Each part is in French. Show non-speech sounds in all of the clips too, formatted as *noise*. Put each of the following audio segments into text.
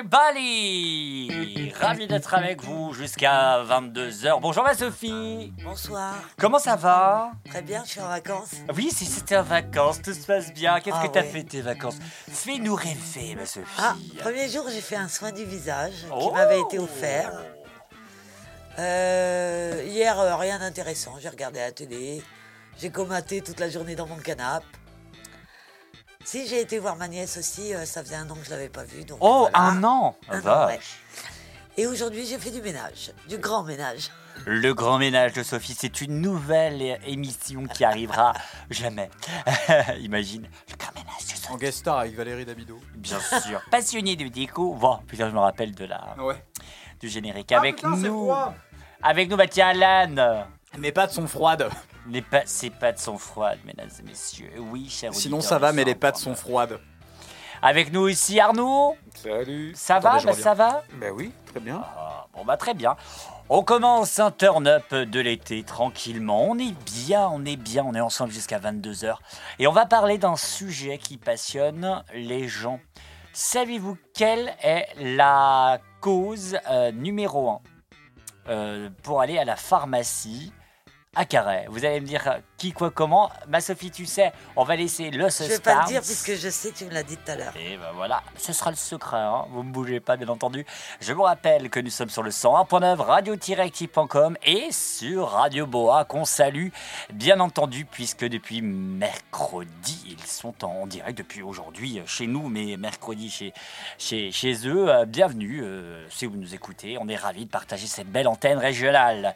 everybody Ravi d'être avec vous jusqu'à 22h. Bonjour ma Sophie Bonsoir. Comment ça va? Très bien, je suis en vacances? Oui, si c'était en vacances, tout se passe bien. Qu'est-ce Ah que t'as ouais. fait tes vacances? Fais-nous rêver ma Sophie. Ah, premier jour, j'ai fait un soin du visage Oh. qui m'avait été offert. Euh, hier, euh, rien d'intéressant. J'ai regardé la télé. J'ai comaté toute la journée dans mon canapé. Si, j'ai été voir ma nièce aussi. euh, ça faisait un an que je l'avais pas vue. Donc Oh, voilà. un an Un an, ouais. Et aujourd'hui, j'ai fait du ménage. Du grand ménage. Le grand ménage de Sophie, c'est une nouvelle émission qui arrivera *laughs* jamais. *laughs* Imagine, le grand ménage de En Sophie. guest star avec Valérie Damido. Bien sûr. *laughs* Passionné de déco. Bon, putain, je me rappelle de la, Ouais. du Ah, générique. avec nous. Avec nous, bah tiens, Alan. Mes pattes sont froides. Les pa- ses pattes sont froides, mesdames et messieurs. Oui, cher Sinon ça va, mais les pattes sont froides. Avec nous ici, Arnaud. Salut. Ça va bah. Ça va? Ben oui, très bien. Ah, Bon, bah très bien. On commence un turn-up de l'été tranquillement. On est bien, on est bien, on est ensemble jusqu'à 22h. Et on va parler d'un sujet qui passionne les gens. Savez-vous quelle est la cause euh, numéro un euh, pour aller à la pharmacie à Carré Vous allez me dire euh, qui, quoi, comment? Ma Sophie, tu sais, on va laisser le Je suspense. vais pas le dire puisque je sais que tu me l'as dit tout à l'heure. Et ben voilà, ce sera le secret, hein. vous ne bougez pas bien entendu. Je vous rappelle que nous sommes sur le 101.9 radio-active.com et sur Radio Boa qu'on salue bien entendu puisque depuis mercredi ils sont en direct depuis aujourd'hui euh, chez nous mais mercredi chez, chez, chez eux. Euh, bienvenue euh, si vous nous écoutez, on est ravis de partager cette belle antenne régionale.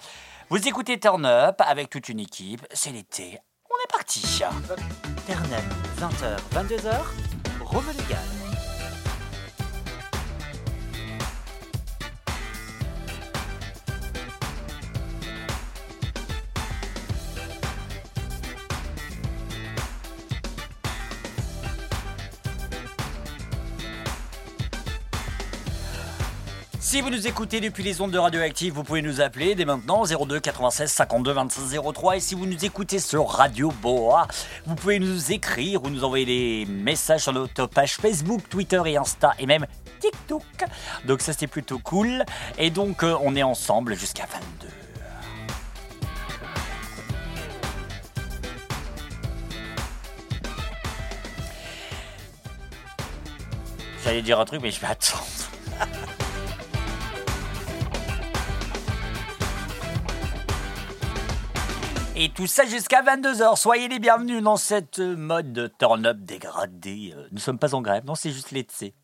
Vous écoutez Turn Up avec toute une équipe, c'est l'été, on est parti. Turn Up, 20h, 22h, Rome légal. Si vous nous écoutez depuis les ondes de Radioactive, vous pouvez nous appeler dès maintenant 02 96 52 26 03 et si vous nous écoutez sur Radio Boa, vous pouvez nous écrire ou nous envoyer des messages sur notre page Facebook, Twitter et Insta et même TikTok. Donc ça c'est plutôt cool et donc euh, on est ensemble jusqu'à 22. J'allais dire un truc mais je vais attendre. *laughs* Et tout ça jusqu'à 22h. Soyez les bienvenus dans cette mode de turn-up dégradé. Euh, Nous sommes pas en grève, non, c'est juste l'été.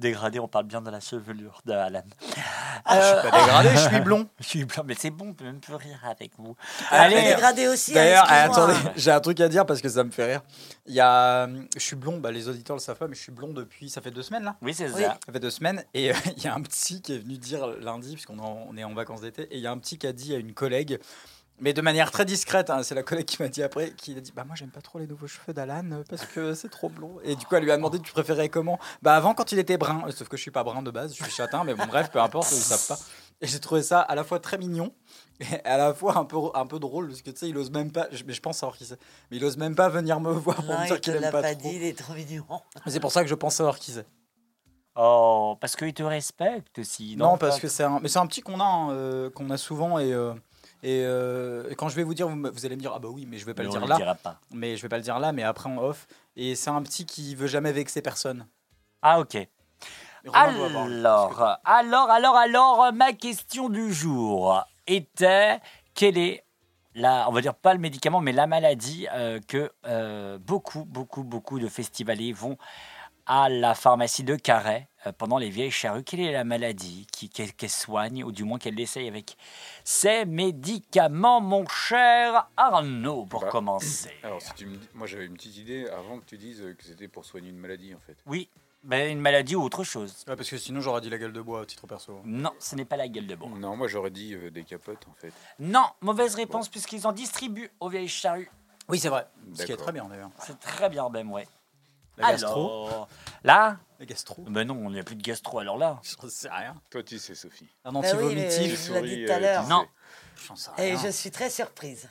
Dégradé, on parle bien de la chevelure de Alan. Je suis pas dégradé, je *laughs* suis blond. Je suis blanc, mais c'est bon, on peut même plus rire avec vous. Allez, Allez, dégradé aussi. hein, D'ailleurs, attendez, j'ai un truc à dire parce que ça me fait rire. Il y a, je suis blond, bah, les auditeurs le savent pas, mais je suis blond depuis, ça fait deux semaines là. oui, c'est Oui. ça. Ça fait deux semaines et euh, *laughs* il y a un petit qui est venu dire lundi, puisqu'on est en vacances d'été, et il y a un petit qui a dit à une collègue, mais de manière très discrète, hein, c'est la collègue qui m'a dit après, qui a dit Bah, moi j'aime pas trop les nouveaux cheveux d'Alan euh, parce que c'est trop blond. Et du coup, elle lui a demandé Tu préférais comment? Bah, avant quand il était brun, sauf que je suis pas brun de base, je suis châtain, mais bon, bref, peu importe, ils savent pas. Et j'ai trouvé ça à la fois très mignon et à la fois un peu, un peu drôle parce que tu sais, il ose même pas, je, mais je pense savoir qui c'est, mais il ose même pas venir me voir pour Non, me il dire qu'il aime pas, pas trop. dit, il est trop mignon. Mais C'est pour ça que je pense savoir qui c'est. Oh, parce qu'il te respecte aussi. Non, parce que c'est un, mais c'est un petit qu'on a, hein, euh, qu'on a souvent et, euh, et, euh, et quand je vais vous dire, vous, me- vous allez me dire ah bah oui, mais je vais pas Mais le on dire le là, dira pas. mais je vais pas le dire là, mais après en off. Et c'est un petit qui veut jamais vexer personne. Ah, ok. Et Romain doit avoir le- parce que- Alors, alors, alors, alors, ma question du jour était quelle est la, on va dire pas le médicament, mais la maladie euh, que euh, beaucoup, beaucoup, beaucoup de festivaliers vont à la pharmacie de Carhaix euh, pendant les vieilles charrues. Quelle est la maladie qui- qu'elle soigne, ou du moins qu'elle essaye avec ces médicaments, mon cher Arnaud, pour Bah, commencer? *clears throat* Alors, si tu me dis- moi j'avais une petite idée avant que tu dises que c'était pour soigner une maladie en fait. Oui, ben, une maladie ou autre chose. Ouais, parce que sinon j'aurais dit la gueule de bois à titre perso. Non, ce n'est pas la gueule de bois. Non, moi j'aurais dit euh, des capotes en fait. Non, mauvaise réponse puisqu'ils en distribuent aux vieilles charrues. Oui, c'est vrai. Ce qui est très bien d'ailleurs. C'est très bien, Ben, ouais. La gastro. Alors, là La gastro. Ben non, on n'y a plus de gastro alors là. Je sais rien. Toi, tu sais, Sophie. Un Bah oui, mais anti-vomitif. je vous l'ai dit tout à euh, l'heure. Non. J'en sais Et rien. je suis très surprise.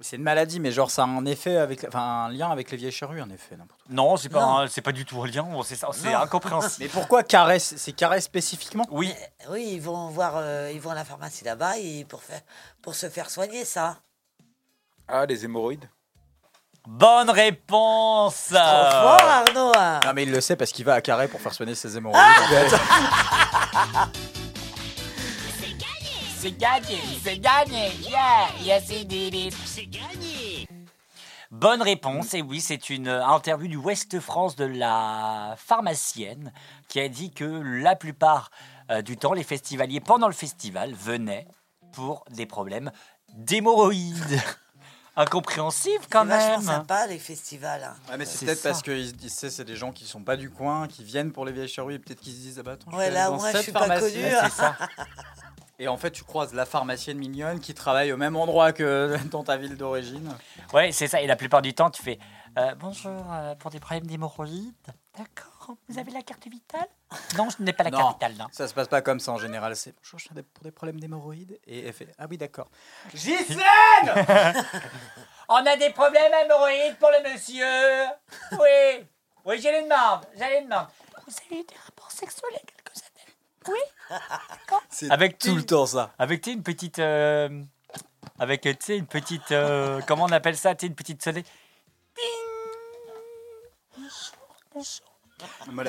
C'est une maladie, mais genre ça a un effet avec, enfin un lien avec les vieilles charrues, en effet, n'importe quoi. Non, c'est pas, Non. un- c'est pas du tout un lien. bon, C'est ça, c'est Non. incompréhensible. Mais pourquoi caresse C'est caresse spécifiquement? Oui, Oui, ils vont voir, euh, ils vont à la pharmacie là-bas et pour faire, pour se faire soigner ça. Ah, les hémorroïdes? Bonne réponse. Trop fort Arnaud. hein. Non, mais il le sait parce qu'il va à Carré pour faire soigner ses hémorroïdes. fait. *laughs* C'est gagné, c'est gagné. Yeah, yes he did it. C'est gagné. Bonne réponse, et oui, c'est une interview du Ouest France de la pharmacienne qui a dit que la plupart euh, du temps, les festivaliers, pendant le festival, venaient pour des problèmes d'hémorroïdes. *laughs* Incompréhensible quand C'est vachement même. sympa les festivals. hein. Ouais, mais c'est C'est peut-être parce que c'est c'est des gens qui sont pas du coin, qui viennent pour les vieilles charrues et peut-être qu'ils se disent ah bah attends, je Ouais, là, dans moi, je cette suis pas pharmacie. connue, Ouais, c'est ça. *laughs* Et en fait, tu croises la pharmacienne mignonne qui travaille au même endroit que *laughs* dans ta ville d'origine. Ouais, c'est ça. Et la plupart du temps, tu fais euh, bonjour euh, pour des problèmes d'hémorroïdes. D'accord. Vous avez la carte vitale? Non, je n'ai pas la Non. carte vitale. Non. Ça se passe pas comme ça en général. C'est bonjour, je viens pour des problèmes d'hémorroïdes. Et elle fait ah oui d'accord. *laughs* On a des problèmes hémorroïdes pour le monsieur. Oui. Oui, j'ai les demande. J'ai les demande. Vous avez eu des rapports sexuels il y a quelques années? Oui. C'est Avec tout le temps ça. Avec tu sais, une petite. euh, avec tu sais, une petite. euh, comment on appelle ça? Tu sais, une petite sonnette. Moi, la,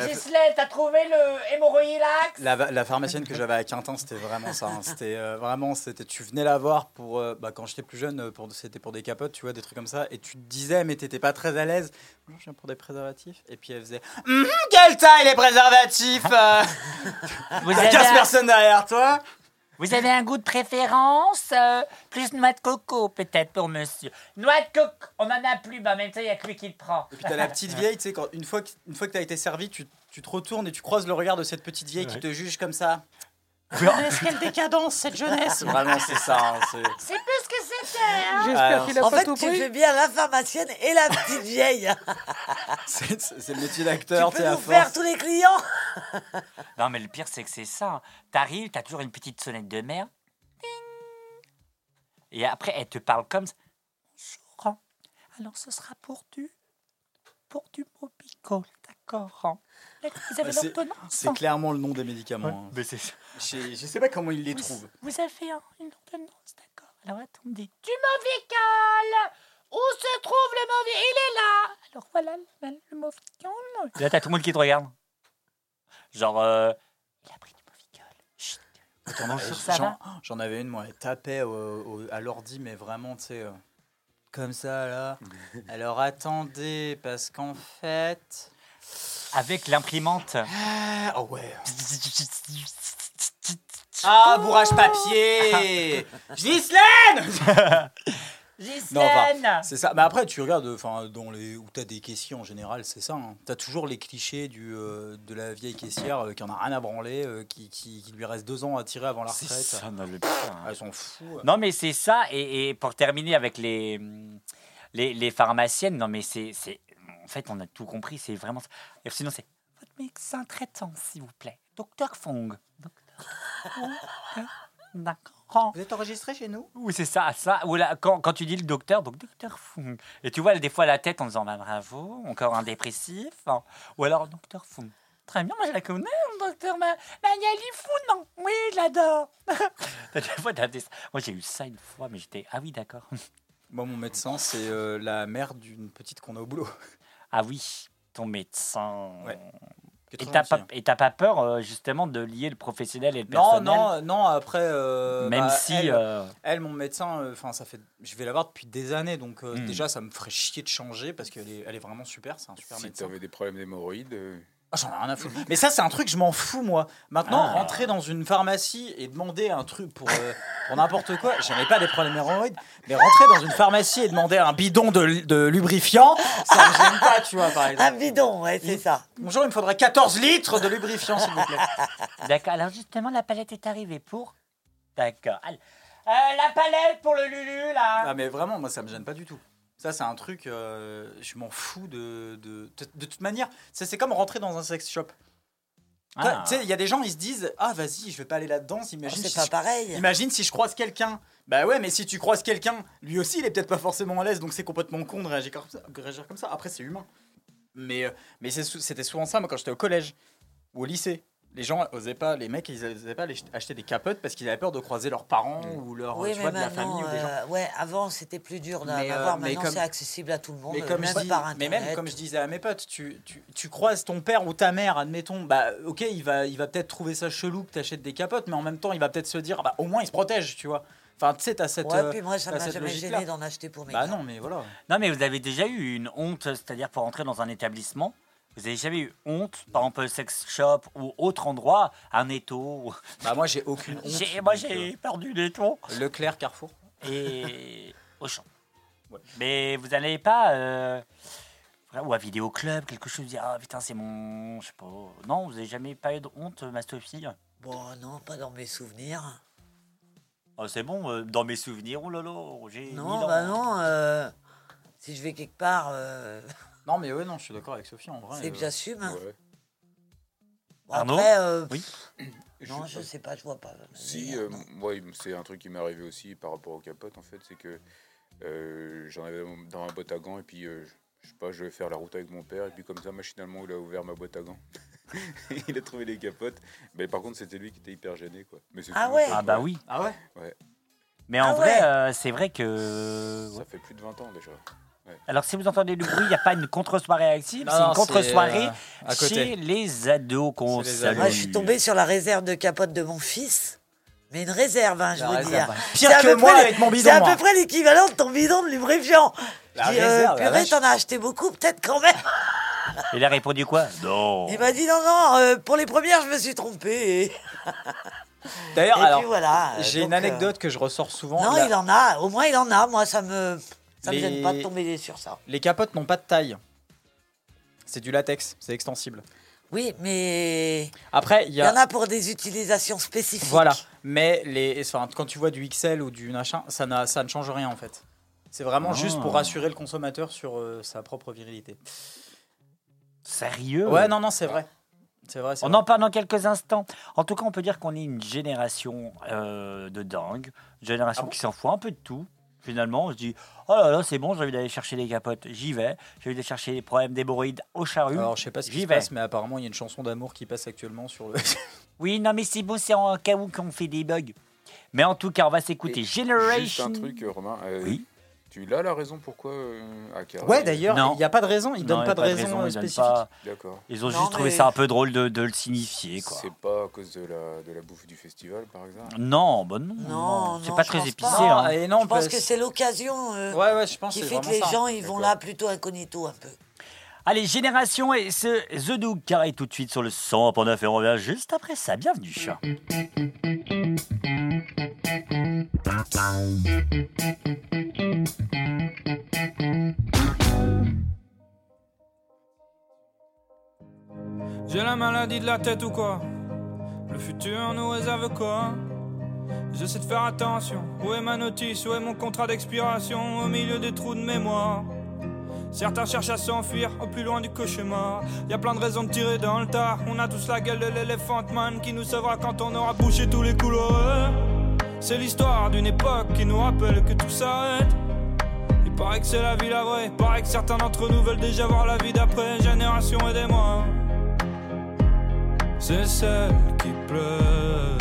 Gisèle, t'as trouvé le hémorroïlax la, la pharmacienne que j'avais à Quintin, c'était vraiment ça. hein. C'était euh, vraiment, c'était, tu venais la voir pour, euh, bah, quand j'étais plus jeune, pour, c'était pour des capotes, tu vois, des trucs comme ça, et tu te disais, mais t'étais pas très à l'aise. Bonjour, je viens pour des préservatifs. Et puis elle faisait, Hum, quelle taille les préservatifs euh vous *laughs* avez, 15 un, personnes derrière toi. Vous avez un goût de préférence euh, Plus noix de coco, peut-être, pour monsieur. Noix de coco, on en a plus, mais en même temps, il n'y a que lui qui le prend. Et puis t'as la petite vieille, tu sais, quand, une fois que, une fois que t'as été servi, tu, tu te retournes et tu croises le regard de cette petite vieille qui te juge comme ça. Est-ce quelle décadence cette jeunesse Vraiment, c'est ça. hein, c'est- C'est plus que c'était, hein J'espère qu'il a En pas fait, tout tu pris. fais bien la pharmacienne et la petite vieille. *laughs* c'est c'est le métier d'acteur, peux tu à nous faire tous les clients. Non, mais le pire, c'est que c'est ça. T'arrives, t'as toujours une petite sonnette de mer. Ding. Et après, elle te parle comme ça. Bonjour. Alors, ce sera pour du. pour du Mobicol, d'accord D'accord, Vous avez C'est- l'ordonnance C'est clairement le nom des médicaments. hein. Mais Je, je sais pas comment ils les vous, trouvent. vous avez un- une ordonnance, d'accord Alors, attendez. Du Movicol Où se trouve le Movicol Il est là Alors, voilà le, le Movicol. Et là, t'as tout le monde qui te regarde. Genre, euh, il a pris du Movicol. Chut. Euh, J'en va? j'en avais une, moi, elle tapait au- au- à l'ordi, mais vraiment, tu sais, euh, comme ça, là. *laughs* Alors attendez, parce qu'en fait. Avec l'imprimante. Ah, oh ouais. Ah, bourrage papier *laughs* *laughs* Ghislaine Non, enfin, C'est ça. Mais après, tu regardes, enfin, dans les où t'as des caissiers en général, c'est ça. Hein. T'as toujours les clichés du euh, de la vieille caissière euh, qui en a rien à branler, euh, qui, qui, qui lui reste deux ans à tirer avant la retraite. non, le. Elles sont fous. Non, mais c'est ça. Et, et pour terminer avec les, les, les pharmaciennes, non, mais c'est. En fait, on a tout compris. C'est vraiment ça. Et sinon, c'est votre médecin traitant, s'il vous plaît. Docteur Fong. Docteur Fong. *laughs* D'accord. Vous êtes enregistré chez nous? Oui, c'est ça, ça. Ou là, quand, quand tu dis le docteur, donc docteur Fung. Et tu vois, des fois, la tête en disant, bah, bravo, encore un dépressif. hein. Ou alors, docteur Fung. Très bien, moi je la connais, docteur Ma Magali Fung. Oui, je l'adore. *laughs* Moi, j'ai eu ça une fois, mais j'étais. Ah oui, d'accord. Moi, mon médecin, c'est euh, la mère d'une petite qu'on a au boulot. Ah oui, ton médecin. Ouais. Et t'as pas, et t'as pas peur, euh, justement, de lier le professionnel et le Non, personnel? non, non. Après, euh, Même bah, si. elle, euh, elle, mon médecin, euh, enfin, ça fait, je vais la voir depuis des années, donc euh, Hmm. déjà, ça me ferait chier de changer parce qu'elle est, elle est vraiment super. C'est un super Si médecin. avais des problèmes d'hémorroïdes, euh, Ah, J'en ai rien à foutre. *laughs* Mais ça, c'est un truc, je m'en fous, moi. Maintenant, Ah. rentrer dans une pharmacie et demander un truc pour, euh, pour n'importe quoi, j'en ai pas des problèmes hémorroïdes, mais rentrer dans une pharmacie et demander un bidon de, de lubrifiant, ça me gêne pas, tu vois, par Un exemple. bidon, ouais, c'est ça. Bonjour, il me faudrait 14 litres de lubrifiant, s'il vous plaît. D'accord, alors justement, la palette est arrivée pour. D'accord. Euh, la palette pour le Lulu, là. Ah, mais vraiment, moi, ça me gêne pas du tout. Ça, c'est un truc, euh, je m'en fous de, de, de. de toute manière, ça, c'est comme rentrer dans un sex shop. Ah. Tu sais, il y a des gens, ils se disent Ah, vas-y, je vais pas aller là-dedans. Oh, Imagine, si pas je... pareil. Imagine si je croise quelqu'un. Bah ouais, mais si tu croises quelqu'un, lui aussi, il est peut-être pas forcément à l'aise, donc c'est complètement con de réagir comme ça. réagir comme ça. Après, c'est humain. Mais, euh, mais c'était souvent ça, moi, quand j'étais au collège ou au lycée. Les gens osaient pas, les mecs, ils osaient pas acheter des capotes parce qu'ils avaient peur de croiser leurs parents ou leur, Oui, tu vois, de la famille ou des gens. euh, ouais, avant c'était plus dur d'en Mais, euh, avoir. mais Maintenant, comme- c'est accessible à tout le monde, Mais comme, même je dis- par mais internet. même comme je disais à mes potes, tu, tu, tu croises ton père ou ta mère, admettons, bah ok, il va, il va peut-être trouver ça chelou que tu achètes des capotes, mais en même temps, il va peut-être se dire, bah au moins il se protège, tu vois. Enfin, tu sais, t'as cette. Ouais, euh, puis moi, ça m'a jamais gêné d'en acheter pour mes Bah gars. non, mais voilà. Non, mais vous avez déjà eu une honte, c'est-à-dire pour entrer dans un établissement Vous avez jamais eu honte, par exemple sex shop ou autre endroit, un étau *laughs* Bah moi, j'ai aucune honte. J'ai- Moi donc, j'ai perdu l'étau euh, Leclerc, Carrefour. et *laughs* Auchan. Ouais. Mais vous n'allez pas euh, ou à vidéo club quelque chose dire ah putain c'est mon je sais pas non vous avez jamais pas eu de honte ma Sophie Bon, non, pas dans mes souvenirs. Oh, c'est bon euh, dans mes souvenirs oh là là j'ai Non, bah non. euh, si je vais quelque part, euh, *laughs* Non, mais ouais, non, je suis d'accord avec Sophie en vrai. c'est euh, que j'assume. hein. Ouais. Bon, Arnaud après, euh, Oui. non, Je- je sais pas, je vois pas. Si, euh, moi, c'est un truc qui m'est arrivé aussi par rapport aux capotes, en fait, c'est que euh, j'en avais dans- ma boîte à gants, et puis, euh, je- sais pas, je vais faire la route avec mon père, et puis comme ça, machinalement, il a ouvert ma boîte à gants. *laughs* il a trouvé les capotes. Mais par contre, c'était lui qui était hyper gêné, quoi. Mais c'est Ah ouais ah bah oui Ah ouais mais en Ah vrai ouais. euh, c'est vrai que Ça fait plus de 20 ans déjà. Alors si vous entendez du bruit il n'y a pas une contre-soirée active Non, c'est non, une contre-soirée euh, à côté. chez les ados qu'on C'est les salue ados. Moi, je suis tombée sur la réserve de capote de mon fils. Mais une réserve, hein, je La veux réserve, dire. C'est Pire à que peu moi près- avec mon bidon, C'est à moi. peu près l'équivalent de ton bidon de lubrifiant. La Je dis, euh, réserve, la purée, vache. t'en as acheté beaucoup, peut-être quand même. *laughs* il a répondu quoi? Non Il m'a dit non, non, euh, pour les premières, je me suis trompé. Et, D'ailleurs, et alors, puis voilà. euh, j'ai donc, une euh, anecdote que je ressors souvent. Non, La- il en a. Au moins, il en a. Moi, ça me, ça me Les- gêne pas de tomber sur ça. Les capotes n'ont pas de taille. C'est du latex, c'est extensible. Oui, mais Après, il y en a pour des utilisations spécifiques. Voilà. Mais les, enfin, quand tu vois du XL ou du machin, ça, n'a- ça ne change rien en fait. C'est vraiment Ah. juste pour rassurer le consommateur sur euh, sa propre virilité. sérieux? Ouais, non, non, c'est vrai. C'est vrai. c'est On vrai. en parle dans quelques instants. En tout cas, on peut dire qu'on est une génération euh, de dingue, une génération Ah bon? qui s'en fout un peu de tout. Finalement, on se dit Oh là là, c'est bon, j'ai envie d'aller chercher les capotes, j'y vais. J'ai envie d'aller chercher les problèmes d'hémorroïdes au charrue. Alors, je sais pas ce qui se vais. passe, mais apparemment, il y a une chanson d'amour qui passe actuellement sur le. *laughs* Oui, non, mais c'est bon, c'est en cas où qu'on fait des bugs. Mais en tout cas, on va s'écouter Generation. Juste un truc, Romain. euh, Oui. Tu as la raison pourquoi euh, ouais, d'ailleurs, Non. il n'y a pas de raison. Il Non, donne y a pas de raison, euh, ils donnent spécifique. pas- D'accord. Ils ont Non, juste trouvé ça un peu drôle de, de le signifier, quoi. C'est pas à cause de la, de la bouffe du festival, par exemple Non, bah non, Non, c'est pas très épicé. pas. hein. et non, Je pense parce- que c'est l'occasion euh, Ouais, ouais, je pense qui que fait que les ça. gens ils vont là plutôt incognito un peu. Allez, Génération et ce The Doug carré tout de suite sur le 100.9 et on revient juste après ça. Bienvenue. J'ai la maladie de la tête ou quoi? Le futur nous réserve quoi? J'essaie de faire attention. Où est ma notice? Où est mon contrat d'expiration? Au milieu des trous de mémoire. Certains cherchent à s'enfuir au plus loin du cauchemar. Y a plein de raisons de tirer dans le tas. On a tous la gueule de l'éléphant man qui nous sauvera quand on aura bouché tous les couloirs. C'est l'histoire d'une époque qui nous rappelle que tout s'arrête. Il paraît que c'est la vie la vraie. Paraît que certains d'entre nous veulent déjà voir la vie d'après. Génération, aidez-moi. C'est celle qui pleure.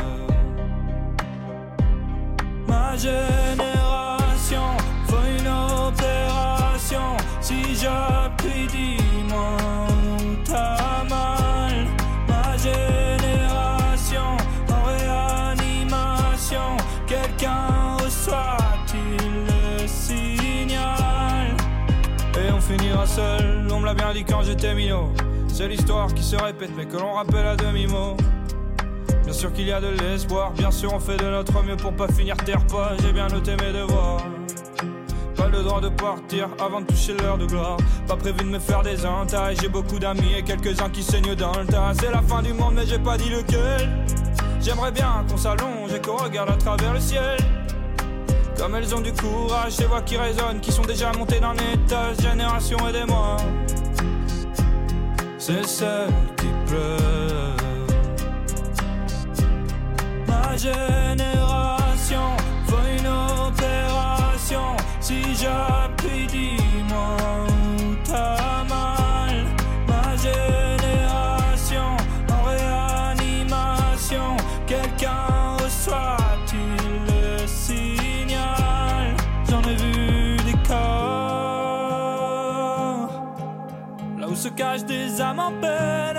Ma génération faut une opération. Si j'appuie, dis-moi on me l'a bien dit quand j'étais minot. C'est l'histoire qui se répète, mais que l'on rappelle à demi-mot. Bien sûr qu'il y a de l'espoir, bien sûr on fait de notre mieux pour pas finir terre pas. J'ai bien noté mes devoirs. Pas le droit de partir avant de toucher l'heure de gloire. Pas prévu de me faire des entailles. J'ai beaucoup d'amis et quelques-uns qui saignent dans le tas. C'est la fin du monde, mais j'ai pas dit lequel. J'aimerais bien qu'on s'allonge et qu'on regarde à travers le ciel. Comme elles ont du courage, des voix qui résonnent, qui sont déjà montées d'un étage, génération et des mois. C'est celle qui pleure. Ma génération faut une opération. Si j'appuie, dis-moi où ta main. Se cachent des âmes en peine.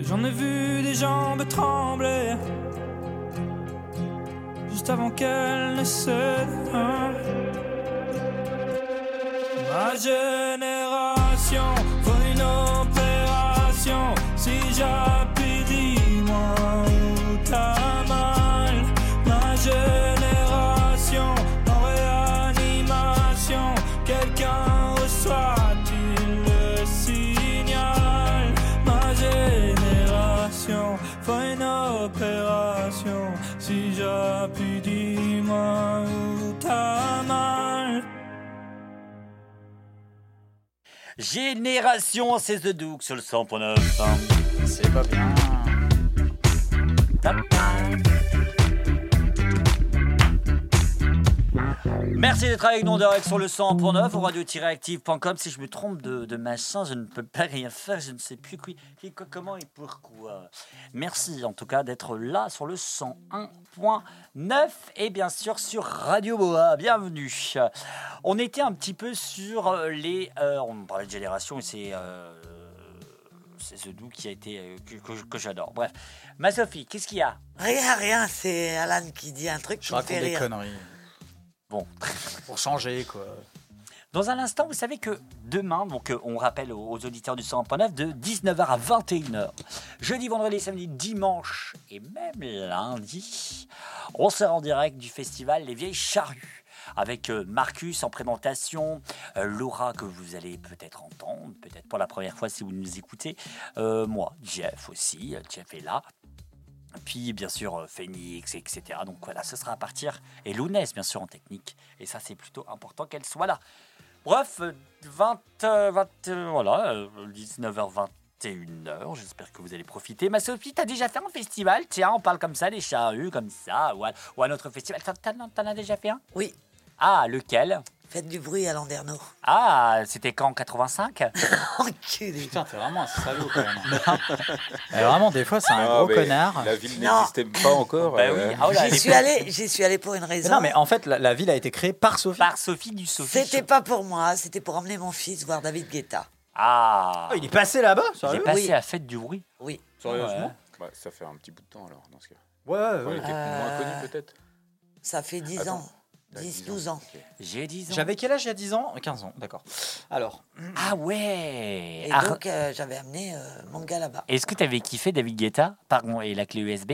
J'en ai vu des jambes trembler juste avant qu'elles ne cèdent. Ma génération fait une opération. Si j'appuie, Génération, c'est The Duke sur le 100.9. C'est pas bien. Merci d'être avec nous direct sur le 100.9 au radio-active.com. Si je me trompe de, de machin, je ne peux pas rien faire. Je ne sais plus qui, qui- comment et pourquoi. Merci en tout cas d'être là sur le 101.9 et bien sûr sur Radio Boa. Bienvenue. On était un petit peu sur euh, les. euh, on parlait de génération et c'est. euh, c'est The Do qui a été euh, que, que- que j'adore. Bref, ma Sophie, qu'est-ce qu'il y a? Rien, rien, c'est Alan qui dit un truc Je raconte fait des rire. conneries. Bon, Pour changer, quoi. Dans un instant, vous savez que demain, donc euh, on rappelle aux, auditeurs du 100.9 de 19h à 21h, jeudi, vendredi, samedi, dimanche et même lundi, on sera en direct du festival Les Vieilles Charrues avec euh, Marcus en présentation, euh, Laura que vous allez peut-être entendre, peut-être pour la première fois si vous nous écoutez, euh, moi, Jeff aussi, Jeff est là, puis bien sûr euh, Phoenix, etc. Donc voilà, ce sera à partir, et Lounès bien sûr en technique, et ça c'est plutôt important qu'elle soit là. Bref, euh, 20, euh, 20, euh, voilà, euh, 19h, 21h, j'espère que vous allez profiter. Ma Sophie, t'as déjà fait un festival? Tiens, on parle comme ça, des charrues, comme ça, ou, à- ou un autre festival. T'en as déjà fait un? Oui, Ah, lequel? Faites du bruit à Landerneau. Ah, c'était quand, en 85 *laughs* Enculé. Putain, t'es vraiment un salaud quand même. *laughs* Vraiment, des fois, c'est un Ah, gros mais connard. La ville Non. n'existait pas encore. Bah euh, oui, ah, oh là, J'y suis allée, j'y suis allée pour une raison. Non, mais en fait, la, la ville a été créée par Sophie. Par Sophie du Sophie. C'était pas pour moi, c'était pour emmener mon fils voir David Guetta. Ah, Oh, il est passé là-bas, j'ai sérieux passé Oui. à Fête du Bruit. Oui. Sérieusement bah, ça fait un petit bout de temps alors, dans ce cas. Ouais, Ouais, ouais. il était moins Euh, connu peut-être. Ça fait 10 Attends. ans. T'as 10, 10 12 ans. J'ai 10 ans. J'avais quel âge il y a 10 ans? 15 ans, d'accord. Alors, Ah ouais Et Ah, donc, euh, j'avais amené euh, mon gars là-bas. Est-ce que tu avais kiffé David Guetta? Pardon, et la clé USB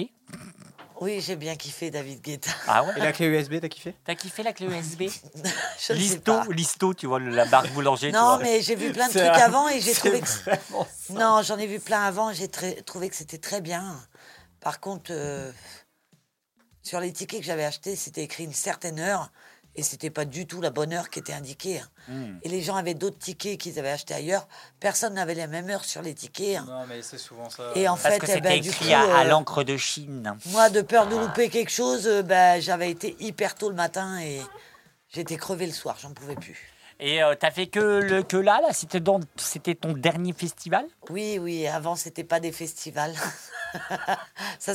Oui, j'ai bien kiffé David Guetta. Ah ouais? Et la clé USB, t'as kiffé? T'as kiffé la clé USB *laughs* Je ne sais Listo, pas. Listo, tu vois, le- la barque boulanger. tu Non, vois. mais j'ai vu plein de C'est trucs un- avant et j'ai trouvé que. *laughs* Non, j'en ai vu plein avant et j'ai très- trouvé que c'était très bien. Par contre, euh, sur les tickets que j'avais achetés, c'était écrit une certaine heure et c'était pas du tout la bonne heure qui était indiquée. hein. Hmm. Et les gens avaient d'autres tickets qu'ils avaient achetés ailleurs. Personne n'avait la même heure sur les tickets. hein. Non, mais c'est souvent ça. Et en Parce fait, que eh c'était ben, du écrit coup, à, à euh, l'encre de Chine. moi, de peur de louper quelque chose, euh, ben, j'avais été hyper tôt le matin et j'étais crevé le soir, j'en pouvais plus. Et euh, t'as fait que, le, que là, là c'était ton dernier festival? Oui, oui, avant, c'était pas des festivals. *laughs* *laughs* ça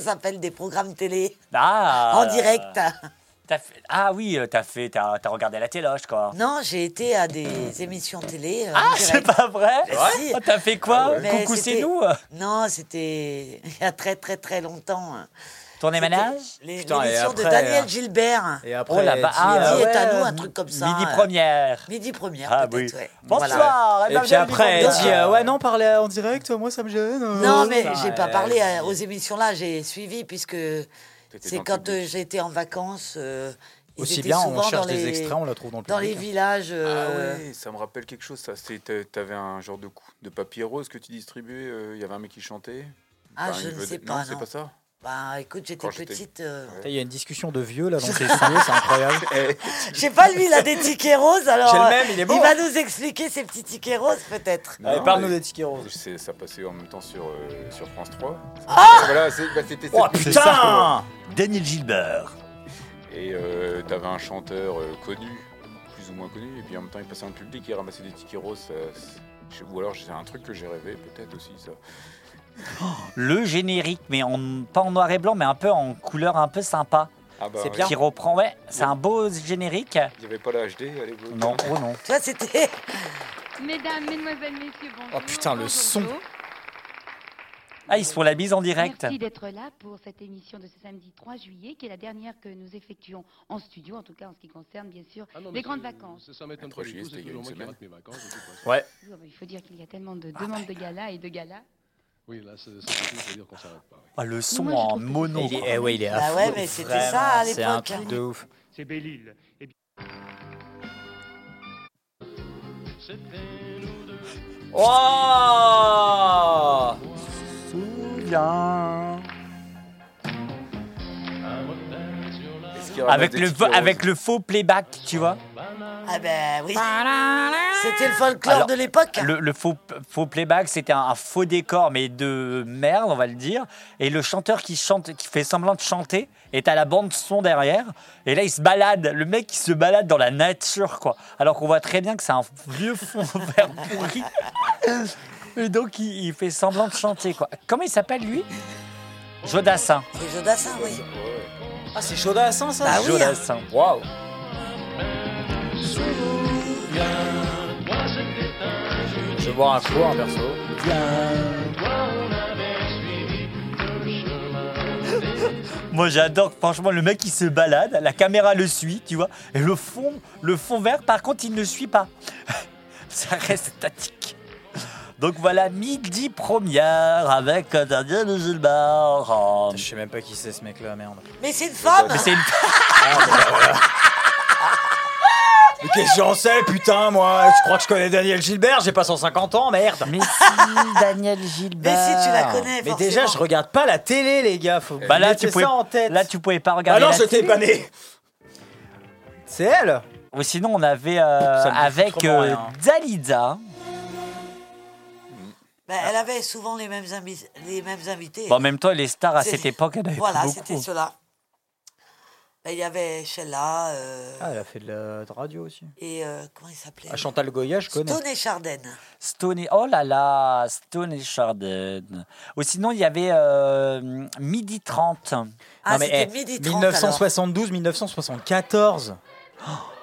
s'appelle des programmes télé Ah en direct. fait- Ah oui, euh, t'as fait, t'as as regardé la téloche, quoi. Non, j'ai été à des émissions télé. euh, Ah, c'est pas vrai si. Ah, T'as fait quoi Ah Coucou, c'est nous Non, c'était *laughs* il y a très très très longtemps. Tournée manage les- Putain, et L'émission de après, Daniel euh, Gilbert. Et après, Oh là dit, ah, euh, Midi est à nous, un truc comme ça. Midi euh, première. Midi première, Ah oui. peut-être, ouais. Bonsoir Et puis après, elle dit euh, Ouais, non, parler en direct, moi ça me gêne. Non, mais j'ai pas parlé à- aux émissions là, j'ai suivi puisque c'est dans le quand euh, j'étais en vacances. euh, ils Aussi étaient bien, on souvent cherche dans des les- extraits, on la trouve dans le Dans les public. villages. Ah euh, ouais, ça me rappelle quelque chose ça. C'était- T'avais un genre de, cou- de papier rose que tu distribuais. euh, Il y avait un mec qui chantait. Ah, Enfin, je ne sais pas, Non, c'est non. pas ça? Bah écoute, j'étais petite. euh, Il y a une discussion de vieux là dans *laughs* tes studios, c'est incroyable. *laughs* Je sais pas, lui, il a des tickets roses, alors. J'ai le euh, même, il est bon. va nous expliquer ses petits tickets roses, peut-être. Parle-nous des tickets roses. Ça passait en même temps sur, euh, sur France 3. Ah Voilà, bah, c'était Oh putain Daniel Gilbert. Et euh, t'avais un chanteur euh, connu, plus ou moins connu, et puis en même temps il passait en public et ramassait des tickets roses. ça- ou alors c'est un truc que j'ai rêvé, peut-être aussi ça. Le générique, mais en, pas en noir et blanc, mais un peu en couleur un peu sympa. Ah bah, C'est bien. Qui reprend, ouais, c'est un beau générique. Il n'y avait pas la HD à l'époque Non, oh non. Vois, c'était. Mesdames, mesdemoiselles, messieurs, bonjour. Oh, putain, le son. Ah, ils se font la bise en direct. Merci d'être là pour cette émission de ce samedi 3 juillet, qui est la dernière que nous effectuons en studio, en tout cas en ce qui concerne bien sûr Ah non, les grandes vacances. Ça m'étonne pas du juillet, tout, c'est toujours une moi qui semaine. rate mes vacances. Ouais. Il faut dire qu'il y a tellement de demandes de galas et de galas. Oui, là, c'est dire qu'on s'arrête pas. oui. Ah, le son Moi, en mono. Il est, eh ouais, il est affreux, ouais, mais c'était ça à C'est un l'époque, truc de ouf. C'est Belle-Île. Oh Souviens. Avec le, avec le faux playback, tu vois. Ah ben oui. C'était le folklore Alors, de l'époque. Le, le faux, faux playback, c'était un, un faux décor, mais de merde, on va le dire. Et le chanteur qui chante, qui fait semblant de chanter, est à la bande son derrière. Et là, il se balade. Le mec, il se balade dans la nature, quoi. Alors qu'on voit très bien que c'est un vieux *laughs* fond vert pourri. *laughs* Et donc, il, il fait semblant de chanter, quoi. Comment il s'appelle, lui? Jodassin. C'est Jodassin, oui. Ah, c'est Chaudassin ça? Bah oui. Jodassin. Waouh Je vais boire un coup, un perso. *laughs* Moi j'adore, franchement, le mec il se balade, la caméra le suit, tu vois, et le fond, le fond vert, par contre, il ne suit pas. *laughs* Ça reste statique. Donc voilà, midi première avec Daniel Gilbert. Oh, Je sais même pas qui c'est ce mec là, merde. Mais c'est une femme Mais c'est une... *laughs* Mais qu'est-ce que j'en sais, putain, moi? Je crois que je connais Daniel Gilbert, j'ai pas 150 ans, merde Mais si, *laughs* Daniel Gilbert. Mais si, tu la connais, Mais forcément. déjà, je regarde pas la télé, les gars, faut Bah là, tu pouvais, ça en tête. là, tu pouvais pas Ah regarder. non, la j'étais pas né C'est elle Ou sinon, on avait euh, avec euh, rien. Dalida. Ben, elle avait souvent les mêmes, invi- les mêmes invités. Bon, en même temps, les stars à cette époque, en avait voilà, c'était cela. Ben, Il y avait Sheila euh, Ah, elle a fait de la de radio aussi. et euh, comment il s'appelait? Ah, Chantal Goya, je connais. Stone et Chardin. Stone et... Oh là là, Stone et Chardin. Ou sinon, il y avait euh, Midi 30. Ah, Non, mais, c'était eh, midi 30 alors. 1972, 1974.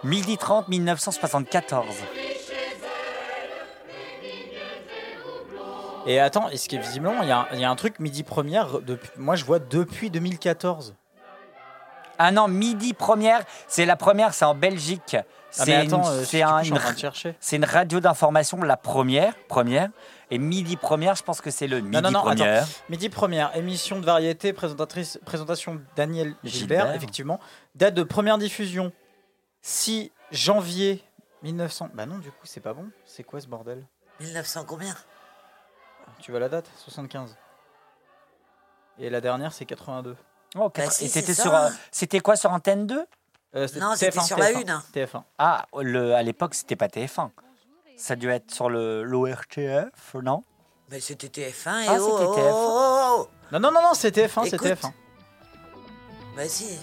Midi 30, 1974. Et attends, est-ce que visiblement, il y, a un- il y a un truc midi première, depuis, moi je vois depuis 2014. Ah non, Midi première, c'est la première, c'est en Belgique. C'est une, euh, un- radio d'information, la première, première. Et Midi première, je pense que c'est le Midi non, non, première. Midi première, émission de variété, présentatrice, présentation Daniel Gilbert, Gilbert. effectivement. Date de première diffusion 6 janvier 1900. Bah non, du coup, c'est pas bon. C'est quoi ce bordel? 1900 combien? Tu vois la date? 75. Et la dernière, c'est 82. Oh, Bah quatre- si, et c'est c'était ça. sur, euh, c'était quoi sur Antenne 2 Euh, Non, c'était sur la une. TF1. Ah, le, à l'époque, c'était pas TF1. Ça a dû être sur le l'ORTF, non? Mais c'était TF1 et Ah, oh, c'était oh, TF1. oh, oh. Non, non, non, non, c'est TF1, c'est Écoute. TF1. Bah si.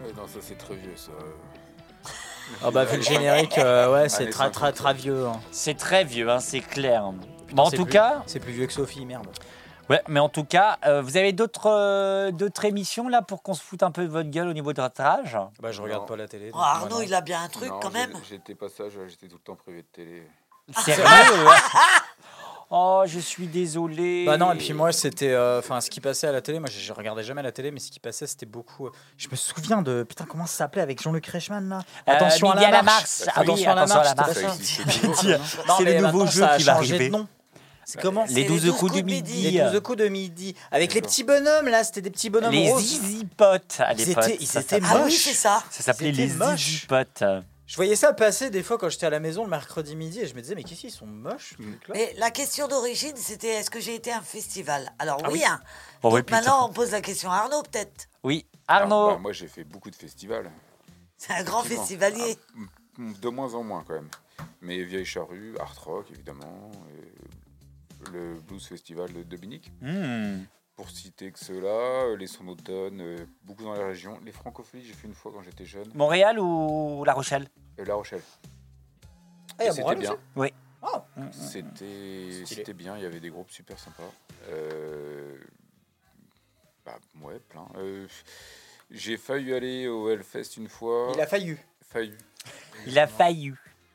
Ouais, non, ça c'est très vieux ça. Ah bah vu le générique, euh, ouais, *laughs* c'est très très 50, très vieux. hein. C'est très vieux, hein, c'est clair. En tout plus- cas, C'est plus vieux que Sophie, merde. ouais, mais en tout cas, euh, vous avez d'autres euh, d'autres émissions là pour qu'on se foute un peu de votre gueule au niveau de votre âge? Bah je regarde Non. pas la télé. Oh, Arnaud, il a bien un truc Non, quand même. J'étais pas sage, j'étais tout le temps privé de télé. *laughs* Sérieux *laughs* Oh, je suis désolé. Bah non, et puis moi c'était, euh, enfin ce qui passait à la télé, moi je, je regardais jamais la télé, mais ce qui passait c'était beaucoup. euh, je me souviens de, putain comment ça s'appelait avec Jean-Luc Reichmann là? Euh, Attention à la marche. Ah oui, Attention à la attention à marche. la marche. ça Ça C'est *laughs* le nouveau jeu ça qui va arriver. C'est comment Les C'est 12 les coups du 12 coups de midi. Les 12 coups de midi. Avec les petits bonhommes là, c'était des petits bonhommes Les roses. Zizi Potes à Ils l'époque. étaient- ils étaient s'appelait- Ah oui, moche. c'est ça. Ça s'appelait les. Zizi Potes. Je voyais ça passer des fois quand j'étais à la maison le mercredi midi et je me disais, mais qu'est-ce qu'ils sont moches Mais la question d'origine, c'était est-ce que j'ai été à un festival? Alors Ah oui, oui. hein. Bon, Donc oui, putain. maintenant, on pose la question à Arnaud, peut-être. Oui, Alors, Arnaud. bah, moi, j'ai fait beaucoup de festivals. C'est un grand festivalier. Ah, de moins en moins, quand même. Mais Vieille Charrue, Art Rock, évidemment. Le Blues Festival de Dominique. Hmm. Pour citer que ceux-là, euh, les sons d'automne, euh, beaucoup dans la région. Les francophonies, j'ai fait une fois quand j'étais jeune. Montréal ou La Rochelle? Euh, La Rochelle. Ah, c'était Montréal bien. Oui. Ah. C'était Stylé. c'était bien, il y avait des groupes super sympas. Euh, bah, ouais, plein. Euh, J'ai failli aller au Hellfest une fois. Il a failli. failli. Il a failli.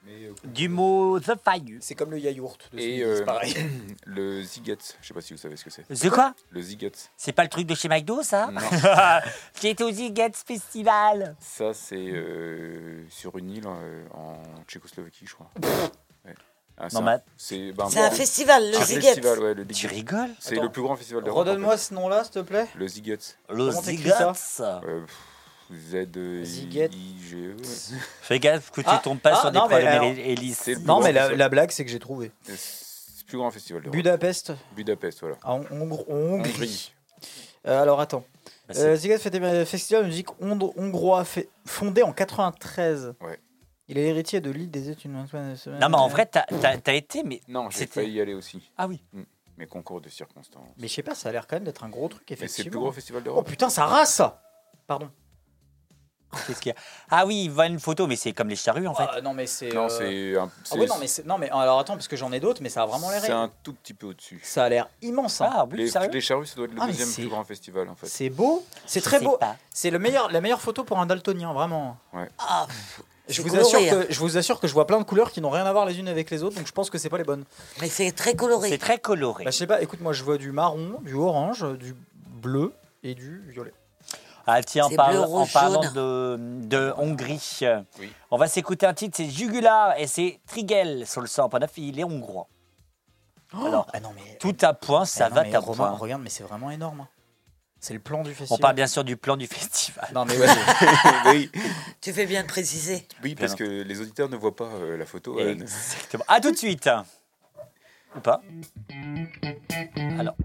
Mais, euh, Du mot The Faillu. C'est comme le yaourt. De Et euh, c'est pareil. *coughs* le Ziggets, je sais pas si vous savez ce que c'est. The quoi Le Ziggets. C'est pas le truc de chez McDo, ça Non. *laughs* J'ai été au Ziggets Festival. Ça, c'est euh, sur une île euh, en Tchécoslovaquie, je crois. Ouais. Ah, Non, c'est mais- un- c'est ben, C'est un festival, le c'est ouais, le Tu rigoles C'est le plus grand festival d'Europe. en Redonne-moi ce nom-là, s'il te plaît. Le Ziggets. Le Comment Z-I-G-E. *laughs* Fais gaffe que tu Ah, tombes pas ah, sur des non, problèmes alors- hélices. Non, mais la, blague, c'est que j'ai trouvé. C'est le plus grand festival d'Europe. Budapest, Budapest, voilà. en Hongr- en Hongrie. Euh, alors attends. Bah, Euh, fait des festivals de musique hond- hongrois fait- fondé en 93. Ouais. Il est héritier de l'île des études. Non, mais en vrai, t'as été, mais. Non, j'ai failli y aller aussi. Ah oui. Mais concours de circonstances. Mais je sais pas, ça a l'air quand même d'être un gros truc, Mais c'est le effectivement. plus gros festival Oh d'Europe. putain, ça rase ça Pardon. Qu'est-ce qu'il y a Ah oui, il voit une photo, mais c'est comme les charrues, en fait. Ah, non, mais c'est. non, euh, c'est un, Ah ouais, non, mais c'est- non, mais alors attends, parce que j'en ai d'autres, mais ça a vraiment l'air. c'est un tout petit peu au-dessus. Ça a l'air immense. hein. Ah oui, Les, sérieux les charrues, ça doit être le Ah, deuxième c'est- plus grand festival en fait. C'est beau, c'est très beau. C'est le meilleur, la meilleure photo pour un daltonien, vraiment. Ah, Je vous, coloré, assure hein. que, je vous assure que je vois plein de couleurs qui n'ont rien à voir les unes avec les autres, donc je pense que c'est pas les bonnes. mais c'est très coloré. C'est très coloré. Bah, je sais pas, écoute, moi je vois du marron, du orange, du bleu et du violet. Ah tiens, en, C'est parle- bleu, en parlant de, de Hongrie, Oui. on va s'écouter un titre, c'est Jugular et c'est Trigel sur le 100.9, il est hongrois. Alors, ah non, mais. tout à point, ça ah non, va mais à Romain, point. regarde, mais c'est vraiment énorme. hein. C'est le plan du On festival. parle bien sûr du plan du festival. Non, mais ouais. *laughs* oui, Tu fais bien de préciser. oui, parce que les auditeurs ne voient pas euh, la photo. Alan. Exactement. À tout de suite. Ou pas Alors.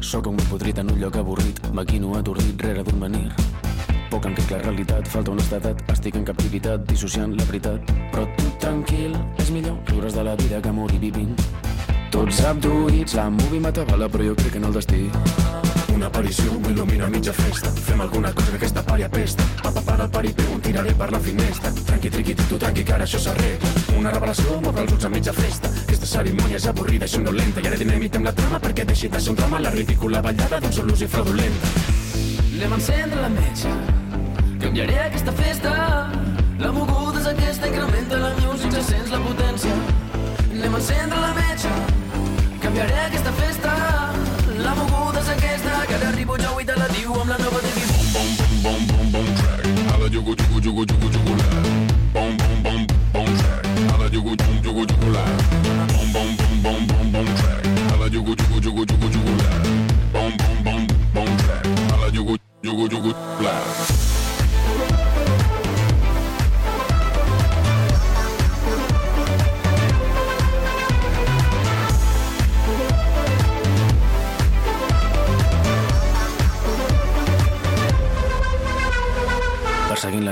Sóc un podrit en un lloc avorrit, maquino atordit rere d'un menir. Poc en la realitat, falta honestedat, estic en captivitat, dissociant la veritat. Però tu tranquil, és millor riure's de la vida que morir vivint. Tots abduïts, la movie m'atabala, però jo crec en el destí. Una aparició m'il·lumina mitja festa. Fem alguna cosa que aquesta pària pesta. Papa para el paripé, un tiraré per la finestra. Tranqui, triqui, tu tranqui, que ara això s'arregla. Una revelació m'obre els ulls a mitja festa. Aquesta cerimònia és avorrida i somnolenta. I ara dinamitem la trama perquè deixi de ser un drama la ridícula ballada d'un sol ús i fraudulenta. Anem a encendre la metxa. Canviaré aquesta festa La moguda és aquesta, incrementa la music, ja sents la potència Anem a encendre la metja, Canviaré aquesta festa La moguda és aquesta, que ara arribo jo i te la diu amb la nova de mi. Bum, bum, bum, bum, bum, bum, track Ara jugo, jugo, jugo, jugo, jugo, la Bum, bum, bum, bum, track Ara jugo, jugo, jugo, jugo, la Bum, bum, bum, bum, bum, bum, track Ara jugo, jugo, jugo, jugo, jugo, la Bum, bum, bum, bum, track Ara jugo, jugo, jugo, la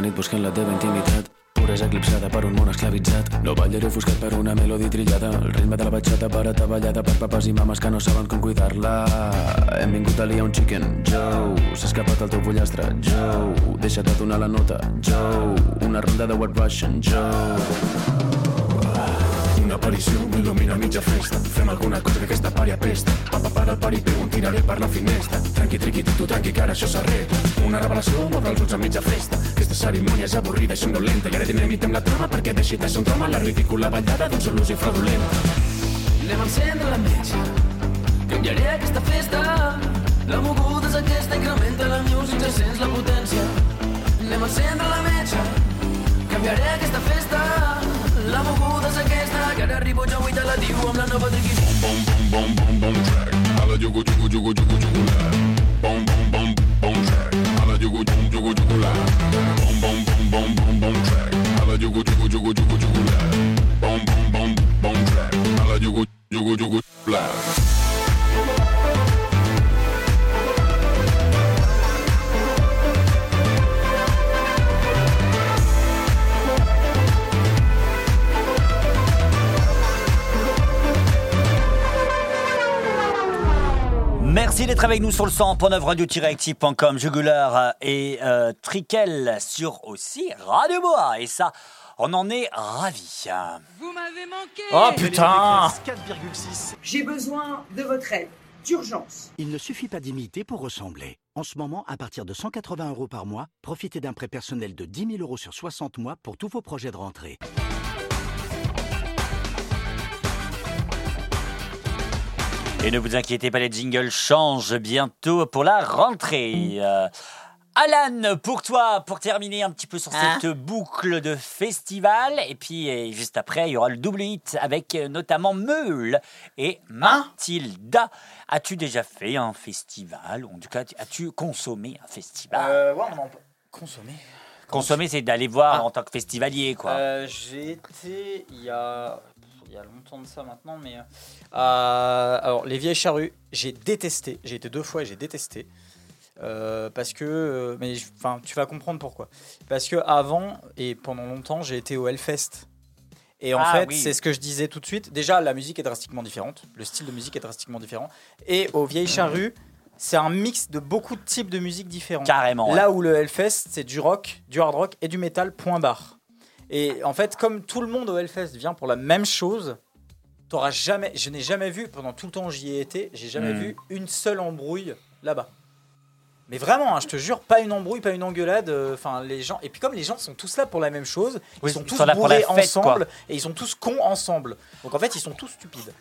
nit buscant la teva intimitat. Puresa eclipsada per un món esclavitzat. No ballaré ofuscat per una melodi trillada. El ritme de la batxata per ataballada per papes i mames que no saben com cuidar-la. Hem vingut a liar un chicken. Joe, s'ha escapat el teu pollastre. Joe, deixa't de donar la nota. Joe, una ronda de White Russian? Joe aparició m'il·lumina mitja festa. Fem alguna cosa que aquesta pària pesta. Papa para el paripé, un tiraré per la finestra. Tranqui, triqui, tu, tranqui, que ara això s'arregla. Una revelació m'obre els ulls a mitja festa. Aquesta cerimònia és avorrida i somnolenta. I ara dinamitem la trama perquè deixi de ser un drama la ridícula ballada d'un sol ús i fraudulenta. Anem a encendre la metxa. Canviaré aquesta festa. La moguda és aquesta, incrementa la música, sents la potència. Anem a encendre la metxa, canviaré aquesta festa. La moguda és aquesta, que ara arribo jo i te la diu amb la nova triqui. Bom, bom, bom, bom, bom, bom, track. A la jugo, jugo, jugo, jugo, jugo, la. Bom, bom, bom, bom, track. A la jugo, jugo, jugo, jugo, la. Bom, bom, bom, bom, bom, bom, track. A la jugo, jugo, jugo, jugo, jugo, la. Bom, bom, bom, bom, track. A la jugo, jugo, jugo, la. Merci d'être avec nous sur le 100.9 radio-active.com, Jugular et euh, Trickel sur aussi Radio Boa. Et ça, on en est ravis. Vous m'avez manqué Oh putain 4,6. J'ai besoin de votre aide, d'urgence. Il ne suffit pas d'imiter pour ressembler. En ce moment, à partir de 180 euros par mois, profitez d'un prêt personnel de 10 000 euros sur 60 mois pour tous vos projets de rentrée. Et ne vous inquiétez pas, les jingles changent bientôt pour la rentrée. Euh, Alan, pour toi, pour terminer un petit peu sur Hein cette boucle de festival, et puis euh, juste après, il y aura le double hit avec euh, notamment Meul et Mathilda. As-tu déjà fait un festival? En tout cas, as-tu consommé un festival? Euh, ouais, on en consommer. Consommer, c'est d'aller voir Ah. en tant que festivalier, quoi. Euh, J'ai été il y a il y a longtemps de ça maintenant, mais euh, euh, alors les vieilles charrues, j'ai détesté. J'ai été deux fois et j'ai détesté. Euh, parce que, mais enfin, tu vas comprendre pourquoi. Parce que avant et pendant longtemps, j'ai été au Hellfest. Et en Ah, fait, oui. c'est ce que je disais tout de suite. Déjà, la musique est drastiquement différente. Le style de musique est drastiquement différent. Et aux vieilles charrues, c'est un mix de beaucoup de types de musique différents. Carrément, ouais. Là où le Hellfest, c'est du rock, du hard rock et du métal, point barre. Et en fait, comme tout le monde au Hellfest vient pour la même chose, t'auras jamais, je n'ai jamais vu, pendant tout le temps où j'y ai été, j'ai jamais Mm. vu une seule embrouille là-bas. Mais vraiment, hein, je te jure, pas une embrouille, pas une engueulade. euh, Enfin, les gens. Et puis comme les gens sont tous là pour la même chose, Oui, ils sont ils tous sont là pour la bourrés fête, quoi. ensemble et ils sont tous cons ensemble. Donc en fait, ils sont tous stupides.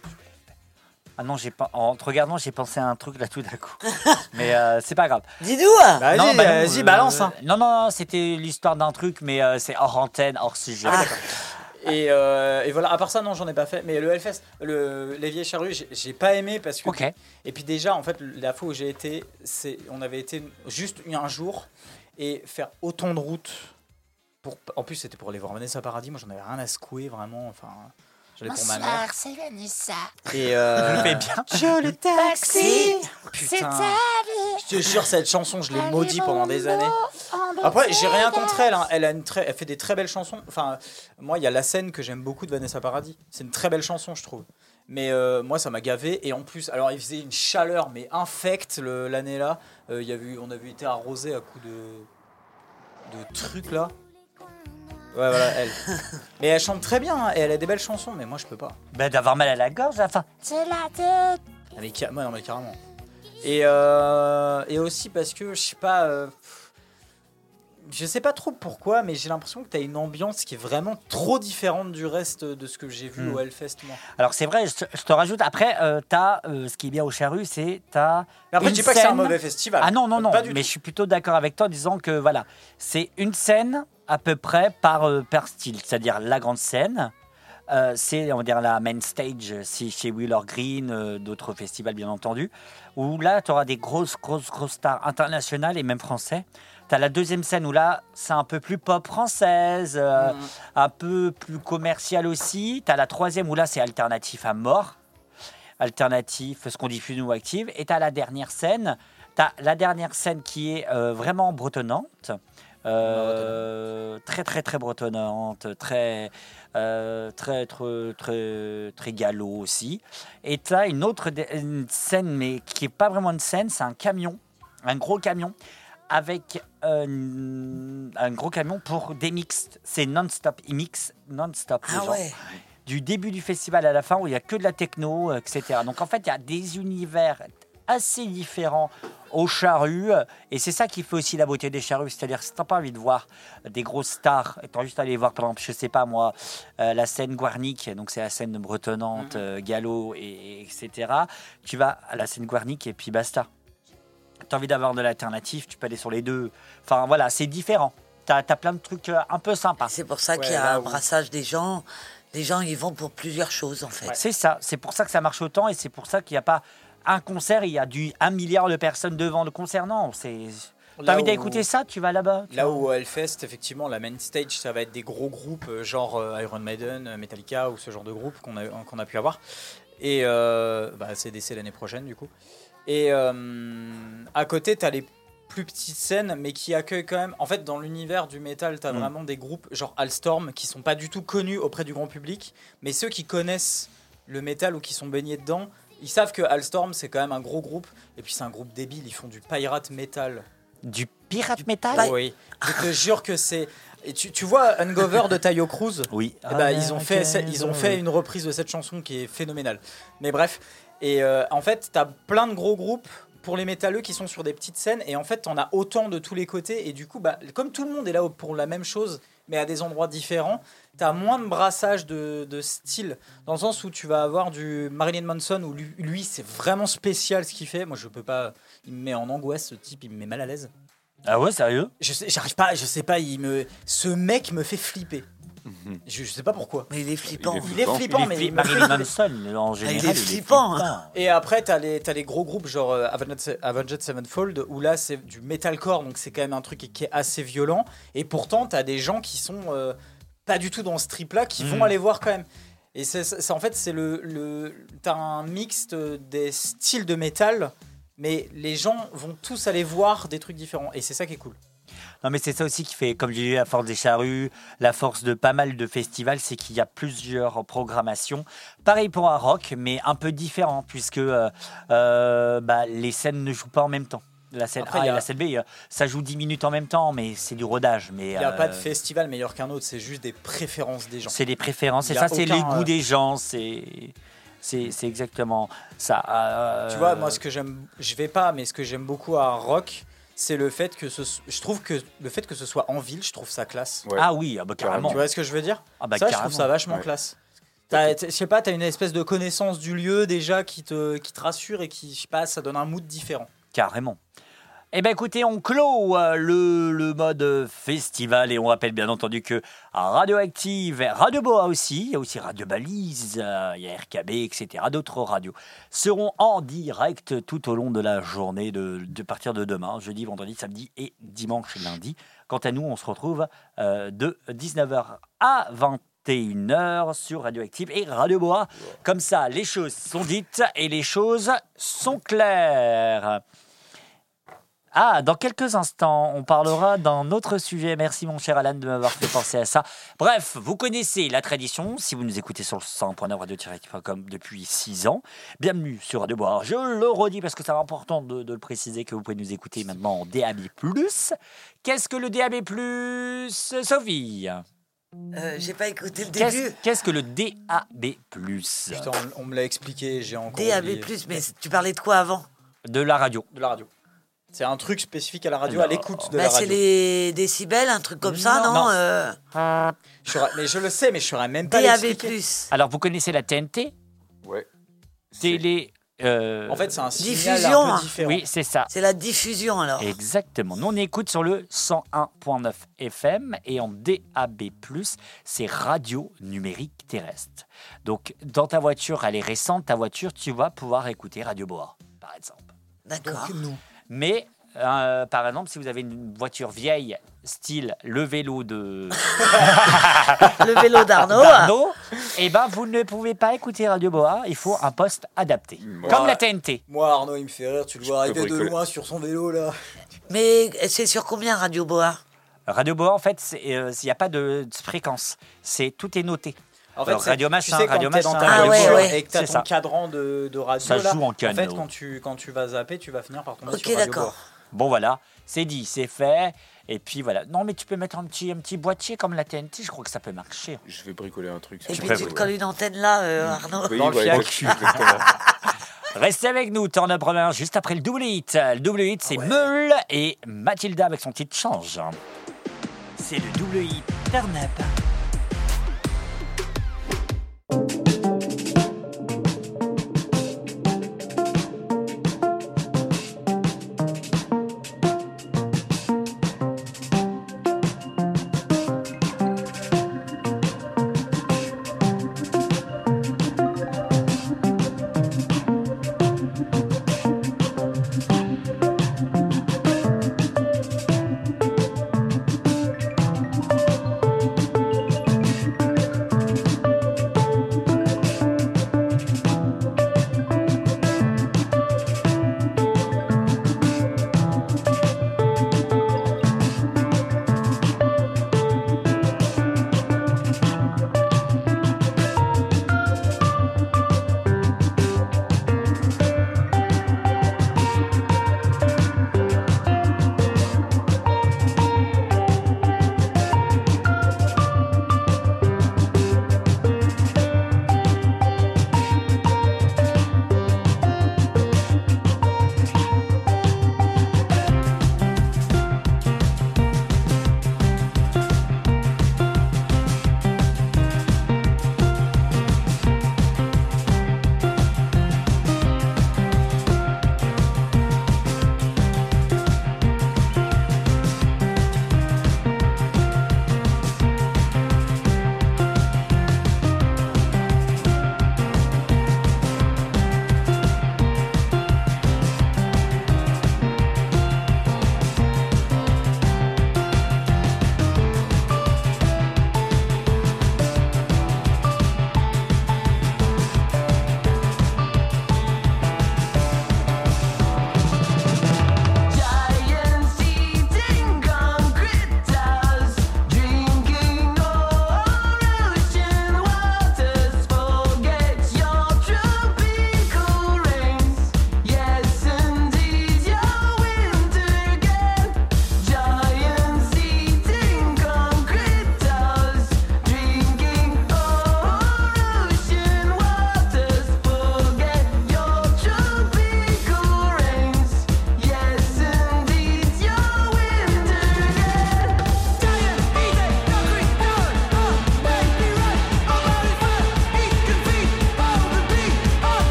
Ah non, j'ai pas. En te regardant, j'ai pensé à un truc là tout d'un coup. *laughs* mais euh, c'est pas grave. Dis-nous Vas-y, Non, bah non, vas-y, euh, balance. hein. Non, non, non, c'était l'histoire d'un truc, mais euh, c'est hors antenne, hors sujet. Ah, Et, euh, et voilà, à part ça, non, j'en ai pas fait. Mais le Hellfest, le, les vieilles charrues, j'ai- pas aimé parce que. Et puis déjà, en fait, la fois où j'ai été, c'est, on avait été juste un jour et faire autant de routes. Pour, en plus, c'était pour aller voir Vanessa Paradis. Moi, j'en avais rien à secouer, vraiment. Enfin, j'allais pour ma mère. c'est Vanessa. Et euh, *laughs* Je le fais bien. *laughs* Joli taxi, Putain. c'est ta vie. Je te jure, cette chanson, je l'ai Allez, maudit pendant des années. Après, j'ai rien Vegas. contre elle. hein. Elle, a une très, elle fait des très belles chansons. Enfin, moi, il y a la scène que j'aime beaucoup de Vanessa Paradis. C'est une très belle chanson, je trouve. Mais euh, moi, ça m'a gavé. Et en plus, alors, il faisait une chaleur, mais infecte le- l'année-là. Euh, il y a eu, on avait été arrosé à coups de, de trucs là. Ouais, voilà, elle. *laughs* mais elle chante très bien. hein, et elle a des belles chansons, mais moi, je peux pas. Ben, d'avoir mal à la gorge, enfin. C'est la tête. Ah, mais ca- ouais, non, mais carrément. Et, euh, et aussi parce que, je sais pas. euh, pff, je sais pas trop pourquoi, mais j'ai l'impression que tu as une ambiance qui est vraiment trop différente du reste de ce que j'ai vu Hmm. au Hellfest, moi. Alors, c'est vrai, je te, je te rajoute. Après, euh, t'as. euh, ce qui est bien au Charru, c'est. T'as. Mais après, une je dis pas que c'est un scène- mauvais festival. Ah non, non, non. Pas du Mais je suis plutôt d'accord avec toi en disant que, voilà, c'est une scène à peu près par, euh, par style. C'est-à-dire la grande scène. euh, c'est, on va dire, la main stage, c'est chez Wheeler Green, euh, d'autres festivals, bien entendu. Où là, tu auras des grosses, grosses, grosses stars internationales et même français. Tu as la deuxième scène où là, c'est un peu plus pop française, euh, Mhm. un peu plus commercial aussi. Tu as la troisième où là, c'est alternatif à mort. Alternatif, ce qu'on diffuse nous active. Et tu as la dernière scène. Tu as la dernière scène qui est euh, vraiment bretonnante. Euh, très très très bretonnante, très euh, très très très très galop aussi. Et as une autre une scène mais qui est pas vraiment une scène, c'est un camion, un gros camion avec un gros camion pour des mixtes. C'est non-stop, ils mixent non-stop. Ah gens. ouais. Du début du festival à la fin où il y a que de la techno, etc. Donc en fait, il y a des univers assez différents aux charrues. Et c'est ça qui fait aussi la beauté des charrues. C'est-à-dire, si t'as pas envie de voir des grosses stars, t'as juste aller voir, par exemple, je sais pas moi, euh, la scène Guarnic, donc c'est la scène bretonnante, euh, galop, et, et etc. Tu vas à la scène Guarnic et puis basta. T'as envie d'avoir de l'alternative, tu peux aller sur les deux. Enfin voilà, c'est différent. t'as as plein de trucs euh, un peu sympas. C'est pour ça qu'il y a un brassage des gens. Les gens, ils vont pour plusieurs choses, en fait. C'est ça, c'est pour ça que ça marche autant et c'est pour ça qu'il n'y a pas un concert, il y a du un milliard de personnes devant le concert. Non, c'est. T'as envie d'écouter ça Tu vas là-bas Là où Hellfest, effectivement, la main stage, ça va être des gros groupes, euh, genre euh, Iron Maiden, euh, Metallica ou ce genre de groupe qu'on a, qu'on a pu avoir. Et euh, bah, CDC l'année prochaine, du coup. Et euh, à côté, tu as les plus petites scènes, mais qui accueillent quand même. En fait, dans l'univers du métal, tu as Mm. vraiment des groupes genre Alstorm qui sont pas du tout connus auprès du grand public, mais ceux qui connaissent le métal ou qui sont baignés dedans, ils savent que Alstorm, c'est quand même un gros groupe. Et puis, c'est un groupe débile, ils font du pirate metal. Du pirate metal Oui. Je te jure que c'est. Et tu, tu vois Ungover de Tayo Cruz? Oui. Eh ben, ils, ont fait, ils ont fait une reprise de cette chanson qui est phénoménale. Mais bref, et euh, en fait, t'as plein de gros groupes pour les métalleux qui sont sur des petites scènes, et en fait, t'en as autant de tous les côtés, et du coup, bah, comme tout le monde est là pour la même chose, mais à des endroits différents, t'as moins de brassage de, de style, dans le sens où tu vas avoir du Marilyn Manson, où lui, lui, c'est vraiment spécial ce qu'il fait. Moi, je peux pas. Il me met en angoisse, ce type, il me met mal à l'aise. Ah ouais, sérieux? Je sais, j'arrive pas, je sais pas, il me, ce mec me fait flipper. Je, je sais pas pourquoi. Mais il est flippant. Il est flippant, mais il Marilyn. Manson, en général. il est flippant, hein. Et après, t'as les, t'as les gros groupes genre euh, Avenged, Avenged Sevenfold, où là, c'est du metalcore, donc c'est quand même un truc qui est assez violent. Et pourtant, t'as des gens qui sont euh, pas du tout dans ce trip-là, qui vont aller voir quand même. Et c'est, c'est- en fait, c'est le, le, t'as un mixte des styles de métal, mais les gens vont tous aller voir des trucs différents. Et c'est ça qui est cool. Non, mais c'est ça aussi qui fait, comme j'ai dit, la force des charrues, la force de pas mal de festivals, c'est qu'il y a plusieurs programmations. Pareil pour un rock, mais un peu différent, puisque euh, euh, bah, les scènes ne jouent pas en même temps. La scène Après, A il y et a- la scène B, euh, ça joue 10 minutes en même temps, mais c'est du rodage. Mais Il n'y a euh, pas de festival meilleur qu'un autre, c'est juste des préférences des gens. C'est des préférences, et ça, c'est les goûts euh, des gens. C'est. C'est c'est exactement ça. Euh, Tu vois, moi, ce que j'aime, je vais pas, mais ce que j'aime beaucoup à rock, c'est le fait que ce, je trouve que le fait que ce soit en ville, je trouve ça classe. Ah oui, ah bah, carrément. Tu vois ce que je veux dire? Ah bah, Ça, je trouve ça vachement Ouais. classe. Je sais pas, t'as une espèce de connaissance du lieu déjà qui te, qui te rassure et qui, je sais pas, ça donne un mood différent. Carrément. Eh bien écoutez, on clôt euh, le, le mode festival et on rappelle bien entendu que Radioactive, Radio Boa aussi, il y a aussi Radio Balise, euh, il y a RKB, etc. D'autres radios seront en direct tout au long de la journée de, de partir de demain, jeudi, vendredi, samedi et dimanche, lundi. Quant à nous, on se retrouve euh, de 19h à 21h sur Radioactive et Radio Boa. Comme ça, les choses sont dites et les choses sont claires. Ah, dans quelques instants, on parlera d'un autre sujet. Merci mon cher Alan de m'avoir fait penser à ça. Bref, vous connaissez la tradition. Si vous nous écoutez sur le 100.9 radio-com depuis 6 ans, bienvenue sur Radio Bois. Je le redis parce que c'est important de, de le préciser que vous pouvez nous écouter maintenant en DAB+. Qu'est-ce que le DAB+, Sophie? Euh, J'ai pas écouté le début. qu'est-ce que le DAB+. Putain, on, on me l'a expliqué, j'ai encore DAB+, oublié. mais tu parlais de quoi avant? De la radio. De la radio. C'est un truc spécifique à la radio, Non. à l'écoute de Bah, la C'est radio. les décibels, un truc comme ça, non, Non. euh, Je mais je le sais, mais je saurais même pas DAB+. Alors, vous connaissez la TNT Ouais. Télé... euh, En fait, c'est un signal Diffusion, un hein. peu différent. Oui, c'est ça. C'est la diffusion alors. Exactement. Nous, on écoute sur le 101.9 FM et en DAB+, c'est radio numérique terrestre. Donc, dans ta voiture, elle est récente, ta voiture, tu vas pouvoir écouter Radio Boa, par exemple. D'accord. nous. Mais, euh, par exemple, si vous avez une voiture vieille, style le vélo de *laughs* Le vélo d'Arnaud. d'Arnaud, eh ben, vous ne pouvez pas écouter Radio Boa. Il faut un poste adapté, comme la TNT. Moi, Arnaud, il me fait rire. Tu le vois arriver de loin sur son vélo, là. Mais c'est sur combien Radio Boa? Radio Boa, en fait, euh, il n'y a pas de de fréquence. C'est tout est noté. En fait, Alors, radio tu machin, sais, quand radio t'es dans machin, ta Ah voiture ouais, ouais. et que t'as C'est ton ça. cadran de, de radio, Ça là, joue en en fait, quand tu, quand tu vas zapper, tu vas finir par tomber Ok, sur Radio d'accord. Bon voilà, c'est dit, c'est fait. Et puis voilà. Non, mais tu peux mettre un petit, un petit boîtier comme la TNT, je crois que ça peut marcher. Je vais bricoler un truc. Et puis tu tu te colles une antenne là, euh, Arnaud. Oui, Dans le ouais. *laughs* Restez avec nous, turn up juste après le double hit. Le double hit, c'est Meul et Mathilda avec son titre change. C'est le double hit turn up. C'est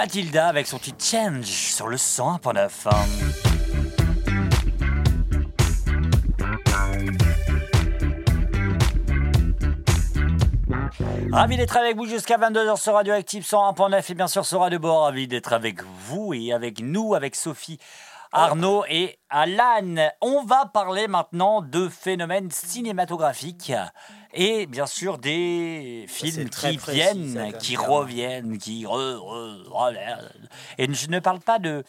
Mathilda avec son petit change sur le 101.9. Ravi d'être avec vous jusqu'à 22h sur Radioactive 101.9 et bien sûr sur Radio Bord. Ravi d'être avec vous et avec nous, avec Sophie, Arnaud et Alan. On va parler maintenant de phénomènes cinématographiques et bien sûr des films qui précis, viennent, qui reviennent, qui re. Et je ne parle pas de.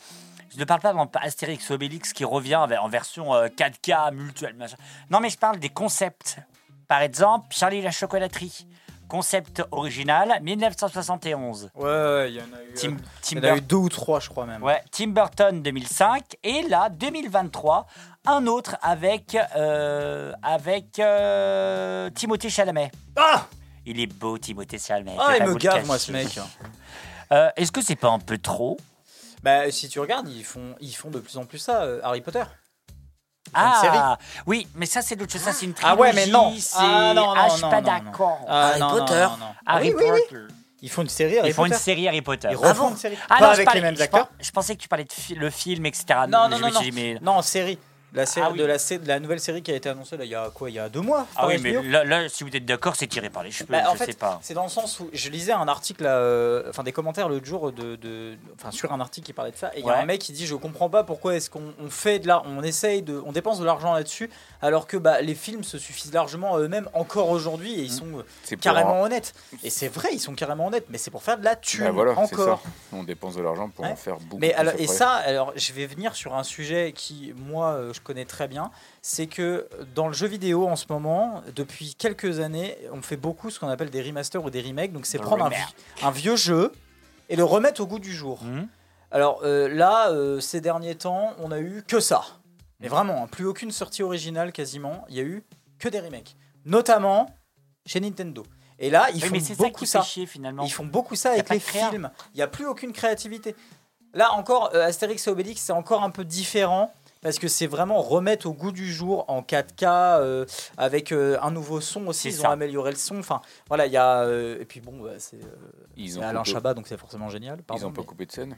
Je ne parle pas d'Astérix Obélix qui revient en version euh, 4K, mutuelle, machin. Non, mais je parle des concepts. Par exemple, Charlie la chocolaterie. Concept original, 1971. Ouais, ouais, il y en a eu, Tim, euh, Tim il y en a eu deux ou trois, je crois même. Ouais, Tim Burton 2005 et là 2023 un autre avec euh, avec euh, Timothée Chalamet. Ah Il est beau Timothée Chalamet. Ah, il me gave, moi, ce mec. Est-ce que c'est pas un peu trop? Bah, si tu regardes, ils font, ils font de plus en plus ça. Harry Potter. Une série. Ah, oui, mais ça c'est d'autre chose. Ça c'est une Ah trilogie. ouais, mais non. c'est- Ah non, non, Ah, je suis pas d'accord. Ah, Harry Potter. non, non. Harry oui, oui, oui. Potter. Ils font une série Harry Ils font une Potter. série Harry Potter. Ils refont une série. Ah Pas non, avec parlais- les mêmes je acteurs. Je pensais que tu parlais de fi- le film, etc. Non, non, je non, me non. suis dit, mais- Non, série. La série Ah oui. de, la, sé- de la nouvelle série qui a été annoncée là, il y a quoi Il y a deux mois Ah oui, mais là, là, si vous êtes d'accord, c'est tiré par les cheveux. Bah, en je fait, sais pas. c'est dans le sens où je lisais un article, là, euh, enfin des commentaires l'autre jour de, de- enfin sur un article qui parlait de ça, et il y a un mec qui dit je comprends pas pourquoi est-ce qu'on on fait de là, on essaye de, on dépense de l'argent là-dessus, alors que bah, les films se suffisent largement à eux-mêmes encore aujourd'hui et ils sont euh, carrément un- honnêtes. Et c'est vrai, ils sont carrément honnêtes, mais c'est pour faire de la thune Bah voilà, encore. ça. On dépense de l'argent pour Ouais. en faire beaucoup. Mais plus alors, et ça, alors, je vais venir sur un sujet qui, moi, euh, je connais très bien. C'est que dans le jeu vidéo, en ce moment, depuis quelques années, on fait beaucoup ce qu'on appelle des remasters ou des remakes. Donc, c'est prendre un, vieux jeu et le remettre au goût du jour. Mhm. Alors euh, là, euh, ces derniers temps, on a eu que ça. Mais vraiment, hein, plus aucune sortie originale quasiment. Il y a eu que des remakes. Notamment chez Nintendo. Et là, ils Oui, font ça beaucoup ça. fait chier finalement. Ils font beaucoup ça avec les films. Il n'y a plus aucune créativité. Là encore, euh, Astérix et Obélix, c'est encore un peu différent. Parce que c'est vraiment remettre au goût du jour en 4K euh, avec euh, un nouveau son aussi. Ils ça. ont amélioré le son. Enfin, voilà, il y a. euh, et puis bon, bah, c'est Ils ont Alain coupé- Chabat, donc c'est forcément génial. Ils ont pas mais- coupé de scène?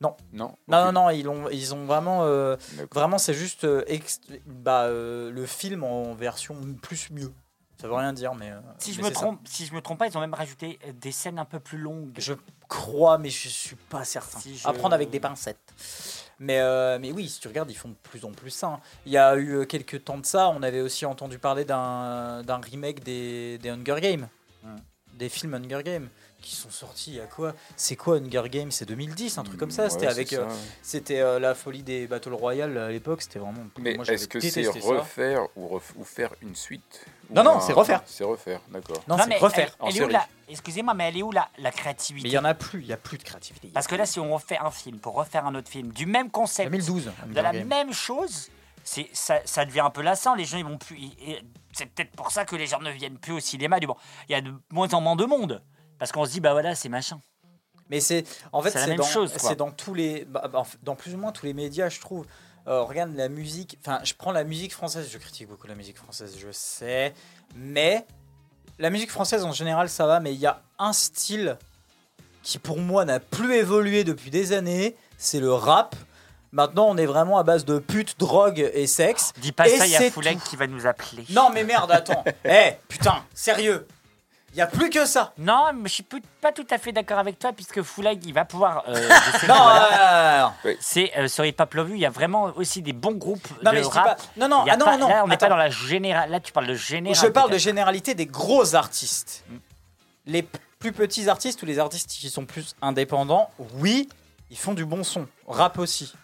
Non. Non. Non, non, non, ils ont, ils ont vraiment. vraiment, c'est juste ex- bah, le film en version plus mieux. Ça veut rien dire, mais. Si je me ça. trompe, si je me trompe pas, ils ont même rajouté des scènes un peu plus longues. Je crois, mais je suis pas certain. Si je- À prendre avec des pincettes. Mais, euh, mais oui, si tu regardes, ils font de plus en plus ça. hein. Il y a eu euh, quelques temps de ça, on avait aussi entendu parler d'un remake des, des Hunger Games. Hmm. Des films Hunger Games qui sont sortis il y a quoi C'est quoi Hunger Games C'est 2010, un truc comme ça. Ouais, C'était avec. ça, euh, ouais. C'était euh, la folie des Battle Royale à l'époque, c'était vraiment. Mais est-ce que c'est ça. refaire ou, ref- ou faire une suite Non, non, un- c'est refaire. C'est refaire, d'accord. Non, Non, c'est mais refaire. elle- en elle est où série. la- Excusez-moi, mais elle est où la, la créativité? Mais il y en a plus, il y a plus de créativité. Parce que là, si on refait un film pour refaire un autre film du même concept, 2012, de la même chose, c'est ça, ça devient un peu lassant. Les gens, ils vont plus. C'est peut-être pour ça que les gens ne viennent plus au cinéma. Du bon, il y a de moins en moins de monde parce qu'on se dit bah voilà, c'est machin. Mais c'est en fait C'est la c'est même dans, chose, dans tous les bah, bah, dans plus ou moins tous les médias je trouve. Euh, regarde la musique, enfin je prends la musique française, je critique beaucoup la musique française, je sais, mais la musique française en général ça va, mais il y a un style qui pour moi n'a plus évolué depuis des années, c'est le rap. Maintenant on est vraiment à base de pute, drogue et sexe. Dis pas Et ça, il y a Foulek qui va nous appeler. Non mais merde, attends. *laughs* Eh putain, sérieux. Il y a plus que ça. Non, mais je suis pas tout à fait d'accord avec toi puisque Foulag il va pouvoir. euh, *laughs* je sais Non, pas, euh, C'est euh, sur Hip Hop Love You, il y a vraiment aussi des bons groupes Non, de mais je dis rap. pas- non, non, Il y a ah non, pas- non, Là, on n'est pas attends. dans la générale. Là, tu parles de général. Je parle de peut-être. généralité des gros artistes. Les p- plus petits artistes ou les artistes qui sont plus indépendants, oui, ils font du bon son. Rap aussi.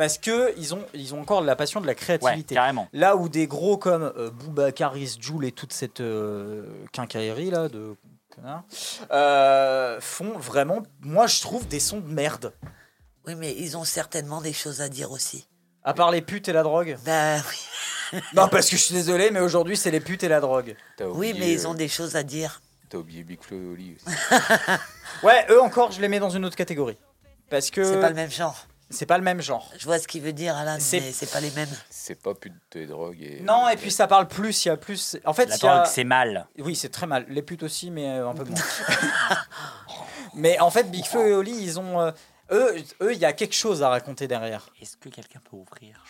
Parce que ils ont, ils ont encore la passion de la créativité. Ouais, carrément. Là où des gros comme euh, Booba, Karis, Joule et toute cette euh, quincaillerie là de euh, font vraiment, moi je trouve, des sons de merde. Oui, mais ils ont certainement des choses à dire aussi. À part les putes et la drogue Ben Non, parce que je suis désolé, mais aujourd'hui c'est les putes et la drogue. Oui. Oui, mais ils euh, ont des choses à dire. T'as oublié Big Flo et Oli aussi. *laughs* Ouais, eux encore, je les mets dans une autre catégorie. Parce que. C'est pas le même genre. C'est pas le même genre. Je vois ce qu'il veut dire, Alan, C'est- mais c'est pas les mêmes. C'est pas pute et drogue et. Non, et puis ça parle plus, il y a plus. En fait, La il y a- drogue, c'est mal. Oui, c'est très mal. Les putes aussi, mais euh, un peu moins. *laughs* mais en fait, Big Flo et Oli, ils ont. euh, eux, eux, il y a quelque chose à raconter derrière. Est-ce que quelqu'un peut ouvrir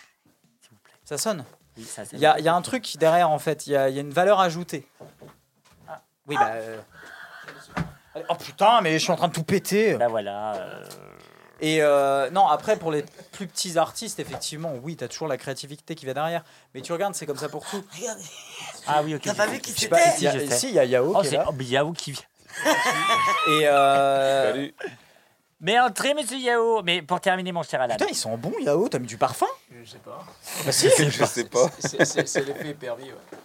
S'il vous plaît? Ça sonne? Oui, ça c'est. Il y a, il y a un truc derrière, en fait. Il y a, il y a une valeur ajoutée. Oui, bah. euh, Oh putain, mais je suis en train de tout péter. Bah voilà. euh, Et euh, non, après, pour les plus petits artistes, effectivement, oui, t'as toujours la créativité qui va derrière. Mais tu regardes, c'est comme ça pour tout. Regarde, Ah oui, ok. T'as pas vu qui c'était il y a- Si, il y a Yao Oh, qui est c'est là. oh, mais Yahoo qui vient. Et euh, Salut. Mais entrez, monsieur Yahoo. Mais pour terminer, mon cher Alan. Putain, ils sont bons, Yao. T'as mis du parfum? Je sais pas. Bah si *laughs* Je sais pas. *laughs* C'est- l'effet pervers, ouais.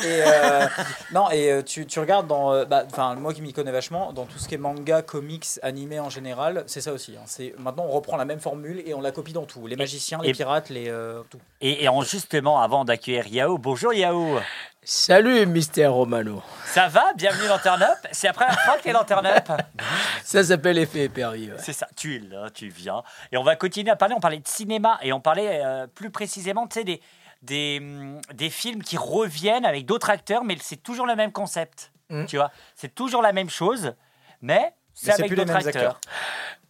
Et euh, *laughs* non, et euh, tu, tu regardes dans, euh, bah, enfin moi qui m'y connais vachement, dans tout ce qui est manga, comics, animé en général, c'est ça aussi. hein. C'est maintenant on reprend la même formule et on la copie dans tout. Les magiciens, les pirates, les euh, tout. Et, et en justement, avant d'accueillir Yao, bonjour Yao. Salut, Mister Romano. Ça va? Bienvenue dans Turn Up. C'est la première fois que t'es dans Turn Up? Ça s'appelle effet Perry. ouais. C'est ça, tu es là, tu viens. Et on va continuer à parler, on parlait de cinéma et on parlait euh, plus précisément, tu sais, des, des, hum, des films qui reviennent avec d'autres acteurs, mais c'est toujours le même concept. Mm. Tu vois, c'est toujours la même chose, mais c'est avec d'autres acteurs. acteurs.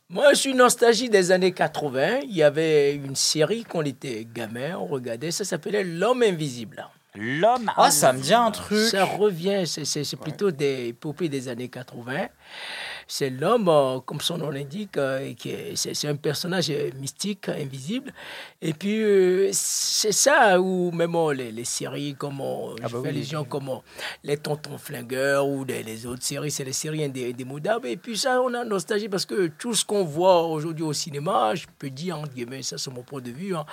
Moi, je suis nostalgie des années 80. Il y avait une série quand on était gamin, on regardait, ça s'appelait L'homme invisible. L'homme Ah, ça me dit un truc. Ça revient, c'est- c'est c'est plutôt des épopées des années 80. C'est l'homme, euh, comme son nom l'indique, euh, qui c'est c'est un personnage mystique, invisible. Et puis, euh, c'est ça où même les, les séries comme Ah bah oui. les gens comme euh, les Tontons Flingueurs ou les, les autres séries, c'est les séries indé- indémodables. Et puis ça, on a nostalgie parce que tout ce qu'on voit aujourd'hui au cinéma, je peux dire, entre guillemets, ça c'est mon point de vue, hein,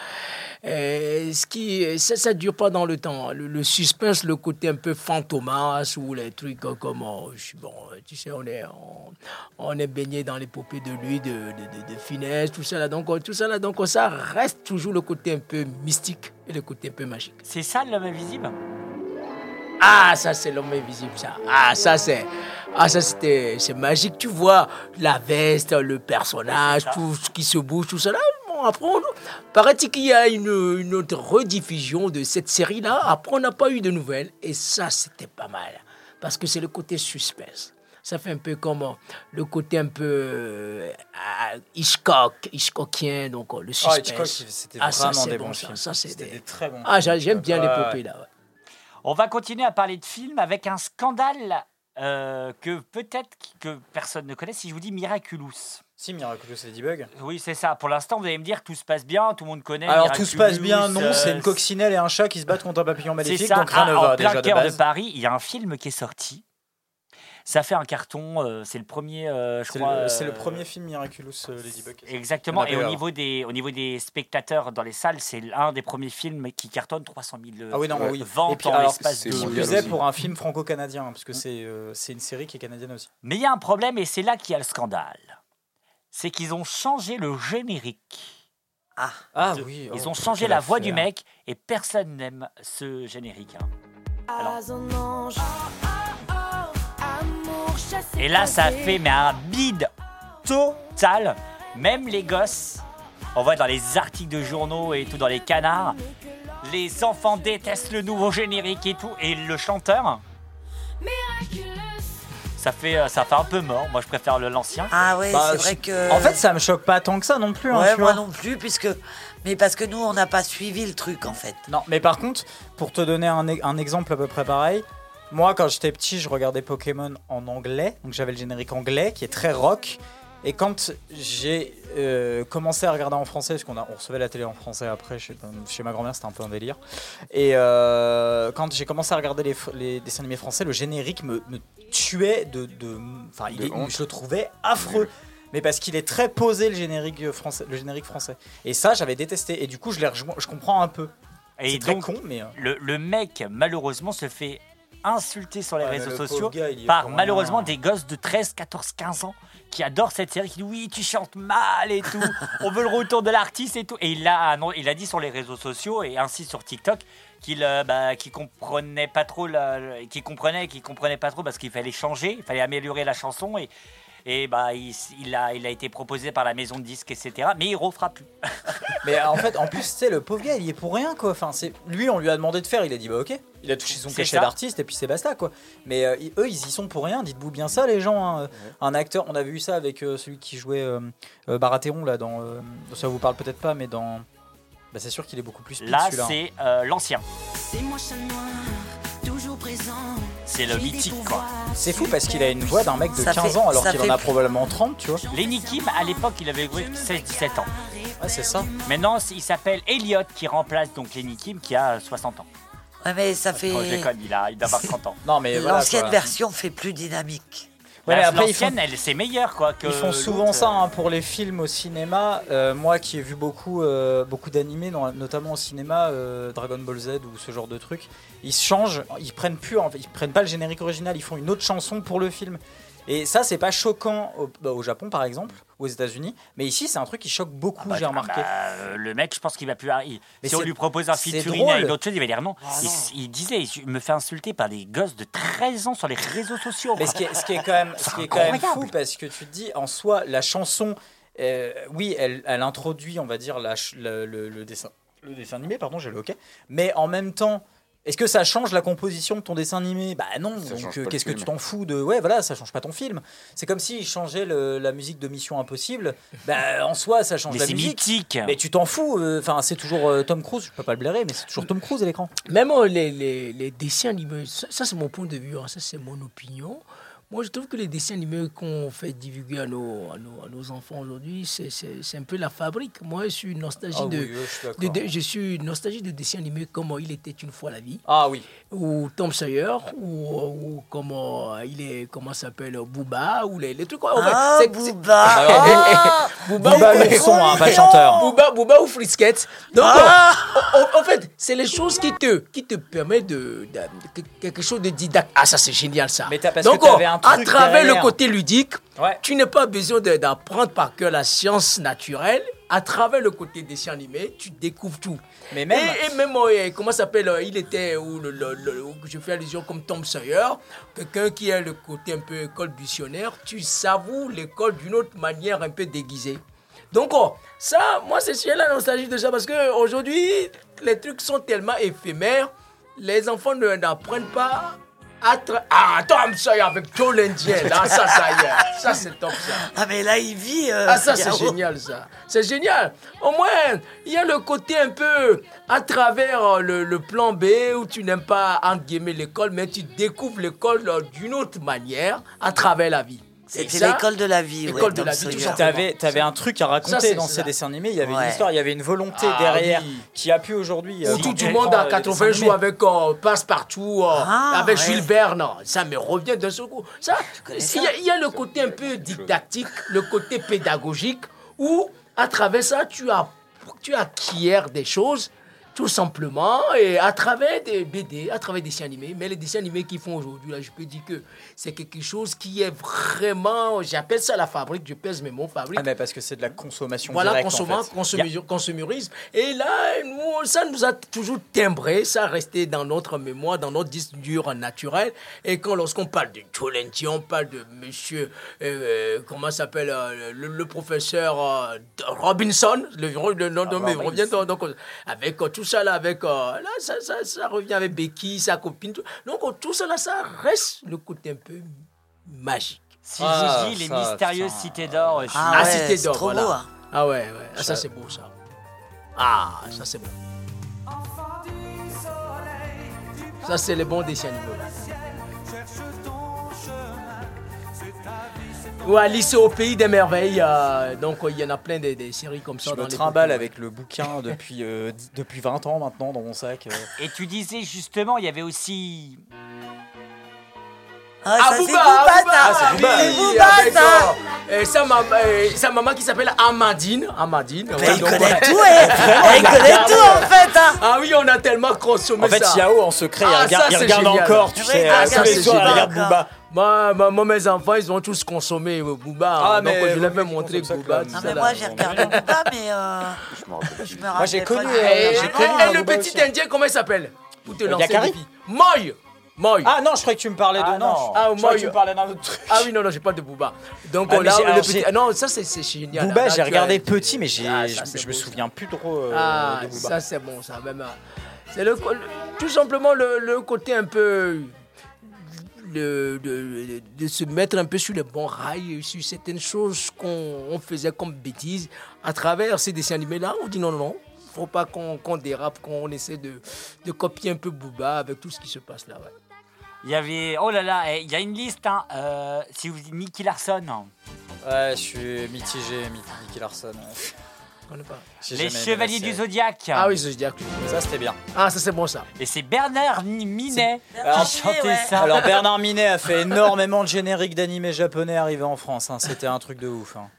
ce qui, ça, ça dure pas dans le temps. Le, le suspense, le côté un peu fantomas ou les trucs comme, bon, tu sais, on est, on, on est baigné dans l'épopée de lui, de, de, de- de finesse, tout ça là. Donc, euh, tout ça là, donc euh, ça reste toujours le côté un peu mystique et le côté un peu magique. C'est ça l'homme invisible? Ah, ça c'est l'homme invisible, ça. Ah, ça c'est, ah ça c'était, c'est magique. Tu vois la veste, le personnage, tout ce qui se bouge, tout ça là. Bon, après, on- paraît-il qu'il y a une, une autre rediffusion de cette série-là. Après, on n'a pas eu de nouvelles. Et ça, c'était pas mal. Parce que c'est le côté suspense. Ça fait un peu comme euh, le côté un peu euh, ah, Hitchcock, Hitchcockien, donc euh, le suspense. Ah, Hitchcock, c'était Ah, ça, vraiment c'est des bon, bons ça, films. ça, c'est C'était des- des très bons Ah, films. j'aime bien Ouais, l'épopée là. ouais. On va continuer à parler de films avec un scandale euh, que peut-être que personne ne connaît si je vous dis Miraculous. Si, Miraculous Ladybug. Oui, c'est ça. Pour l'instant, vous allez me dire tout se passe bien, tout le monde connaît. Alors tout se passe bien, non, c'est une coccinelle et un chat qui se battent contre un papillon C'est maléfique, ça, donc rien ah, ne en va plein déjà de cœur de, base. Paris, il y a un film qui est sorti. Ça fait un carton, euh, c'est le premier, euh, je C'est crois. le, c'est le euh, premier film Miraculous euh, Ladybug. Exactement. Et au niveau, des, au niveau des spectateurs dans les salles, c'est l'un des premiers films qui cartonne 300 000 Ah oui, non, euh, oui. ventes Et puis, en alors, l'espace de qui pour un film franco-canadien, parce que c'est euh, c'est une série qui est canadienne aussi. Mais il y a un problème et c'est là qu'il y a le scandale. C'est qu'ils ont changé le générique. Ah, Ah De- oui, Ils oh, ont changé la voix du mec et personne n'aime ce générique. hein. Alors, et là, ça fait mais un bide total. Même les gosses, on voit dans les articles de journaux et tout, dans les canards, les enfants détestent le nouveau générique et tout. Et le chanteur, ça fait, euh, ça fait un peu mort. Moi, je préfère le- l'ancien. Ah ouais, Bah, c'est vrai que. En fait, ça me choque pas tant que ça non plus. hein, Ouais, tu moi vois. non plus, puisque. Mais parce que nous, on n'a pas suivi le truc, en fait. Non, mais par contre, pour te donner un, e- un exemple à peu près pareil, moi quand j'étais petit, je regardais Pokémon en anglais, donc j'avais le générique anglais qui est très rock. Et quand j'ai euh, commencé à regarder en français, parce qu'on on recevait la télé en français après chez, chez ma grand-mère, c'était un peu un délire. Et euh, quand j'ai commencé à regarder les, dessins animés français, le générique me, me tuait de. Enfin, je le trouvais affreux. Mais parce qu'il est très posé le générique français, le générique français. Et ça, j'avais détesté. Et du coup, je, je comprends un peu. Et C'est très donc, con, mais. euh, le, le mec, malheureusement, se fait insulter sur les Ouais, réseaux sociaux gars, par malheureusement des gosses de 13, 14, 15 ans qui adorent cette série, qui disent oui, tu chantes mal et tout, on veut le retour de l'artiste et tout. Et il a, il a dit sur les réseaux sociaux et ainsi sur TikTok qu'il euh, bah, qu'il comprenait pas trop, qu'il comprenait, qu'il comprenait pas trop parce qu'il fallait changer, il fallait améliorer la chanson et et bah il, il a il a été proposé par la maison de disques etc. Mais il refera plus. *laughs* Mais en fait, en plus, tu sais, le pauvre gars, il y est pour rien, quoi. Enfin, c'est lui, on lui a demandé de faire, il a dit bah ok. Il a touché son cachet d'artiste et puis c'est basta, quoi. Mais euh, ils- eux, ils y sont pour rien. Dites-vous bien ça, les gens. hein. Un acteur, on avait vu ça avec euh, celui qui jouait euh, euh, Baratheon là dans. euh, ça vous parle peut-être pas, mais dans. Bah, c'est sûr qu'il est beaucoup plus speed, Là celui-là. c'est euh, l'ancien, C'est moi chat noir, toujours présent. C'est le mythique quoi. C'est fou parce qu'il a une voix d'un mec de Ça 15 fait- ans alors ça qu'il en fait- a probablement 30, tu vois. Lenny Kim à l'époque il avait joué 16-17 ans. Ouais, c'est ça. Maintenant, il s'appelle Elliot qui remplace donc Lenny Kim qui a 60 ans. Ouais, mais ça fait. Oh, je déconne, il, a, il doit avoir 30 ans. Non, mais voilà, L'ancienne quoi. version fait plus dynamique. Ouais, La- après, l'ancienne, font- elle, c'est meilleur, quoi. Que Ils font souvent ça hein, pour les films au cinéma. Euh, moi qui ai vu beaucoup, euh, beaucoup d'animés, notamment au cinéma, euh, Dragon Ball Z ou ce genre de trucs, ils se changent, ils prennent plus, ils prennent pas le générique original, ils font une autre chanson pour le film. Et ça, c'est pas choquant au, bah, au Japon par exemple, aux États-Unis, mais ici, c'est un truc qui choque beaucoup, Bah, j'ai ah remarqué. bah, euh, le mec, je pense qu'il va plus. il- Mais si on lui propose un featuring avec d'autres choses, il va dire non. Ah il, non. il disait, il me fait insulter par des gosses de 13 ans sur les réseaux sociaux. Mais ce qui est, ce qui est quand même, ce C'est qui est quand même fou parce que tu te dis en soi la chanson, euh, oui, elle, elle introduit, on va dire, la le, le- le dessin, le dessin animé, pardon, j'ai le ok. Mais en même temps, est-ce que ça change la composition de ton dessin animé? Bah non. Ça donc change euh, qu'est-ce que tu t'en fous de Ouais, voilà, ça change pas ton film. C'est comme s'ils changeaient le- la musique de Mission Impossible. Bah en soi, ça change Mais la c'est musique. mythique. Mais tu t'en fous. euh, Enfin, c'est toujours euh, Tom Cruise. Je peux pas le blairer, mais c'est toujours Tom Cruise à l'écran. Même euh, les, les, les dessins animés, ça, ça, c'est mon point de vue, hein, ça c'est mon opinion. Moi je trouve que les dessins animés qu'on fait divulguer à nos, à nos, à nos enfants aujourd'hui, c'est- c'est c'est un peu la fabrique. Moi je suis une nostalgie Ah de, oui, je suis de, d'accord. de- je suis une nostalgie de dessins animés comme Il était une fois la vie. Ah oui. Ou Tom Sawyer, ou, ou comme euh, il est, comment s'appelle, Booba, ou les, les trucs. en fait, Ah, c'est- Booba. c'est- Ah. Booba, Booba, ou- l'ourson, hein, pas le chanteur. Booba, Booba ou Frisket. Donc, Ah. en, en fait, c'est les choses qui te, qui te permettent de, de- de- quelque chose de didactique. Ah, ça, c'est génial, ça. Mais t'as- parce Donc, que t'avais euh, un à truc travers le côté ludique, Ouais. tu n'as pas besoin d'apprendre par cœur la science naturelle. À travers le côté dessin animé, tu découvres tout. Mais même- Et, et même, euh, comment ça s'appelle euh, Il était, où le, le- le- où je fais allusion comme Tom Sawyer, quelqu'un qui a le côté un peu école buissonnaire, tu savoues l'école d'une autre manière un peu déguisée. Donc, oh, ça, moi, c'est sur la nostalgie de ça parce qu'aujourd'hui, les trucs sont tellement éphémères, les enfants ne- n'apprennent pas Ah, Tom Sawyer avec Joe l'Indien, là, ça, ça y est. Ça, c'est top, ça. Ah, mais là, il vit. euh, Ah ça c'est génial ça. C'est génial. Au moins, il y a le côté un peu à travers euh, le, le plan B où tu n'aimes pas entre guillemets l'école, mais tu découvres l'école euh, d'une autre manière à travers la vie. C'était l'école de la vie. L'école ouais, de la vie, tout. T'avais, t'avais un truc à raconter dans ça. ces dessins animés. Il y avait une histoire, il y avait une volonté Ah, derrière oui. qui a pu aujourd'hui. euh, Où tout le monde à les 80 dessins joue animés. avec euh, Passe-Partout, euh, Ah, avec ouais. Jules Verne. Ça me revient d'un seul coup. Ça, connais il y, a- il y a le côté un peu didactique, le côté pédagogique, où à travers ça, tu, as, tu acquiers des choses, tout simplement, et à travers des BD, à travers des dessins animés. Mais les dessins animés qu'ils font aujourd'hui, là, je peux dire que c'est quelque chose qui est vraiment, j'appelle ça la fabrique, je pèse mes mots, fabrique. Ah, mais parce que c'est de la consommation Voilà, directe. consommant, en fait. consumérisme. Et là, nous, ça nous a toujours timbré, ça a resté dans notre mémoire, dans notre disque dur naturel. Et quand lorsqu'on parle de Jolenti, on parle de monsieur, euh, comment s'appelle, euh, le, le professeur euh, Robinson, le, le nom de- mais revient donc, avec euh, tout ça là, avec, euh, là, ça, ça, ça revient avec Becky, sa copine. tout. Donc euh, tout ça là, ça reste le côté un peu magique. Si Ah, je dis les ça, mystérieuses cités d'or, Ah, Ah, ouais, Cité c'est d'Or, voilà. beau. hein. Ah ouais, ouais. Ah, ça c'est beau ça. Ah, ça c'est beau. Ça c'est les bons dessins animés. Ou Alice au pays des merveilles. euh, donc il y en a plein des, des séries comme ça. Je dans me les trimballe bouquins. avec le bouquin *laughs* depuis, euh, depuis 20 ans maintenant dans mon sac. euh. Et tu disais justement, il y avait aussi. Ah, Ah, ça, c'est Booba, ça. ah, Booba. oui, C'est Booba, avec, ça. euh, et sa, maman, euh, sa maman qui s'appelle Amandine. Amandine. Mais ouais, il donc, connaît ouais. tout, *laughs* eh. Il connaît tout, en fait. hein. Ah oui, on a tellement consommé En fait, ça. Yao en secret, il Ah, regarde, ça, il regarde encore, tu sais, ça, tous les soirs, il regarde Booba. Moi, moi, moi, mes enfants, ils ont tous consommé euh, Booba. Ah, donc mais je l'ai même montré Booba. Non, mais moi, j'ai regardé Booba, mais euh, Je me rappelle. Moi, j'ai connu, euh, Et, j'ai connu et le Booba petit aussi. indien, comment il s'appelle? Pour te lancer. Moy Moy Ah non, je croyais que tu me parlais de. Ah, non, Ah, je croyais que tu me parlais d'un autre truc. Ah oui, non, non, j'ai pas de Booba. Donc Ah, on a le petit. Ah, non, ça c'est génial. Booba, j'ai as- regardé petit, mais j'ai, Ah, je, me souviens plus trop euh, Ah, de Booba. ça c'est bon, ça. Même, c'est le- tout simplement le, le côté un peu de, de, de se mettre un peu sur les bons rails, sur certaines choses qu'on on faisait comme bêtises. À travers ces dessins animés-là, on dit non, non, non. Faut pas qu'on dérape, qu'on essaie de, de copier un peu Booba avec tout ce qui se passe là. ouais. Il y avait. Oh là là, eh, il y a une liste, hein. euh, si vous dites Nicky Larson. Ouais, je suis mitigé, Mi- Nicky Larson. Les Chevaliers du. Zodiaque. Ah oui, Zodiac. Ça, c'était bien. Ah, ça c'est bon ça. Et c'est Bernard Ni- Minet qui chantait ouais. ça. Alors Bernard Minet a fait énormément de génériques d'animés japonais arrivés en France. hein. C'était un truc de ouf. hein.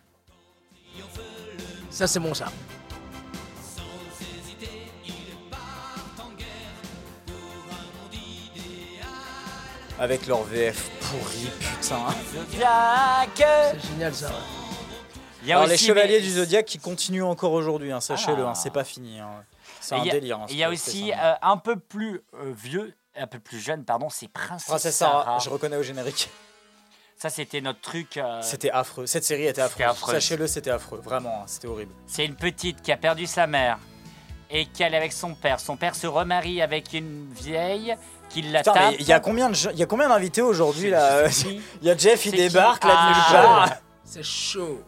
Ça c'est bon ça. Avec leur VF pourri, putain. Zodiaque. C'est génial ça. ouais. Il y a Alors les Chevaliers du Zodiaque qui continuent encore aujourd'hui, hein, sachez-le, Ah. hein, c'est pas fini. hein. C'est un il y a- délire. hein, Il y a aussi euh, un peu plus euh, vieux, un peu plus jeune, pardon, c'est Princesse, Princesse Sarah. Sarah, je reconnais au générique. Ça, c'était notre truc. euh, C'était affreux. Cette série était affreuse. affreuse. Sachez-le, c'était affreux. Vraiment, hein, c'était horrible. C'est une petite qui a perdu sa mère et qui allait avec son père. Son père se remarie avec une vieille qui la Putain, tape. il y a combien de gens- il y a combien d'invités aujourd'hui là qui. *laughs* Il y a Jeff, il qui débarque là de Ah. nulle part. C'est chaud.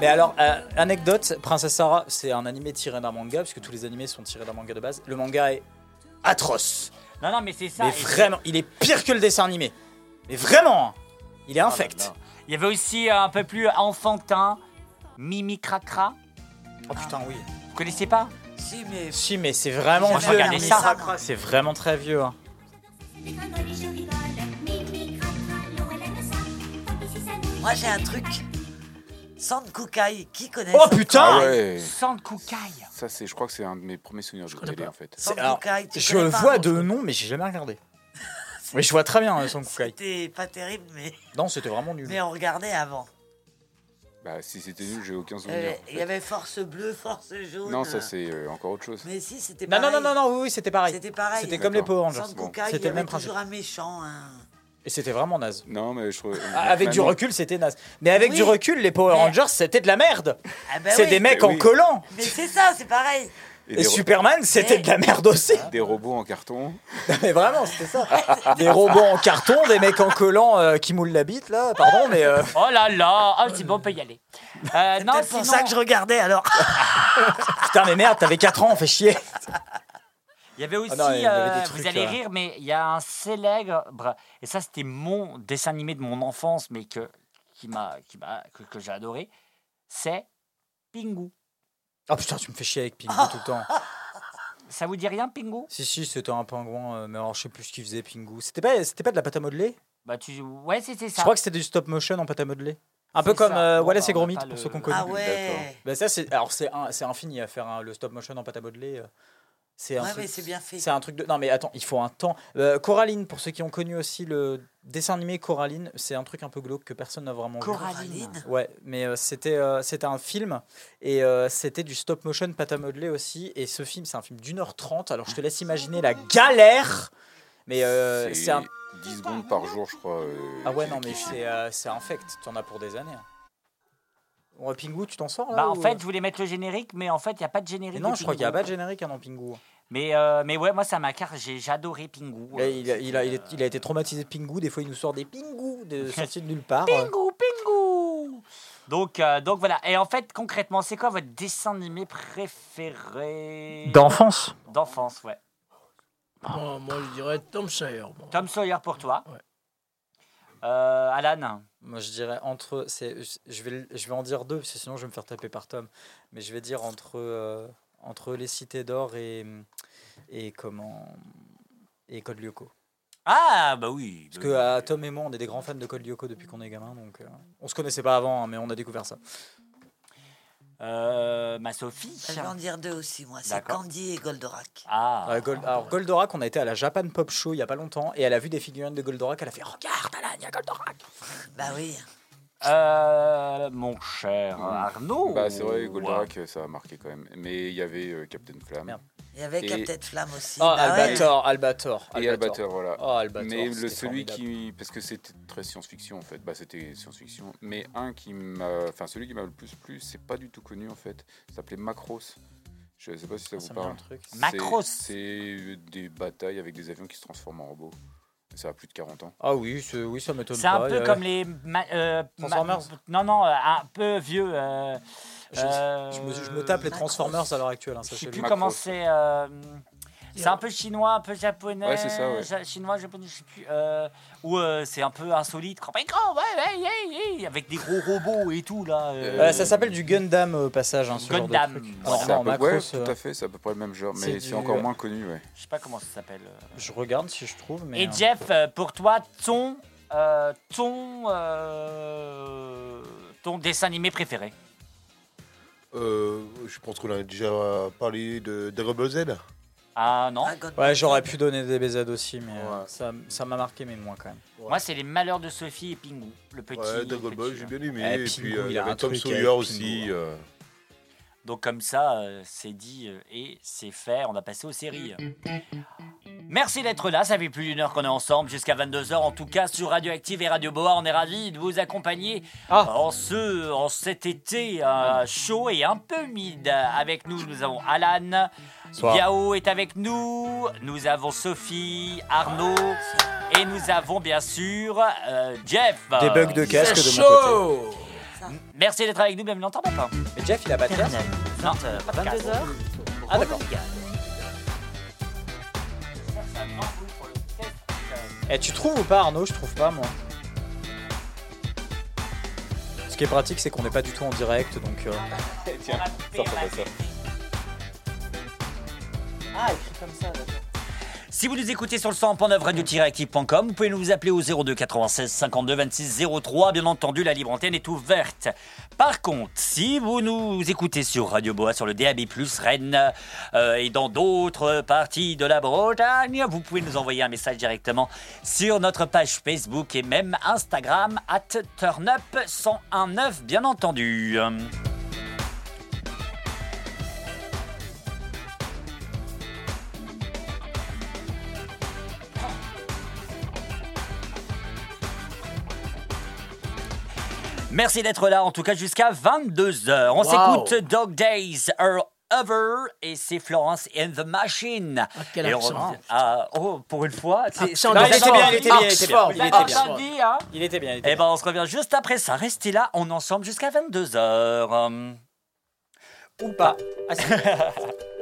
Mais alors, euh, anecdote, Princesse Sarah, c'est un animé tiré d'un manga, puisque tous les animés sont tirés d'un manga de base. Le manga est atroce. Non, non, mais c'est ça. Mais Et- vraiment, il est pire que le dessin animé. Mais vraiment, hein. il est Oh là infect. là. Il y avait aussi un peu plus enfantin, Mimi Cracra. Oh putain, oui. Vous connaissez pas? Si, mais. Si, mais c'est vraiment vieux. ça. C'est vraiment très vieux. hein. Moi, j'ai un truc. Sankukai, qui connaît Oh putain Ah ouais. Sankukai. Ça, c'est, je crois que c'est un de mes premiers souvenirs de télé, en fait. C'est- alors, Sankukai, tu je connais le pas, vois non, de nom, mais j'ai jamais regardé. *laughs* Mais je vois très bien euh, Son Kukai. C'était pas terrible, mais, *laughs* Non, c'était vraiment nul. mais on regardait avant. Bah, si c'était nul, j'ai aucun Euh, souvenir. en Il fait. y avait Force Bleue, Force Jaune. Non, ça, c'est euh, encore autre chose. Mais si, c'était Non, pareil. non, non, non, non, oui, oui, c'était pareil. C'était pareil. C'était comme les Power Rangers. Sankukai, C'était il y le avait même principe. toujours un méchant. hein. Et c'était vraiment naze. Non, mais je trouve. Ah, Avec du Maintenant- recul, c'était naze. Mais avec Oui. du recul, les Power Mais- Rangers, c'était de la merde. Ah bah c'est oui. des mecs en oui. collant. Mais c'est ça, c'est pareil. Et, des ro- Superman, c'était de la merde aussi. Des robots en carton. mais vraiment, c'était ça. des robots en carton, des mecs en collant euh, qui moulent la bite, là. Pardon, mais. euh, Oh là là, oh, c'est bon, on peut y aller. Euh, non, C'est pour sinon, ça que je regardais alors. Putain, mais merde, t'avais 4 ans, on fait chier. Il y avait aussi, Ah non, il y avait des euh, trucs, vous allez euh. rire, mais il y a un célèbre, et ça c'était mon dessin animé de mon enfance, mais que, qui m'a, qui m'a, que, que j'ai adoré, c'est Pingu. Oh putain, tu me fais chier avec Pingu *laughs* tout le temps. Ça vous dit rien, Pingu? Si, si, c'était un pingouin, euh, mais alors je sais plus ce qu'il faisait, Pingu. C'était pas, c'était pas de la pâte à modeler? Bah tu, ouais, c'était Je ça. crois que c'était du stop motion en pâte à modeler. Un peu comme euh, Wallace bah, et Gromit, pour le- ceux qu'on connaît. Ah ouais. Ben ça, c'est alors c'est un- c'est infini à faire hein, le stop motion en pâte à modeler. C'est un Ouais, truc- c'est bien fait. C'est un truc de. Non, mais attends, il faut un temps. Euh, Coraline, pour ceux qui ont connu aussi le dessin animé Coraline, c'est un truc un peu glauque que personne n'a vraiment vu. Coraline. Ouais, mais euh, c'était euh, c'était un film et euh, c'était du stop motion pâte à modeler aussi. Et ce film, c'est un film d'une heure trente. Alors je te laisse imaginer la galère. Mais euh, c'est c'est un. 10 secondes par jour, je crois. euh, Ah ouais, non, mais c'est euh, c'est infect. Tu en as pour des années. hein. Bon, Pingu, tu t'en sors là Bah, en ou- fait, je voulais mettre le générique, mais en fait, il n'y a pas de générique. Mais non, de je crois qu'il n'y a Pingu. pas de générique hein, dans Pingu. Mais, euh, mais ouais, moi, ça m'a car j'ai j'adorais Pingu. Là, il, a, il, a, il, est- il a été traumatisé de Pingu. Des fois, il nous sort des Pingu de *laughs* sortis de nulle part. Pingu, Pingu donc, euh, donc voilà. Et en fait, concrètement, c'est quoi votre dessin animé préféré? D'enfance D'enfance, ouais. Moi, moi, je dirais Tom Sawyer. Tom Sawyer pour toi. Ouais. Euh, Alan Moi, je dirais entre. Je vais, je vais en dire deux, parce que sinon, je vais me faire taper par Tom. Mais je vais dire entre, euh, entre Les Cités d'Or et. Et comment. Et Code Lyoko. Ah, bah oui. Parce que euh, Tom et moi, on est des grands fans de Code Lyoko depuis qu'on est gamin. Donc, on se connaissait pas avant, hein, mais on a découvert ça. Euh, ma Sophie Je vais en dire deux aussi, moi. C'est. Candy et Goldorak. Ah. Euh, Gold- alors, Goldorak, on a été à la Japan Pop Show il y a pas longtemps et elle a vu des figurines de Goldorak. Elle a fait Regarde, Alan, il y a Goldorak. Bah oui. Euh, mon cher Arnaud. Bah, c'est vrai, Goldorak, ça a marqué quand même. Mais il y avait euh, Captain Flamme. Il y avait Et- Captain Flamme aussi. Oh, Bah ouais. Albator, Albator, Et Albator, voilà. Oh, Albator, mais le celui formidable. qui. Parce que c'était très science-fiction en fait. Bah, c'était science-fiction. Mais un qui m'a. Enfin, celui qui m'a le plus plu, c'est pas du tout connu en fait. Ça s'appelait Macross. Je sais pas si ça vous ça dit parle. un truc. C'est- Macross. C'est des batailles avec des avions qui se transforment en robots. Ça a plus de 40 ans. Ah oui, c'est- oui ça m'étonne C'est pas. un peu a- comme les. ma- euh, ma- Transformers Non, non, euh, un peu vieux. euh, Je, euh, je me, je me tape les Transformers à l'heure actuelle. Hein, Je sais plus Macross. comment c'est. C'est un peu chinois, un peu japonais. Ouais, c'est ça, ouais. ja- Chinois, japonais, je sais plus. euh, ou euh, c'est un peu insolite. quand- Ouais, ouais, ouais, ouais, ouais, sais, avec des gros robots et tout là. euh, Euh, ça s'appelle du Gundam au passage. Hein, ce genre de Gundam. truc. Alors, C'est à non, peu- ouais, tout à fait, c'est à peu près le même genre, mais c'est du- encore moins connu, ouais. Je sais pas comment ça s'appelle. Je regarde si je trouve. Mais Et Jeff, pour toi, ton, euh, ton, euh, ton dessin animé préféré? Euh, je pense qu'on a déjà parlé de Dragon Ball Z. Ah non Ouais, j'aurais pu donner des BZ aussi, mais euh, ça ça m'a marqué, mais moins quand même. Moi, c'est les malheurs de Sophie et Pingu, le petit. Ouais, le petit, j'ai bien aimé. Eh, et Pingu, puis euh, il il y a un avait Tom truc Sawyer avec aussi. Pingu. euh. Donc comme ça, euh, c'est dit euh, et c'est fait. On a passé aux séries. Merci d'être là. Ça fait plus d'une heure qu'on est ensemble, jusqu'à 22h en tout cas sur Radioactive et Radio Boa. On est ravis de vous accompagner en, ce, en cet été euh, chaud et un peu humide. Avec nous, nous avons Alan. Bonsoir. Yao est avec nous. Nous avons Sophie, Arnaud. Et nous avons bien sûr euh, Jeff. Des bugs de casque de mon chaud. côté. Merci d'être avec nous, bienvenue dans Temps Matin. Mais Jeff, il a pas de casque Non, pas de casque. 22h Ah, d'accord. Eh, tu trouves ou pas, Arnaud? Je trouve pas, moi. Ce qui est pratique, c'est qu'on n'est pas du tout en direct, donc. euh, *laughs* Tiens, ça, ça va ça. Ah, écrit comme ça, d'accord. Si vous nous écoutez sur le 100.9 radio-active.com, vous pouvez nous appeler au 02 96 52 26 03. Bien entendu, la libre antenne est ouverte. Par contre, si vous nous écoutez sur Radio Boa, sur le DAB+, Rennes euh, et dans d'autres parties de la Bretagne, vous pouvez nous envoyer un message directement sur notre page Facebook et même Instagram at turnup1019, bien entendu. Merci d'être là, en tout cas jusqu'à 22h. On Wow. s'écoute Dog Days Are Over et c'est Florence and the Machine. quel Et accent. ah, oh, pour une fois. c'est- Accent de il était bien, il était bien, il était bien. Il était bien. Il était bien, il était Eh ben, on se revient juste après ça. Restez là, on est ensemble jusqu'à 22h. Ou pas. Ah, *laughs*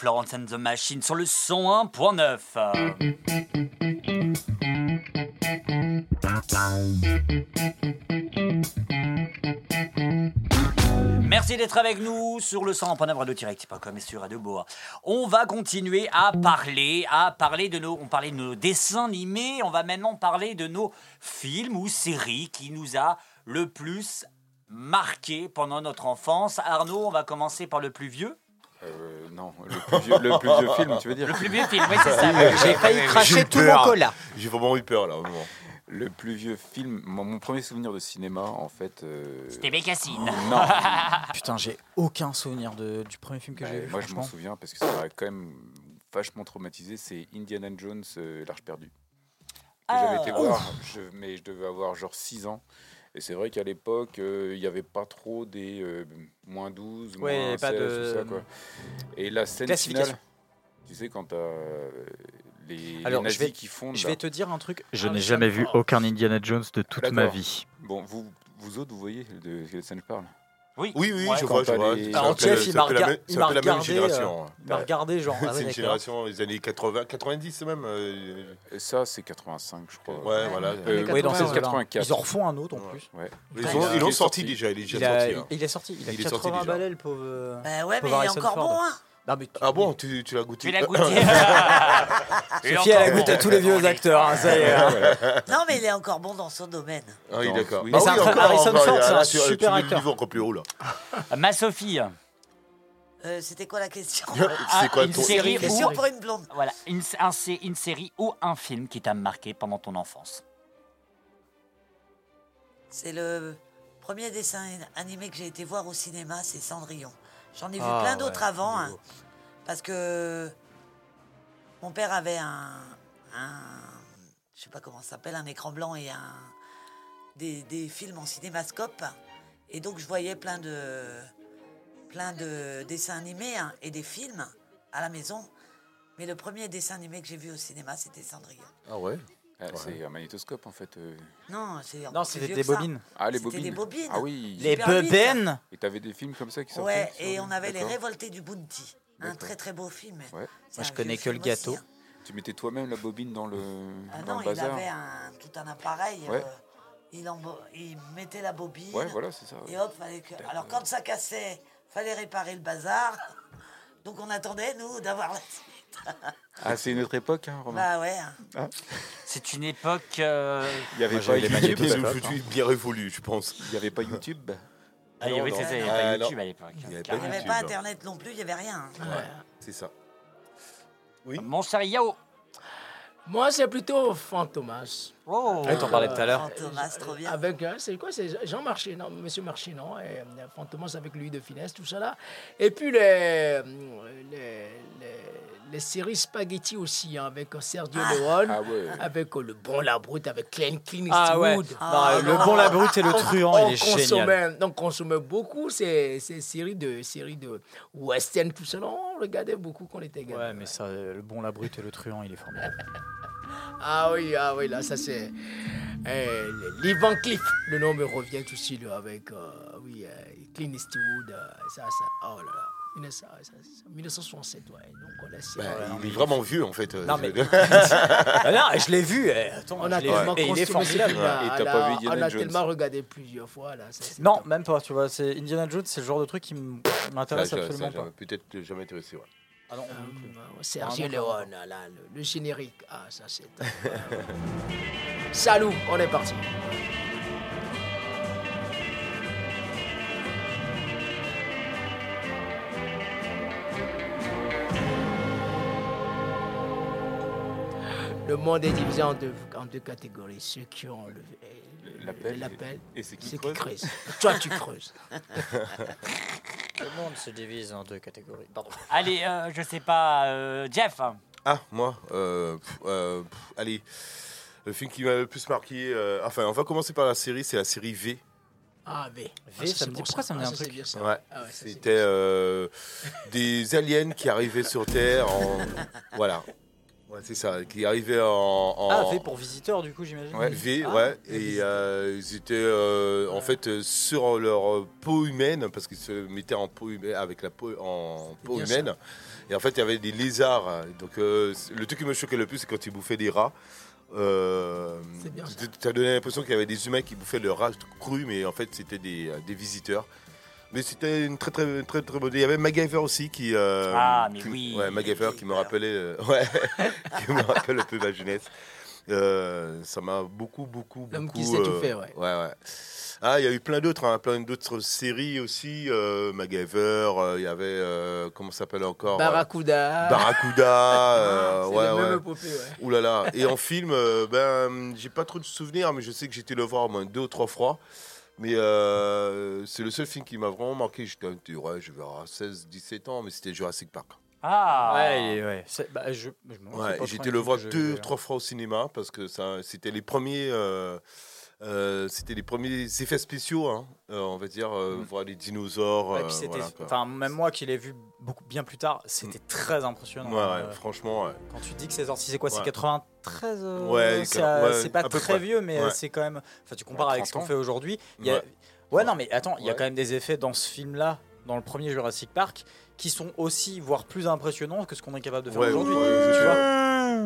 Florence and the Machine sur le 101.9. Merci d'être avec nous sur le 100.9 radio-direct.com et sur Radio Boa. On va continuer à parler, à parler de nos, on parlait de nos dessins animés, on va maintenant parler de nos films ou séries qui nous a le plus marqué pendant notre enfance. Arnaud, on va commencer par le plus vieux. Euh, non, le plus, vieux, le plus vieux film, tu veux dire Le plus vieux film, oui, c'est ça. *laughs* J'ai failli cracher tout mon cola. J'ai vraiment eu peur là au moment. Le plus vieux film, mon, mon premier souvenir de cinéma, en fait. euh, C'était Bécassine. Non. *laughs* Putain, j'ai aucun souvenir de, du premier film que j'ai vu. moi, je m'en souviens parce que ça m'a quand même vachement traumatisé. C'est Indiana Jones, euh, L'Arche perdue. Ah. J'avais été voir, je- mais je devais avoir genre 6 ans. Et c'est vrai qu'à l'époque, euh, il n'y avait pas trop des euh, moins 12, Ouais, il y moins avait 16, pas de- tout ça. Quoi. Et la scène finale, tu sais, quand t'as euh, les, les nazis je vais, qui fondent. je là. vais te dire un truc. Je Ah, n'ai mais jamais vu aucun Indiana Jones de toute ma vie. Bon, vous, vous autres, vous voyez de quelle scène je parle? Oui, Oui, oui, Ouais, je vois, je vois. les- C'est Alors, un peu Jeff, il c'est m'a un peu la rega- même- il c'est la même regardé, génération. euh, il m'a regardé, genre, *laughs* C'est une d'accord. génération des années 80, 90 même. euh, Et ça, c'est 85, je crois. Ouais, voilà. Euh, Oui, dans ces eaux-là. 84. Ils en refont un autre en plus. Ouais. Ils l'ont est sorti déjà, il est Il, déjà sorti. hein. il est sorti. Il a Il est sorti 80 déjà. balais, le pauvre. euh, Bah ouais, mais il est encore bon, hein. Non, mais Ah bon, tu, tu l'as goûté Tu l'as *laughs* goûté. Sophie, elle a goûté à tous les vieux acteurs, hein, ça y est. hein. Non, mais il est encore bon dans son domaine. Ah oui, d'accord. Oui. Mais Ah c'est oui, un très- Harrison Ford, c'est un super acteur. niveau encore plus haut là. *laughs* Ma Sophie. Euh, C'était quoi la question Ah, *laughs* C'est quoi une ton série Question ou pour une blonde. voilà une, un sé- une série ou un film qui t'a marqué pendant ton enfance. C'est le premier dessin animé que j'ai été voir au cinéma, c'est Cendrillon. J'en ai vu Ah, plein d'autres ouais, avant, hein, parce que mon père avait un, un je sais pas comment ça s'appelle, un écran blanc et un des, des films en cinémascope, et donc je voyais plein de plein de dessins animés hein, et des films à la maison. Mais le premier dessin animé que j'ai vu au cinéma, c'était Cendrillon. Ah ouais? Ah, C'est un magnétoscope en fait. euh. Non, c'est Non, plus c'était des bobines. Ah, les bobines. des bobines. Ah oui. Les bebènes Et t'avais des films comme ça qui sortaient Ouais, et on avait les révoltés du Bounty. Un très très beau film. Ouais. Moi, je connais que le gâteau. aussi, hein. Tu mettais toi-même la bobine dans le, Ah dans non, le il bazar avait un, tout un appareil. Ouais. euh, il, embo- il mettait la bobine. Ouais, voilà, c'est ça. Et hop, fallait que... Alors quand ça cassait, fallait réparer le bazar. Donc on attendait, nous, d'avoir la suite. Ah, c'est une autre époque, hein, Romain. Bah ouais. Ah. C'est une époque. euh, Il y avait Moi, pas j'avais les YouTube. Bien, bien révolu, je pense. Il y avait pas YouTube. Ah, il y Non, avait non. c'est ça, il y avait Ah, pas non. YouTube à l'époque. Il y avait Il n'y avait YouTube, pas. Internet non plus, il n'y avait rien. C'est ça. Mon cher Yao. Moi, c'est plutôt Fantomas. Oh. Ouais, t'en parlais tout à l'heure. Fantomas, trop bien. Avec, euh, c'est quoi C'est Jean Marché, non Monsieur Marché, non et, euh, Fantomas avec lui de finesse, tout ça là. Et puis les, euh, les, les, les séries spaghetti aussi, hein, avec euh, Sergio Leone, Ah ouais. avec euh, Le Bon La Brute, avec Clint, Clint Ah ouais. Eastwood. Non, le bon, la brute et le truand, on il est génial. consommait, on consommait beaucoup ces, ces séries de séries de western, tout ça. On regardait beaucoup quand on était gamin. Ouais, mais ça, euh, le bon, la brute et le truand, il est formidable. *laughs* Ah oui, ah oui, là, ça c'est. Eh, Lee Van Cleef, le nom me revient tout de suite avec euh, oui, euh, Clint Eastwood, euh, ça, ça, oh là là, 1900, ça, ça, 1967, ouais. Donc Bah, il est vraiment vieux en fait. euh, Non, je mais-. *laughs* Ah non, je l'ai vu. eh, Attends, On a tellement vu. Et il est formidable. Et t'as à pas la- vu Indiana On a Jones tellement regardé plusieurs fois là. ça, Non, top. même pas, tu vois. C'est Indiana Jones, c'est le genre de truc qui m'intéresse absolument ça, pas. Peut-être jamais intéressé. Ouais. Ah non, Euh, Sergio. Leone, là, le, le générique, ah ça c'est. *laughs* Salut, on est parti. Le monde est divisé en deux, en deux catégories. Ceux qui ont le, le- L'appel l'appel et- et ceux qui ceux creusent. creusent. Toi, tu creuses. Le monde se divise en deux catégories. Pardon. Allez, euh, je sais pas, euh, Jeff. Ah, moi euh, pff, euh, pff, Allez. Le film qui m'a le plus marqué. euh, enfin, on va commencer par la série. C'est la série V. Ah, V. V, ça me dit- pourquoi ça me dit un Ah, c'est truc bien ça. Ouais. Ah ouais, ça, c'est C'était euh, des aliens qui arrivaient sur Terre. En... voilà. Ouais, c'est ça, qui arrivait en. en- Ah, V pour visiteur, du coup, j'imagine. Ouais, V, Ah, ouais. Et euh, ils étaient euh, en fait sur leur peau humaine, parce qu'ils se mettaient en peau humaine, avec la peau en peau humaine. Et en fait, il y avait des lézards. Donc, euh, le truc qui me choquait le plus, c'est quand ils bouffaient des rats. Euh, C'est bien ça. tu as donné l'impression qu'il y avait des humains qui bouffaient le rat cru, mais en fait, c'était des, des visiteurs. Mais c'était une très très très très bonne. Il y avait MacGyver aussi qui. euh, Ah, mais qui- oui. Ouais, MacGyver qui me rappelait. euh, ouais, *laughs* qui me rappelle un peu ma jeunesse. Euh, ça m'a beaucoup beaucoup beaucoup. L'homme qui sait tout faire, ouais. Ouais ouais. Ah, il y a eu plein d'autres, hein, plein d'autres séries aussi. Euh, MacGyver, euh, il y avait euh, comment ça s'appelle encore euh, Barracuda. Barracuda. *laughs* euh, C'est ouais la même ouais. épopée, ouais. Ouh là là. Et en film, euh, ben, j'ai pas trop de souvenirs, mais je sais que j'ai été le voir au moins deux ou trois fois. Mais euh, c'est le seul film qui m'a vraiment marqué. J'étais, ouais, je vais avoir 16, 17 ans, mais c'était Jurassic Park. Ah Ouais, ouais. Bah, je, Ouais, un le voir deux, je- trois fois au cinéma parce que ça, c'était les premiers, euh, euh, c'était les premiers effets spéciaux, hein, euh, on va dire, euh, voir les dinosaures. Ouais, euh, voilà, même moi qui l'ai vu beaucoup bien plus tard, c'était très impressionnant. Ouais, ouais, Euh, franchement, ouais. Quand tu dis que c'est sorti, c'est quoi C'est Ouais. 93 euh, Ouais, c'est, pas très près. vieux, mais Ouais. c'est quand même. Enfin, tu compares Ouais, avec ce qu'on 30 fait aujourd'hui. Il y a... Ouais. ouais. non, mais attends, il y a quand même des effets dans ce film-là, dans le premier Jurassic Park, qui sont aussi, voire plus impressionnants que ce qu'on est capable de faire Ouais, aujourd'hui. ouais, tu je-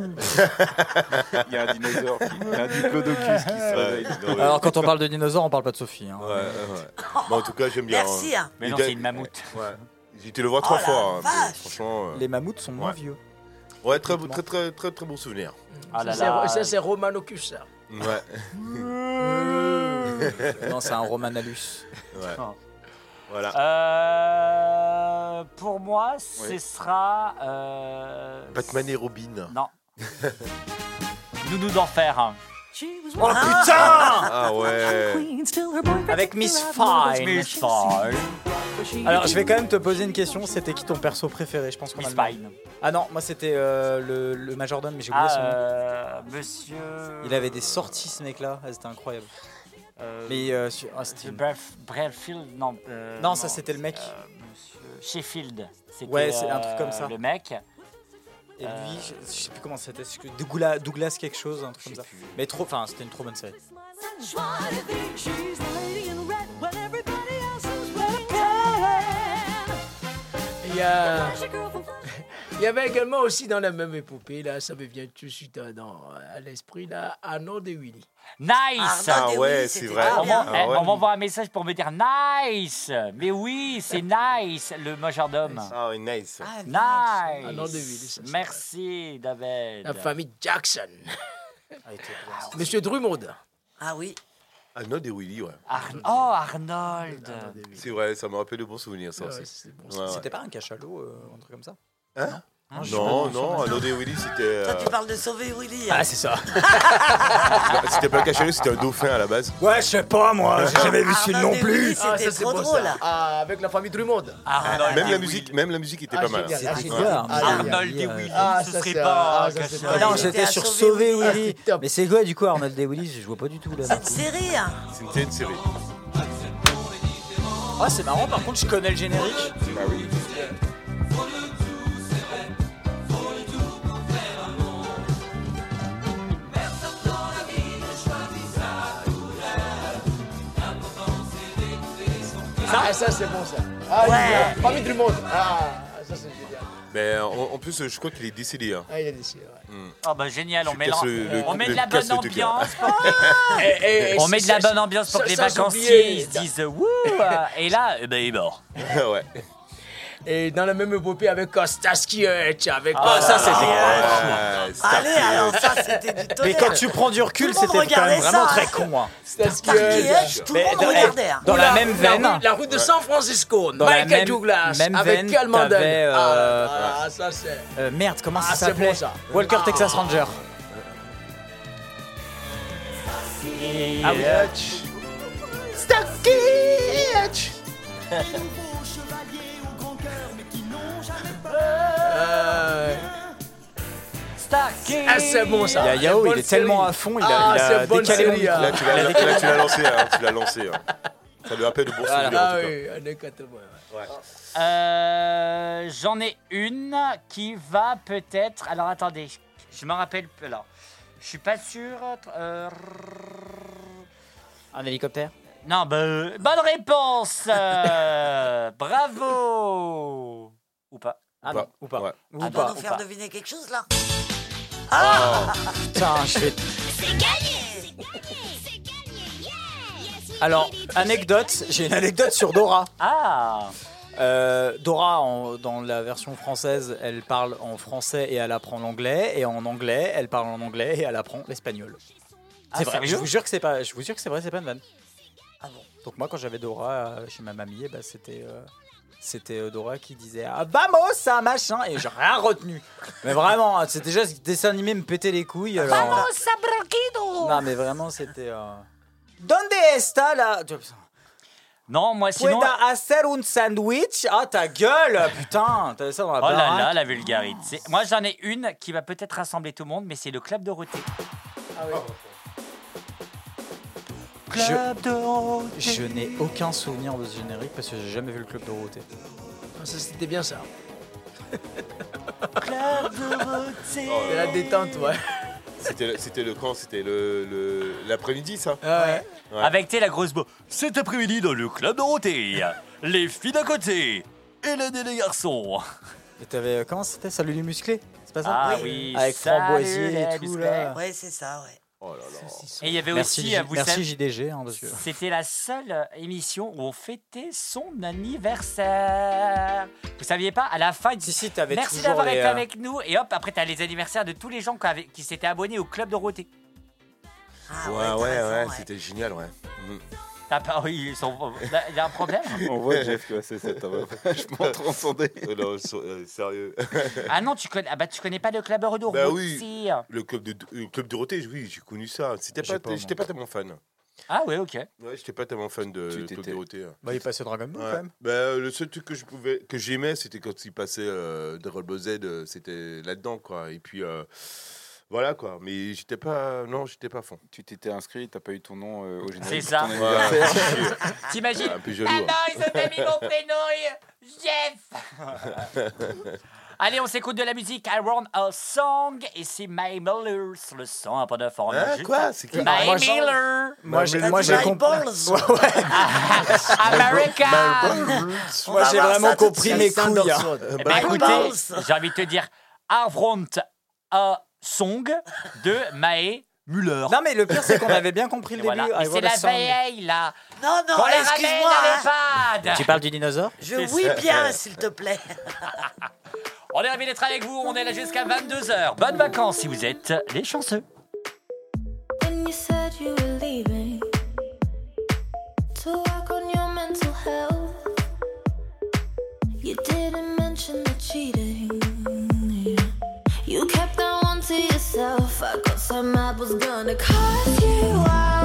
*laughs* Il y a un dinosaure, qui, il y a un diplodocus qui se réveille. Alors, quand on parle de dinosaures, on parle pas de Sophie. hein. Ouais, ouais, ouais. Bon, en tout cas, j'aime bien. Merci, hein. Mais non, c'est une mammouth. Ouais. J'ai été le voir trois Oh la fois. hein, vache. mais franchement. euh, Les mammouths sont moins Ouais. vieux. Ouais, très, très, très, très, très bon souvenir. Ah là Ça, c'est- là. Ça, c'est Romanocus, ça. Ouais. *laughs* non, c'est un Romanalus. ouais. Oh. Voilà. Euh, pour moi, ce sera. euh, Batman et Robin. Non. *laughs* Nounou d'enfer. Oh putain Ah ouais. Avec Miss Fine. Miss Fine. Alors, je vais quand même te poser une question. C'était qui ton perso préféré? Je pense qu'on a Miss le même. Fine. Ah non, moi c'était euh, le, le majordome, mais j'ai oublié Ah, son nom. euh, monsieur. Il avait des sorties, ce mec-là. Ah, c'était incroyable. Euh, Mais euh, sur- ah, c'était Bref- Breffield, non. euh, Non, ça, c'était le mec. euh, monsieur Sheffield. C'était, Ouais, c'est un truc comme ça. Le mec. Et lui, Euh, je, je sais plus comment c'était. c'est que Douglas, Douglas quelque chose, un truc comme ça. Mais trop, enfin, c'était une trop bonne série. Il y a... Il y avait également aussi dans la même épopée, là, ça me vient tout de suite euh, dans, à l'esprit, là, Arnaud de Willy. Nice Ah ouais, c'est vrai. On Ah eh, ouais. on m'envoie un message pour me dire nice. Mais oui, c'est nice, le majordome. Ah ouais, nice. Nice. Arnaud de Willy, Merci, David. La famille Jackson. Ah. Monsieur Drummond. Ah oui. Arnold et Willy, ouais. Oh, Arnold. C'est vrai, ça me rappelle de bons souvenirs, ça Ouais, aussi. ouais, c'est bon, Ouais, ouais. C'était pas un cachalot, euh, un truc comme ça? Hein Non, Non, non, et Willy, c'était. Toi, euh, tu parles de sauver Willy. hein. Ah, c'est ça. *laughs* C'était pas un cachalot, c'était un dauphin à la base. Ouais, je sais pas, moi. J'ai jamais vu ce film Arnaud non plus. Willy, C'était c'est trop drôle. ça. Ah, avec la famille Drummond. Arnold Même et la Willy. musique, même la musique était Ah, pas mal. génial. hein. Ah, C'était quoi, Arnold Ah, Arnold et euh, Willy, Ah, ce serait pas ah, un cachalot. Non, j'étais à sur sauver Sauver Willy. Ah. Mais c'est quoi du coup Arnold et Willy? Je vois pas du tout là. C'est une série. hein. C'était une série. Ah, c'est marrant, par contre, je connais le générique. Bah oui. Ah, ça, c'est bon, ça. Ah, Ouais. génial. Famille Drummond. Ah, ça, c'est génial. Mais en, en plus, je crois qu'il est décédé. Hein. Ah, il a décidé, ouais. Ah bah génial, on met, le- le- on met de la bonne ambiance. Et- et- et on met de la ça- bonne ambiance pour ça- que les vacanciers ils se disent wouh et là eh ben il est mort. ouais. Et dans la même épopée avec Starsky Hutch, avec... Ah, ça, c'était-. Allez, alors ça, c'était du tonnerre. Mais quand tu prends du recul, c'était quand même vraiment très con. hein. Starsky Starkey Hutch. Hutch, tout le Mais monde dans- regardait. hein. Dans la même La veine. la rue de San Francisco, Dans la Michael même- Douglas, même avec Cal Ah, euh, ah, ça c'est... Euh, merde, comment Ah, ça c'est s'appelait. Walker Ah. Texas Ranger. Ah oui. Starsky Hutch. *laughs* Euh. Ah, c'est bon ça. Il y a Yao, il est tellement à fond, il a, Ah, il a bonne décalé série, hein. Là, tu l'as, *laughs* là, tu l'as lancé. Hein, tu l'as lancé. hein. Ça lui rappelle de bons Voilà. souvenirs, en Ah tout cas. oui, années 80. ouais. Euh, J'en ai une qui va peut-être. Alors attendez, Je m'en rappelle. Alors, je suis pas sûr. euh, Un hélicoptère? Non, bah, euh, bonne réponse euh, *laughs* Bravo Ou pas Ah non, ou pas. Ouais. Ou Tu pas, nous ou faire pas. deviner quelque chose là Ah Putain, je fais. Alors, anecdote, j'ai une anecdote sur Dora. Ah Euh, Dora, en- dans la version française, elle parle en français et elle apprend l'anglais, et en anglais, elle parle en anglais et elle apprend l'espagnol. Ah, C'est vrai. sérieux Je vous jure que c'est pas. Je vous jure que c'est vrai, c'est pas une vanne. Ah bon Donc moi, quand j'avais Dora euh, chez ma mamie, eh ben, c'était. euh, C'était Dora qui disait ah, Vamos, ça machin Et j'ai rien retenu. Mais vraiment, hein, c'est déjà ce dessin animé me pétait les couilles. alors, euh, sabroquido Non, mais vraiment, c'était. Euh... Donde está la. Non, moi sinon. Pueda hacer un sandwich? Ah, ta gueule Putain, t'avais ça dans la Oh là baraque là, la vulgarité. Moi, j'en ai une qui va peut-être rassembler tout le monde, mais c'est le Club Dorothée. Club Dorothée. Je n'ai aucun souvenir de ce générique parce que j'ai jamais vu le club Dorothée. Ah, ça, c'était bien ça. *laughs* Club Dorothée. C'est la détente, ouais. C'était le- c'était le quand C'était le le- l'après-midi, ça? Ouais. Ouais. Avec t'es la grosse beau. Cet après-midi dans le Club Dorothée, les filles d'à côté et les les garçons. Et t'avais. euh, Comment c'était Salut les musclés? C'est pas ça? Ah oui, Avec salut Framboisier et tout là. Ouais, c'est ça, ouais. Oh là là. Et il y avait Merci, aussi, euh, vous merci savez, JDG. hein. *laughs* C'était la seule euh, émission où on fêtait son anniversaire. Vous saviez pas À la fin, il dit Si, si, t'avais Merci d'avoir été euh, avec nous. Et hop, après, t'as les anniversaires de tous les gens qui, avaient- qui s'étaient abonnés au Club Dorothée. Ah ouais, ouais, ouais. c'était génial, ouais. Mm. T'as pas, oui, ils sont- il y a un problème *laughs* On voit Jeff que c'est ça, *laughs* va vachement transcendé. Euh, non, so- euh, sérieux. *laughs* Ah non, tu connais, ah bah, tu connais pas le Club Dorothée Bah oui. Le club de le club Dorothée, oui, j'ai connu ça. C'était J'ai pas, pas, moi. j'étais pas tellement fan. Ah ouais, ok. Ouais, j'étais pas tellement fan de Tu Club t'étais- Dorothée. Bah, il passait Dragon Ball Ouais. quand même. Bah, euh, le seul truc que je pouvais que j'aimais, c'était quand il passait euh, Dragon Ball Z, euh, c'était là-dedans quoi. Et puis euh, voilà quoi. Mais j'étais pas, non, j'étais pas fond. Tu t'étais inscrit, t'as pas eu ton nom euh, au générique. C'est de ça. *laughs* T'imagines un peu jaloux. Ah hein. non, ils ont pas mis mon prénom, Jeff *laughs* Allez, on s'écoute de la musique I Want a Song et c'est My Miller sur le 100.9 en Hein, enregistré. quoi? C'est qui? My Ah, moi, Miller Moi, j'ai, moi, j'ai compris. America Moi, j'ai vraiment de compris mes couilles. hein. Eh ben, My écoutez, j'ai envie de te dire I Want a Song de Mae Muller. Non, mais le pire, c'est qu'on *laughs* avait bien compris le début. I c'est la song. veille, là. Non, non, Qu'on les ramène excuse-moi. hein. l'EHPAD. Tu parles du dinosaure? Je C'est oui ça. bien, s'il te plaît. *laughs* On est ravis d'être avec vous. On est là jusqu'à 22h. Bonnes vacances si vous êtes les chanceux. When you said you were leaving to work on your mental health, you didn't mention the cheating. To yourself. I got some apples gonna cut you out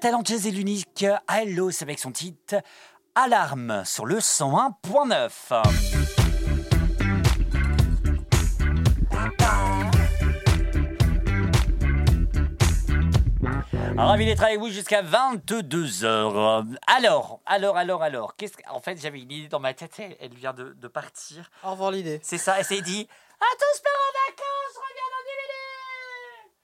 talentueuse et l'unique Hello, avec son titre Alarme sur le 101.9. Ravi d'être avec vous jusqu'à 22h. Alors, alors, alors, alors, qu'est-ce que... En fait, j'avais une idée dans ma tête, elle- elle vient de, de partir. Au revoir l'idée. C'est ça, elle s'est dit À tous part en vacances, reviens dans 10 minutes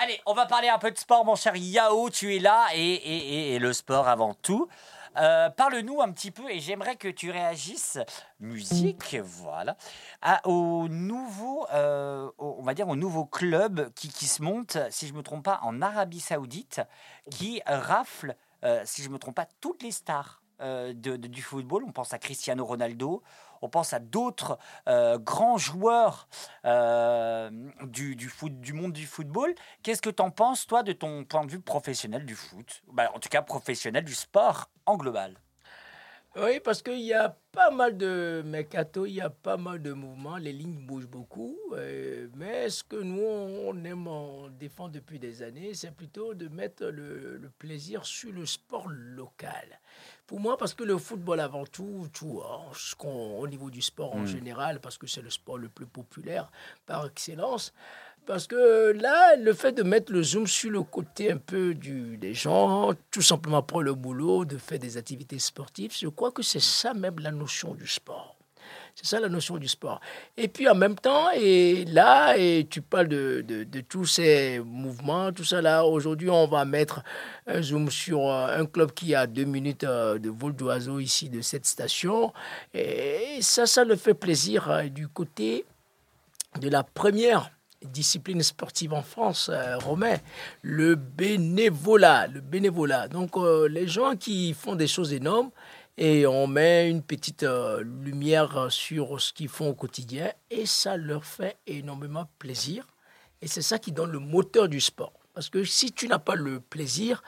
Allez, on va parler un peu de sport, mon cher Yao, tu es là, et, et- et- le sport avant tout. Euh, Parle-nous un petit peu, et j'aimerais que tu réagisses, musique, voilà, à- au nouveau, euh, on va dire au nouveau club qui, qui se monte, si je me trompe pas, en Arabie Saoudite, qui rafle, euh, si je me trompe pas, toutes les stars de- du football. On pense à Cristiano Ronaldo, on pense à d'autres euh, grands joueurs euh, du, du foot, du monde du football. Qu'est-ce que tu en penses, toi, de ton point de vue professionnel du foot? Bah, En tout cas, professionnel du sport en global. Oui, parce qu'il y a pas mal de mercato, il y a pas mal de mouvements, les lignes bougent beaucoup. euh, mais ce que nous, on aime, on défend depuis des années, c'est plutôt de mettre le, le plaisir sur le sport local. Pour moi, parce que le football avant tout, tout hein, ce qu'on- au niveau du sport en Mm. général, parce que c'est le sport le plus populaire par excellence, parce que là, le fait de mettre le zoom sur le côté un peu des gens, tout simplement pour le boulot, de faire des activités sportives, je crois que c'est ça même la notion du sport. C'est ça la notion du sport. Et puis en même temps, et là, et tu parles de, de, de tous ces mouvements, tout ça là, aujourd'hui on va mettre un zoom sur euh, un club qui a deux minutes euh, de vol d'oiseau ici de cette station. Et ça, ça le fait plaisir euh, du côté de la première discipline sportive en France, euh, Romain, le bénévolat. Le bénévolat. Donc, euh, les gens qui font des choses énormes et on met une petite euh, lumière sur ce qu'ils font au quotidien et ça leur fait énormément plaisir. Et c'est ça qui donne le moteur du sport. Parce que si tu n'as pas le plaisir,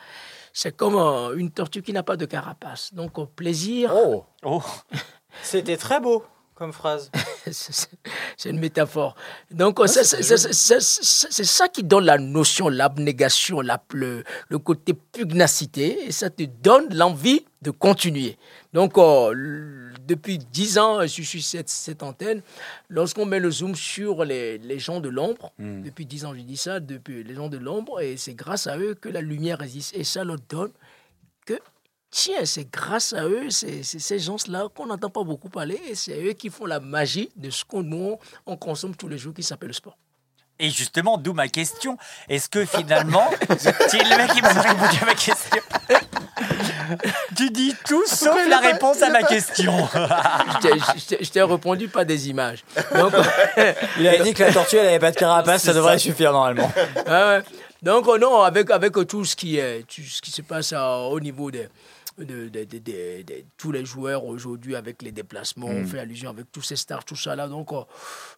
c'est comme euh, une tortue qui n'a pas de carapace. Donc, au plaisir. Oh, *laughs* C'était très beau comme phrase. *laughs* C'est une métaphore. Donc, c'est c'est- ça qui donne la notion, l'abnégation, la, le, le côté pugnacité, et ça te donne l'envie de continuer. Donc, l- depuis dix ans, je suis cette, cette antenne. Lorsqu'on met le zoom sur les, les gens de l'ombre, depuis dix ans, je dis ça, depuis les gens de l'ombre, et c'est grâce à eux que la lumière résiste. Et ça leur donne Tiens, c'est grâce à eux, c'est c'est ces gens-là qu'on n'entend pas beaucoup parler, et c'est eux qui font la magie de ce qu'on nous, on consomme tous les jours, qui s'appelle le sport. Et justement, d'où ma question. Est-ce que finalement, *laughs* c'est le mec qui m'a répondu à ma question. *laughs* Tu dis tout sauf la réponse à ma question. *laughs* Je t'ai- je t'ai- je t'ai répondu pas des images. Donc, Il avait dit que la tortue, elle avait pas de carapace, ça devrait ça. suffire normalement. Ah ouais. Donc, euh, non, avec, avec tout, ce qui est, tout ce qui se passe euh, au niveau de, de, de- de- tous les joueurs aujourd'hui, avec les déplacements, on Mm. fait allusion avec tous ces stars, tout ça là. Donc, euh,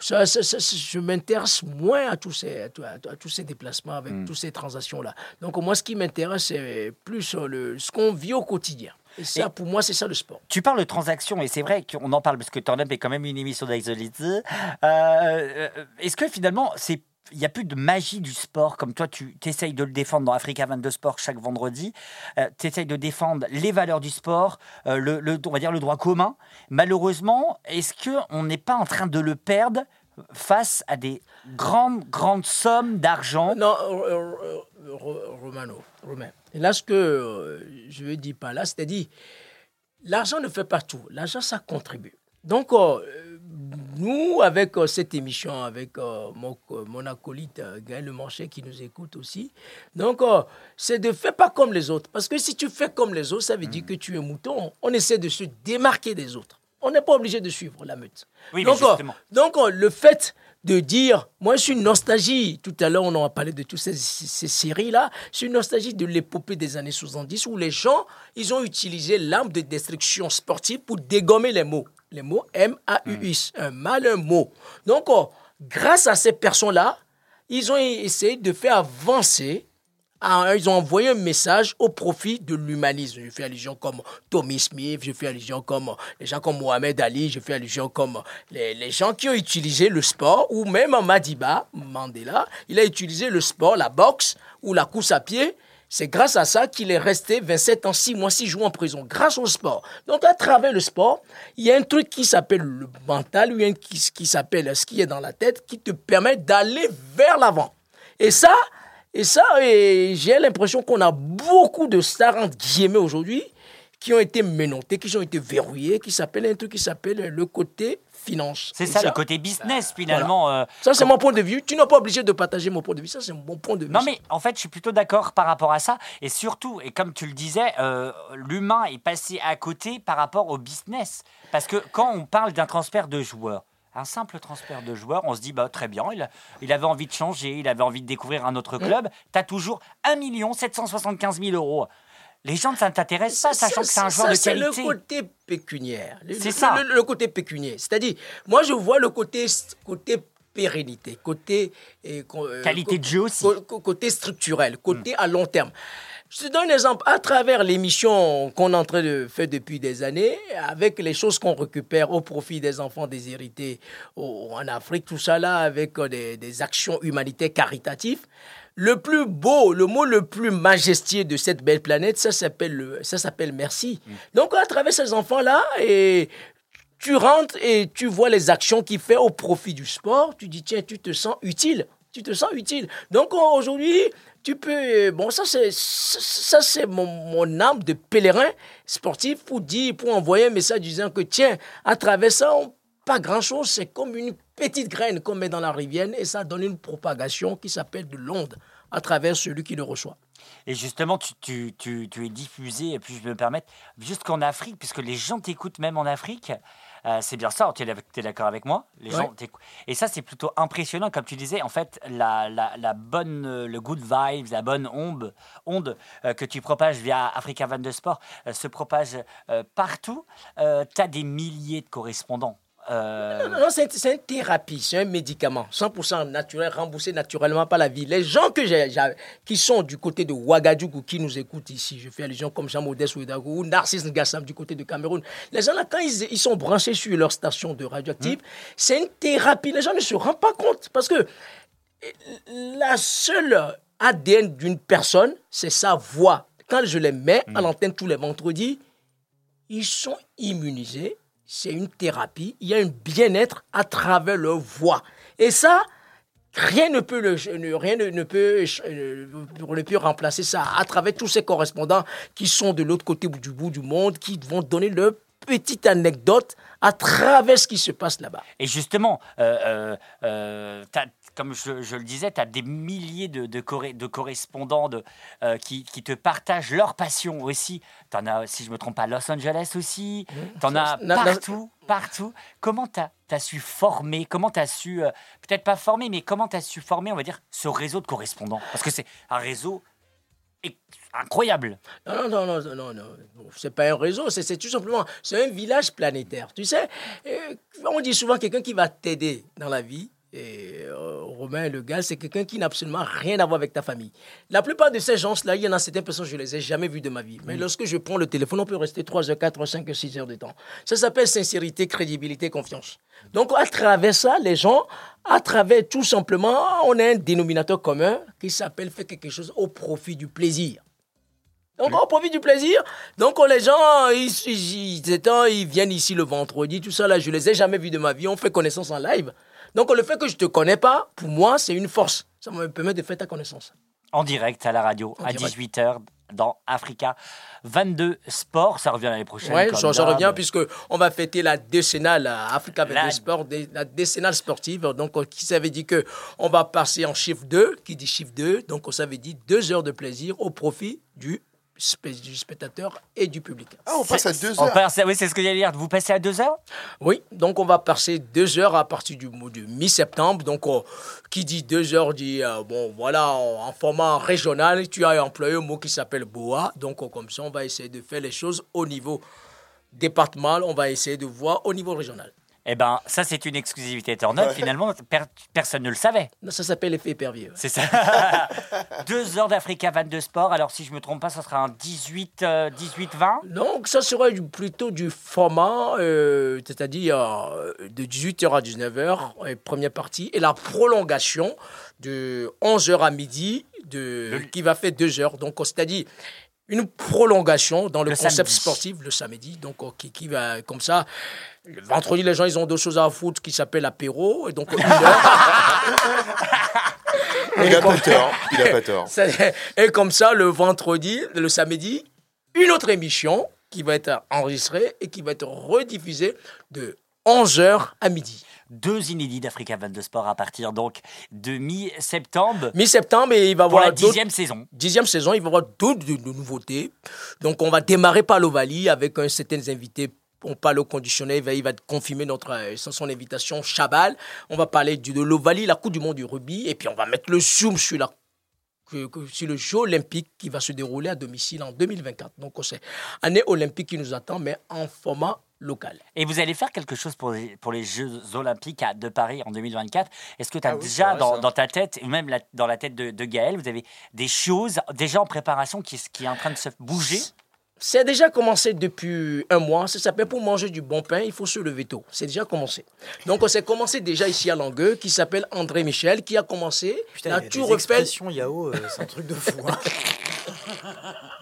ça, ça- je m'intéresse moins à tous ces, à, à- à tous ces déplacements, avec Mm. toutes ces transactions-là. Donc, moi, ce qui m'intéresse, c'est plus euh, le, ce qu'on vit au quotidien. Et ça, Et- pour moi, c'est ça le sport. Tu parles de transactions et c'est vrai qu'on en parle parce que Turn Up est quand même une émission. Euh, euh, Est-ce que finalement, c'est il n'y a plus de magie du sport, comme toi, tu essayes de le défendre dans Africa 22 Sport chaque vendredi. tu essayes de défendre les valeurs du sport, euh, le, on va dire le droit commun. Malheureusement, est-ce qu'on n'est pas en train de le perdre face à des grandes, grandes sommes d'argent? Non, euh, euh, euh, Ro- Romano, Romain. Là, ce que euh, je veux dire par là, c'est-à-dire, l'argent ne fait pas tout. L'argent, ça contribue. Donc, euh, nous, avec euh, cette émission, avec euh, mon, euh, mon acolyte Gaël Le Manchet qui nous écoute aussi, donc, c'est de faire pas comme les autres. Parce que si tu fais comme les autres, ça veut dire que tu es mouton. On essaie de se démarquer des autres. On n'est pas obligé de suivre la meute. Oui, donc, donc, le fait de dire, moi, je suis une nostalgie. Tout à l'heure, on en a parlé de toutes ces, ces- ces séries-là. Je suis une nostalgie de l'épopée des années 70 où les gens, ils ont utilisé l'arme de destruction sportive pour dégommer les mots. Les mots M-A-U-X, un mal, un mot. Donc, euh, grâce à ces personnes-là, ils ont essayé de faire avancer ils ont envoyé un message au profit de l'humanisme. Je fais allusion comme Tommy Smith, je fais allusion comme les gens comme Mohamed Ali, je fais allusion comme les, les gens qui ont utilisé le sport, ou même Madiba, Mandela, il a utilisé le sport, la boxe ou la course à pied. C'est grâce à ça qu'il est resté 27 ans, 6 mois, 6 jours en prison, grâce au sport. Donc, à travers le sport, il y a un truc qui s'appelle le mental, ou un qui, qui s'appelle ce qui est dans la tête, qui te permet d'aller vers l'avant. Et ça, et ça, j'ai l'impression qu'on a beaucoup de stars, entre guillemets, aujourd'hui, qui ont été menottés, qui ont été verrouillés, qui s'appelle un truc qui s'appelle le côté finance. C'est ça, le côté business finalement. euh, Ça, c'est mon point de vue. Tu n'es pas obligé de partager mon point de vue. Ça, c'est mon point de vue. Non, mais en fait, je suis plutôt d'accord par rapport à ça. Et surtout, et comme tu le disais, euh, l'humain est passé à côté par rapport au business. Parce que quand on parle d'un transfert de joueurs, un simple transfert de joueurs, on se dit, bah, très bien, il, avait envie de changer, il avait envie de découvrir un autre club. Tu as toujours 1 775 000 euros. Les gens ne s'intéressent pas, sachant que c'est un joueur de c'est qualité. le côté pécuniaire. C'est ça. Le, le côté pécuniaire. C'est-à-dire, moi, je vois le côté, côté pérennité, côté... eh, co- euh, Qualité de jeu aussi. côté structurel, côté à long terme. Je te donne un exemple. À travers l'émission qu'on est en train de faire depuis des années, avec les choses qu'on récupère au profit des enfants déshérités en Afrique, tout ça là, avec euh, des, des actions humanitaires caritatives, le plus beau, le mot le plus majestueux de cette belle planète, ça s'appelle le- ça s'appelle merci. Donc à travers ces enfants-là, et tu rentres et tu vois les actions qu'il fait au profit du sport, tu dis tiens, tu te sens utile, tu te sens utile. Donc aujourd'hui, tu peux bon ça c'est ça ça, c'est mon, mon âme de pèlerin sportif pour dire pour envoyer un message disant que tiens, à travers ça, on- pas grand-chose, c'est comme une petite graine qu'on met dans la rivière et ça donne une propagation qui s'appelle de l'onde à travers celui qui le reçoit. Et justement, tu, tu, tu, tu es diffusé, et puis je me permettre, jusqu'en Afrique, puisque les gens t'écoutent même en Afrique. Euh, c'est bien ça, tu es, d'accord avec moi? Les Ouais. gens. Et ça, c'est plutôt impressionnant, comme tu disais. En fait, la, la, la bonne, euh, le good vibes, la bonne onde, onde euh, que tu propages via Africa 22 Sport euh, se propage partout. tu as des milliers de correspondants. Euh, Non, non, c'est c'est une thérapie, c'est un médicament, 100% naturel, remboursé naturellement par la vie. Les gens que j'ai- qui sont du côté de Ouagadougou, qui nous écoutent ici, je fais allusion comme Jean-Modeste Ouedago ou Narcisse Ngassam du côté de Cameroun, les gens là, quand ils, ils sont branchés sur leur station de radioactive, c'est une thérapie. Les gens ne se rendent pas compte parce que la seule ADN d'une personne, c'est sa voix. Quand je les mets à l'antenne tous les vendredis, ils sont immunisés. C'est une thérapie. Il y a un bien-être à travers leur voix. Et ça, rien ne peut, le, rien ne, ne peut, euh, ne peut remplacer ça à travers tous ces correspondants qui sont de l'autre côté du bout du monde, qui vont donner leur petite anecdote à travers ce qui se passe là-bas. Et justement, euh, euh, euh, comme je, je le disais, tu as des milliers de, de, correspondants de, euh, qui, qui te partagent leur passion aussi. Tu en as, si je ne me trompe pas, à Los Angeles aussi. Tu en as partout, partout. Comment tu as, su former Comment tu as su, euh, peut-être pas former, mais comment tu as su former, on va dire, ce réseau de correspondants? Parce que c'est un réseau incroyable. Non, non, non, non, non, non. C'est pas un réseau, c'est tout simplement, c'est un village planétaire. Tu sais, euh, on dit souvent quelqu'un qui va t'aider dans la vie. Et euh, Romain, le gars, c'est quelqu'un qui n'a absolument rien à voir avec ta famille. La plupart de ces gens-là, il y en a certaines personnes, je les ai jamais vues de ma vie. Mais lorsque je prends le téléphone, on peut rester 3 heures, 4 heures, 5 heures, 6 heures de temps. Ça s'appelle sincérité, crédibilité, confiance. Donc, à travers ça, les gens, à travers tout simplement, on a un dénominateur commun qui s'appelle faire quelque chose au profit du plaisir. Donc, on profite du plaisir. Donc, les gens, ils, ils, ils- viennent ici le vendredi, tout ça, là, je les ai jamais vus de ma vie. On fait connaissance en live. Donc, le fait que je te connais pas, pour moi, c'est une force. Ça me permet de faire ta connaissance. En direct à la radio, En à direct. 18h, dans Africa 22 Sport. Ça revient l'année prochaine. Comme j'en reviens puisque on va fêter la décennale Africa avec La- le sport, la décennale sportive. Donc, euh, qui ça veut dire que on va passer en chiffre 2, qui dit chiffre 2, donc ça veut dire deux heures de plaisir au profit du, du spectateur et du public. Ah, on passe à deux On heures. passe oui, c'est ce que j'allais dire. Vous passez à 2 heures? Oui, donc on va passer deux heures à partir du mois de mi-septembre. Donc, euh, qui dit deux heures dit, euh, bon, voilà, en, en format régional, tu as employé un mot qui s'appelle BOA. Donc, euh, comme ça, on va essayer de faire les choses au niveau départemental, on va essayer de voir au niveau régional. Eh ben, ça, c'est une exclusivité turn up. Finalement, per- personne ne le savait. Non, ça s'appelle effet épervier. C'est ça. *laughs* Deux heures d'Africa 22 Sport. Alors, si je me trompe pas, ça sera un 18, euh, 18-20 Donc, ça serait du- plutôt du format, euh, c'est-à-dire euh, de 18h à 19h, euh, première partie, et la prolongation de 11h à midi, de, qui va faire 2 heures. Donc, c'est-à-dire une prolongation dans le, Le concept samedi. sportif le samedi. Donc, euh, qui, qui va comme ça. Le vendredi, les gens, ils ont d'autres choses à foutre qui s'appelle apéro. Et donc, une heure. Il a pas tort, il a pas tort. Et comme ça, le vendredi, le samedi, une autre émission qui va être enregistrée et qui va être rediffusée de 11h à midi. Deux inédits d'Africa 22 Sport à partir donc de mi-septembre. Mi-septembre, et il va y avoir la dixième saison. Dixième saison, il va y avoir d'autres de- de nouveautés. Donc, on va démarrer par l'Ovalie avec un certains invités. On parle au conditionnel, il va, il va confirmer notre, euh, son, invitation Chabal. On va parler du- de l'Ovalie, la Coupe du Monde du rugby, et puis on va mettre le zoom sur la sur le jeu olympique qui va se dérouler à domicile en 2024. Donc, c'est année olympique qui nous attend, mais en format local. Et vous allez faire quelque chose pour les, pour les Jeux Olympiques à- de Paris en 2024. Est-ce que tu as Ah oui, déjà vrai, dans, ta tête, ou même la- dans la tête de, de Gaël, vous avez des choses déjà en préparation qui, qui est en train de se bouger? C'est déjà commencé depuis un mois. Ça s'appelle pour manger du bon pain, il faut se lever tôt. C'est déjà commencé. Donc, c'est commencé déjà ici à Langueux, qui s'appelle André Michel, qui a commencé Putain, la y a des expressions Yao, euh, c'est un truc de fou. hein. *laughs*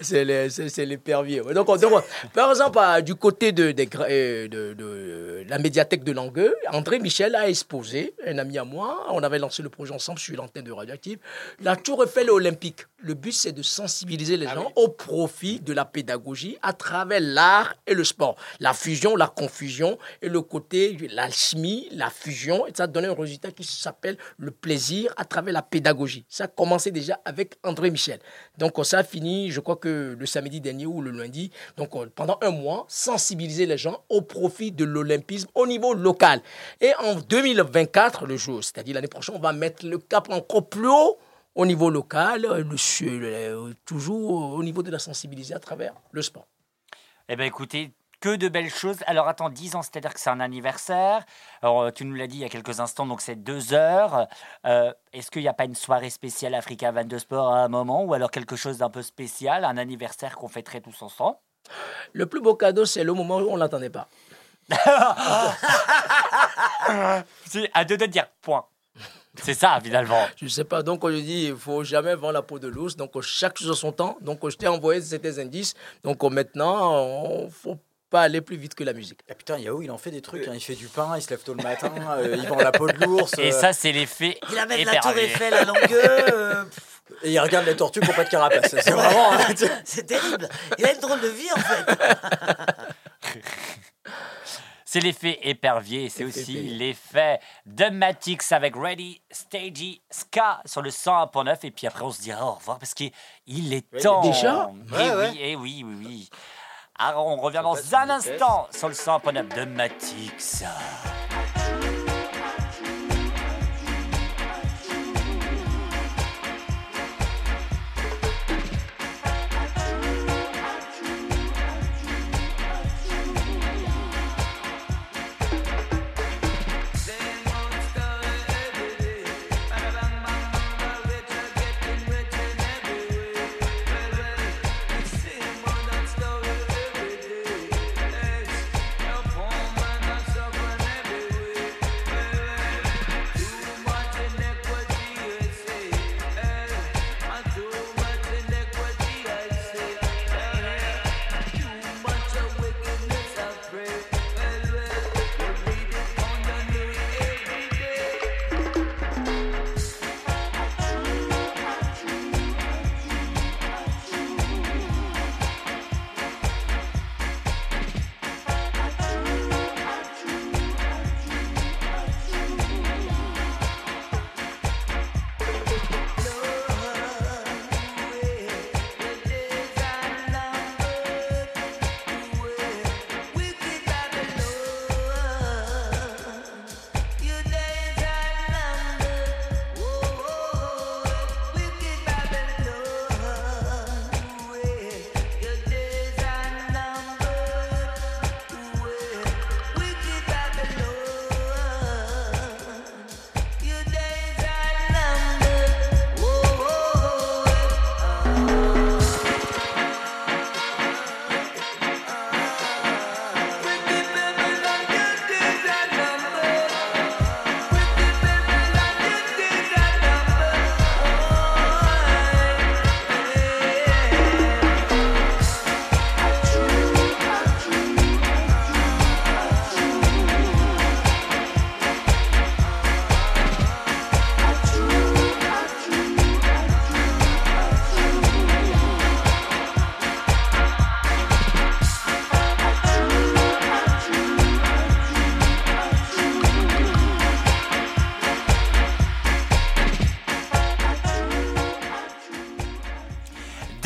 C'est ouais. Donc, on- donc, par exemple, à- du côté de, euh, de, de la médiathèque de Langueux, André Michel a exposé, un ami à moi, on avait lancé le projet ensemble sur l'antenne de Radioactive, la Tour Eiffel olympique. Le but, c'est de sensibiliser les gens au profit de la pédagogie à travers l'art et le sport. La fusion, la confusion et le côté, l'alchimie, la fusion, et ça donne un résultat qui s'appelle le plaisir à travers la pédagogie. Ça a commencé déjà avec André Michel. Donc ça a fini, je crois que le samedi dernier ou le lundi. Donc euh, pendant un mois, sensibiliser les gens au profit de l'olympisme au niveau local. Et en 2024, le jour, c'est-à-dire l'année prochaine, on va mettre le cap encore plus haut au niveau local, euh, le- euh, toujours au niveau de la sensibilisation à travers le sport. Eh bien, écoutez, que de belles choses. Alors, attends, 10 ans, c'est-à-dire que c'est un anniversaire. Alors, euh, tu nous l'as dit il y a quelques instants, donc c'est deux heures. Euh, Est-ce qu'il n'y a pas une soirée spéciale Africa 22 Sport à un moment ou alors quelque chose d'un peu spécial, un anniversaire qu'on fêterait tous ensemble? Le plus beau cadeau, c'est le moment où on ne l'attendait pas. *laughs* C'est à deux de dire point. C'est ça, finalement. Je sais pas. Donc, je dis, il faut jamais vendre la peau de l'ours. Donc, chaque chose a son temps. Donc, je t'ai envoyé certains indices. Donc, maintenant, il faut pas aller plus vite que la musique. Ah, putain, Yao, il en fait des trucs. hein. Il fait du pain, il se lève tôt le matin, euh, il vend la peau de l'ours. Et euh, ça, c'est l'effet. Il amène la tour. Eiffel à Langueux. euh, Et il regarde les tortues n'ont pas de carapace. C'est vraiment. hein, tu- c'est terrible. Il a une drôle de vie, en fait. *laughs* C'est l'effet épervier, c'est aussi l'effet de Matix avec Ready, Stagey, Ska sur le 101.9 et puis après on se dira au revoir parce qu'il il est temps. déjà Eh Ouais, oui, ouais. eh oui, oui, oui. Alors on revient dans un instant sur le 101.9 de Matix.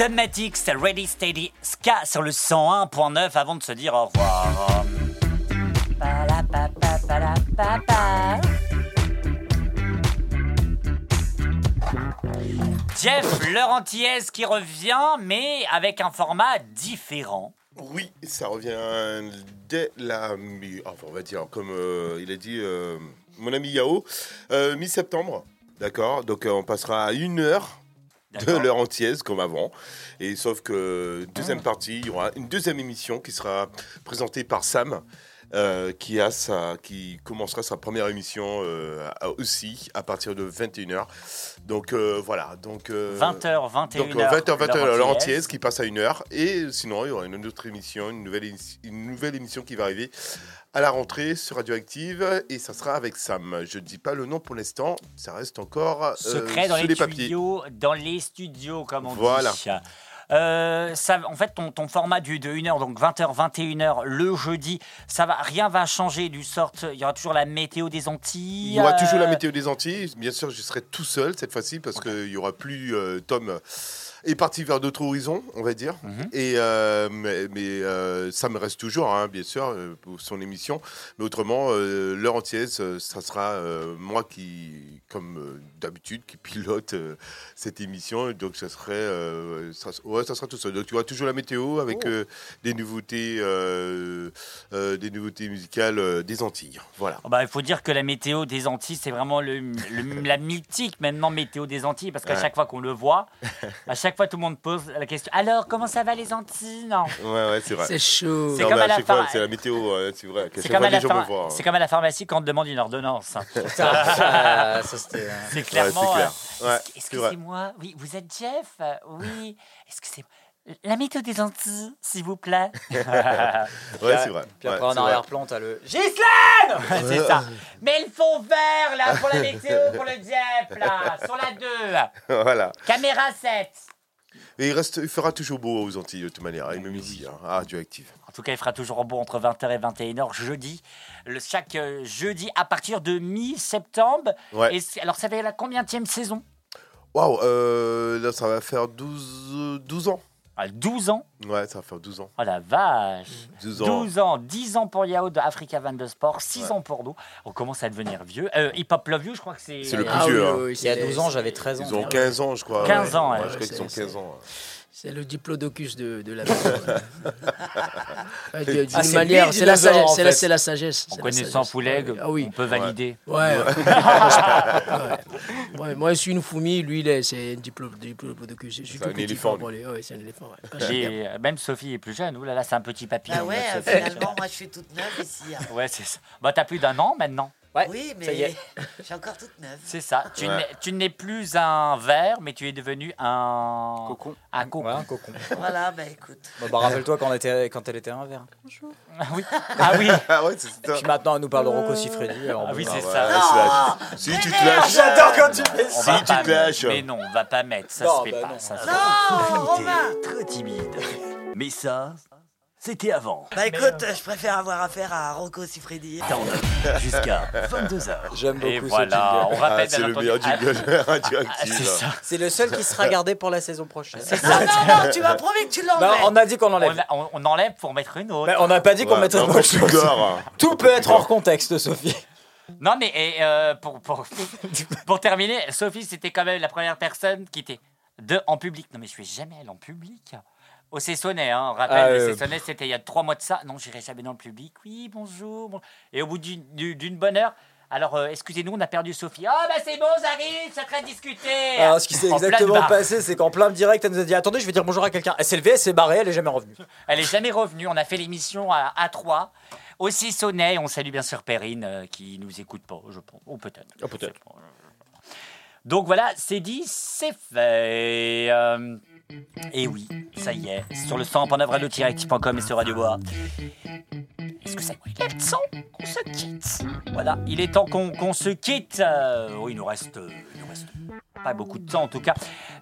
Mathematics, Ready Steady Ska sur le 101.9 avant de se dire au revoir. Jeff Laurentiez qui revient, mais avec un format différent. Oui, ça revient dès la mi- enfin, on va dire comme euh, il a dit euh, mon ami Yao, euh, mi-septembre. D'accord, donc on passera à une heure de l'heure entière comme avant. Et sauf que deuxième partie, il y aura une deuxième émission qui sera présentée par Sam. Euh, qui, a sa, qui commencera sa première émission euh, aussi à partir de 21h. Donc euh, voilà. Donc, euh, 20h, 21h. donc, euh, 20h, 21h, l'heure qui passe à une heure. Et sinon, il y aura une autre émission, une nouvelle, émi- une nouvelle émission qui va arriver à la rentrée sur Radioactive. Et ça sera avec Sam. Je ne dis pas le nom pour l'instant. Ça reste encore Secret dans les, papiers. dans les studios, comme on Voilà. dit. Euh, ça, en fait, ton, ton format du, de 1h, donc 20h, 21h, le jeudi, ça va, rien va changer du sort. Il y aura toujours la météo des Antilles. Il y aura toujours la euh, météo des Antilles. Bien sûr, je serai tout seul cette fois-ci parce qu'il n'y aura plus euh, Tom est parti vers d'autres horizons, on va dire. Mhm. Et euh, mais, mais, euh, ça me reste toujours, hein, bien sûr, euh, pour son émission. Mais autrement, l'heure entière, ça ça sera moi qui, comme d'habitude, qui pilote cette émission. Donc ça serait, ça, ouais, ça sera tout seul. Donc tu vois toujours la météo avec euh, des nouveautés, des nouveautés musicales des Antilles. Voilà. Bah, il faut dire que la météo des Antilles, c'est vraiment le, le- la mythique maintenant météo des Antilles, parce qu'à Ouais. chaque fois qu'on le voit, à chaque fois tout le monde pose la question. Alors, comment ça va les Antilles? Non. Ouais, ouais, c'est vrai. C'est chaud. C'est comme à la chaque C'est la météo, c'est vrai. qu'à C'est chaque comme, à la comme la pharmacie quand on te demande une ordonnance. *laughs* Ça, ça, c'était, c'est ouais, clairement. c'est clair. euh. Excusez-moi, oui, vous êtes Jeff? Oui, excusez-moi. La météo des Antilles, s'il vous plaît? *laughs* Ouais, c'est vrai. Puis Ouais, après, en arrière-plan, t'as le. Ghislaine *laughs* C'est ça. Mais le fond vert, là, pour la météo, pour le Jeff, là, sur la 2. voilà. Caméra 7. Et il, reste, il fera toujours beau aux Antilles, de toute manière, et même ici, hein, à Radioactive. En tout cas, il fera toujours beau entre 20h et 21h jeudi. Le, chaque euh, jeudi à partir de mi-septembre. Ouais. Alors, ça fait la combienième saison? Waouh, euh, là, ça va faire 12, euh, 12 ans. Ah, 12 ans Ouais, ça va faire 12 ans. Oh la vache 12 ans. 12 ans, 10 ans pour Yao de Africa 22 Sport, 6 ans pour nous. On commence à devenir vieux. Euh, Hip Hop Love You, je crois que c'est. C'est le plus Ah oui, vieux. oui, hein. oui, Il y a c'est- 12 ans, j'avais 13 ans. Ils ont 15 ans, je crois. 15 ans, ouais. je crois qu'ils ont 15 ans. C'est le diplodocus de, de la *laughs* D'une Ah, c'est manière, c'est la sagesse. en C'est la, fait. c'est la sagesse. En la connaissant. Pouleg, Ah oui. on peut valider. Ouais. *laughs* Ouais. Ouais, Moi, je suis une fourmi, lui, c'est un diplo- diplodocus. Je suis C'est un petit éléphant. Ouais, c'est un éléphant. euh, Même Sophie est plus jeune. Ouh là là, c'est un petit papillon. Bah ouais, finalement, moi je suis toute neuve ici. hein. Ouais, c'est ça. Bah, t'as plus d'un an maintenant. Ouais, Oui, ça y est. mais je suis encore toute neuve. C'est ça. Tu Ouais. n'es- plus un ver, mais tu es devenu un. Cocon. Un cocon. Ouais, un cocon. Voilà, bah écoute. Bon, bah, rappelle-toi quand, était- quand elle était un verre. Ah oui. Ah oui. Ah ouais, *laughs* c'est ça. Puis maintenant, elle nous parle de Rocco Siffredi. Ah oui, bah, c'est ça. ouais, c'est lâche. Si tu te lâches. J'adore quand tu fais ça. Si, tu te lâches. Mais non, on va pas mettre. Ça Non, se fait bah pas. non. Ça se Non, Romain Très timide. Mais ça, c'était avant. Bah écoute, je préfère avoir affaire à Rocco Siffredi. *laughs* Jusqu'à 22h. J'aime beaucoup Et ce voilà, on rappelle Ah, c'est le entendu- meilleur jingle Ah, *laughs* radioactif. c'est ça. C'est le seul qui sera *laughs* gardé pour la saison prochaine. C'est Non, ça. non, non, tu m'as promis que tu Non, l'enlèves. on a dit qu'on On, enlève. a- on- on enlève pour mettre une autre. Mais on n'a pas dit qu'on Ouais, mettrait non, autre tu chose. Tout peut être hors contexte, Sophie. Non, mais et, euh, pour, pour, pour terminer, Sophie, c'était quand même la première personne qui était de, en public. Non, mais je suis jamais allé en public. Au Cessonnet, hein, on rappelle, Ah, le euh, Cessonnet, c'était il y a trois mois de ça. Non, j'irai jamais dans le public. Oui, bonjour. bon- Et au bout d'une du- d'une bonne heure, alors, euh, excusez-nous, on a perdu Sophie. Ah, bah c'est bon, j'arrive, train de discuter. Alors, ce qui s'est exactement passé, c'est qu'en plein direct, elle nous a dit Attendez, je vais dire bonjour à quelqu'un. Elle s'est levée, elle s'est barrée, elle est jamais revenue. Elle est jamais revenue. On a fait l'émission à, à 3. Au Cessonnet, on salue bien sûr Perrine, euh, qui nous écoute pas, je pense. Ou peut-être. Oh, peut-être. Donc voilà, c'est dit, c'est fait. Euh, et oui, ça y est, sur le 100.9 radio-active.com et sur Radio Bois. Est-ce que c'est il est temps qu'on se quitte? Voilà, il est temps qu'on se quitte. Euh, euh, il nous reste pas beaucoup de temps en tout cas.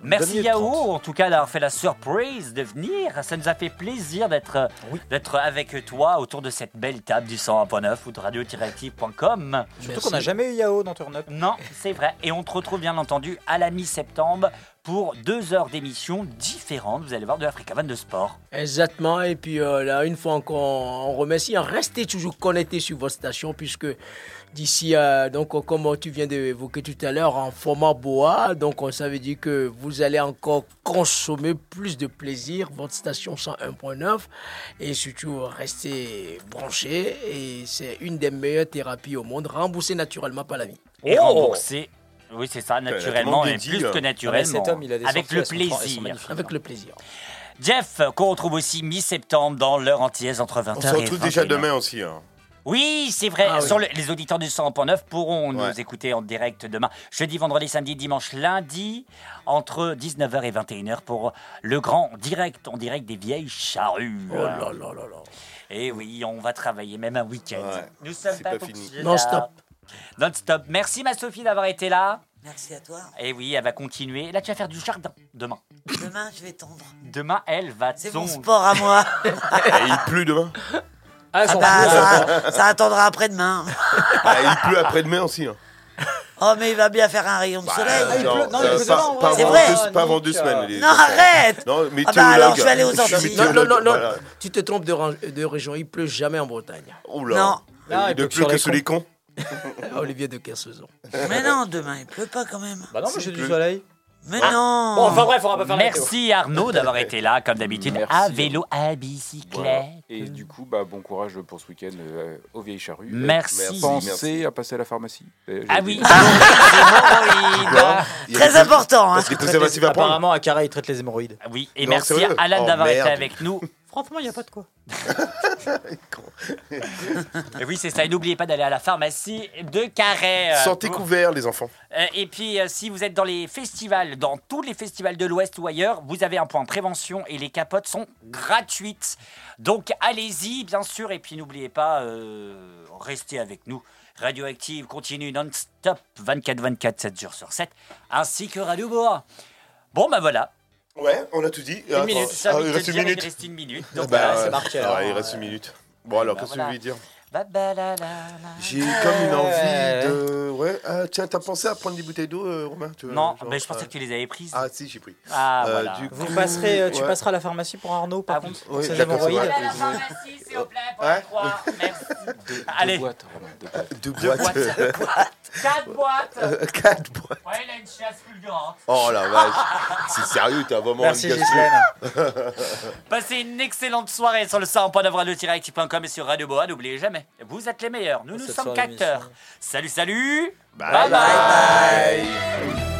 Merci Yao, en tout cas d'avoir fait la surprise de venir. Ça nous a fait plaisir d'être euh, d'être avec toi autour de cette belle table du 101.9 ou de radio-active.com. Surtout qu'on n'a jamais eu Yao dans Turn Up. Non, c'est vrai. Et on te retrouve bien entendu à la mi-septembre pour deux heures d'émissions différentes. Vous allez voir de Africa Van de sport. Exactement. Et puis euh, là, une fois encore, on remercie. Restez toujours connectés sur votre station puisque d'ici, euh, donc, euh, comme tu viens d'évoquer tout à l'heure, en format bois, donc euh, ça veut dire que vous allez encore consommer plus de plaisir. Votre station 101.9 et surtout restez branchés. Et c'est une des meilleures thérapies au monde, remboursée naturellement par la vie. Et remboursé. Oui, c'est ça, naturellement, bien et plus hein. que Ah, mais naturellement. cet homme, il a des avec le plaisir. Avec le plaisir. Jeff, qu'on retrouve aussi mi-septembre dans l'heure antillaise entre 20h On et se retrouve déjà 21h. demain aussi. hein. Oui, c'est vrai. Ah oui. Sur le- les auditeurs du 100.9 pourront Ouais. nous écouter en direct demain, jeudi, vendredi, samedi, dimanche, lundi, entre 19h et 21h pour le grand direct, en direct des vieilles charrues. Oh là là là là. Et oui, on va travailler même un week-end. Ouais, Nous sommes c'est pas, pas fini. fonctionnaires. Non-stop. Non-stop. Merci ma Sophie d'avoir été là. Merci à toi. Et oui, elle va continuer. Là, tu vas faire du jardin demain. Demain, je vais tondre. Demain, elle va C'est mon tondre. sport à moi. *laughs* Et il pleut demain? Ah bah, ça, *laughs* ça attendra après-demain. Ah, il pleut après-demain aussi. hein. Oh, mais il va bien faire un rayon de soleil. Non, euh, pas, pas C'est avant vrai. deux, pas avant deux semaines. les Non, arrête. Non, Ah bah, météorologue. alors, je vais aller aux suis Antilles. Non, non, non, non. voilà. Tu te trompes de, ran- de région. Il pleut jamais en Bretagne. Oula. Non. Ah, il ne pleut que sur les cons. *laughs* Olivier de Kersauzon. Mais non, demain, il pleut pas quand même. Bah non, mais j'ai du soleil. Mais Ah. non. Bon, enfin bref, on va pas faire la. Merci Arnaud d'avoir été là, comme d'habitude, à vélo, à bicyclette. Voilà. Et du coup, bah, bon courage pour ce week-end euh, aux vieilles charrues. Merci. Pensez Merci. à passer à la pharmacie. Euh, Ah j'ai oui, a Très important. Hein. Parce que. Apparemment, à Carré, il traite les hémorroïdes. Oui, et Non, merci à Alan Oh, d'avoir été avec nous. *laughs* Franchement, il n'y a pas de quoi. *laughs* Et oui, c'est ça. Et n'oubliez pas d'aller à la pharmacie de Carhaix. euh, Sortez pour- couverts, les enfants. Euh, et puis, euh, si vous êtes dans les festivals, dans tous les festivals de l'Ouest ou ailleurs, vous avez un point prévention et les capotes sont gratuites. Donc, allez-y, bien sûr. Et puis, n'oubliez pas, euh, restez avec nous. Radioactive continue non-stop, 24-24, 7 jours sur 7, ainsi que Radio Boa. Bon, ben voilà. Ouais, on a tout dit. Une minute. Ça, Ah, il te reste une minute. Il reste une minute. Donc, bah, voilà, c'est marqué. Ah, il euh, reste une minute. Bon, alors, bah, qu'est-ce que vous voulez dire? J'ai comme une envie de. Ouais, ah, tiens, t'as pensé à prendre des bouteilles d'eau, euh, Romain tu- Non, genre, mais je pensais euh, que tu les avais prises. Ah, si, j'ai pris. Ah, Euh, voilà. du Vous coup, passerez, euh, tu ouais. passeras à la pharmacie pour Arnaud, par Ah contre, oui. d'accord, vrai. la pharmacie, s'il vous plaît, pour Ouais. les trois. *laughs* Merci. Deux Allez. boîtes, Romain, deux boîtes. Deux Deux boîtes. *laughs* Quatre boîtes. Quatre boîtes. Ouais, il a une chasse fulgurante. Oh la vache. C'est sérieux, t'as vraiment Merci, une. Passez une excellente soirée sur le 100.9radio-active.com et sur Radio Boa. N'oubliez jamais, vous êtes les meilleurs. Nous, nous sommes qu'acteurs. Salut, salut. Bye bye. bye.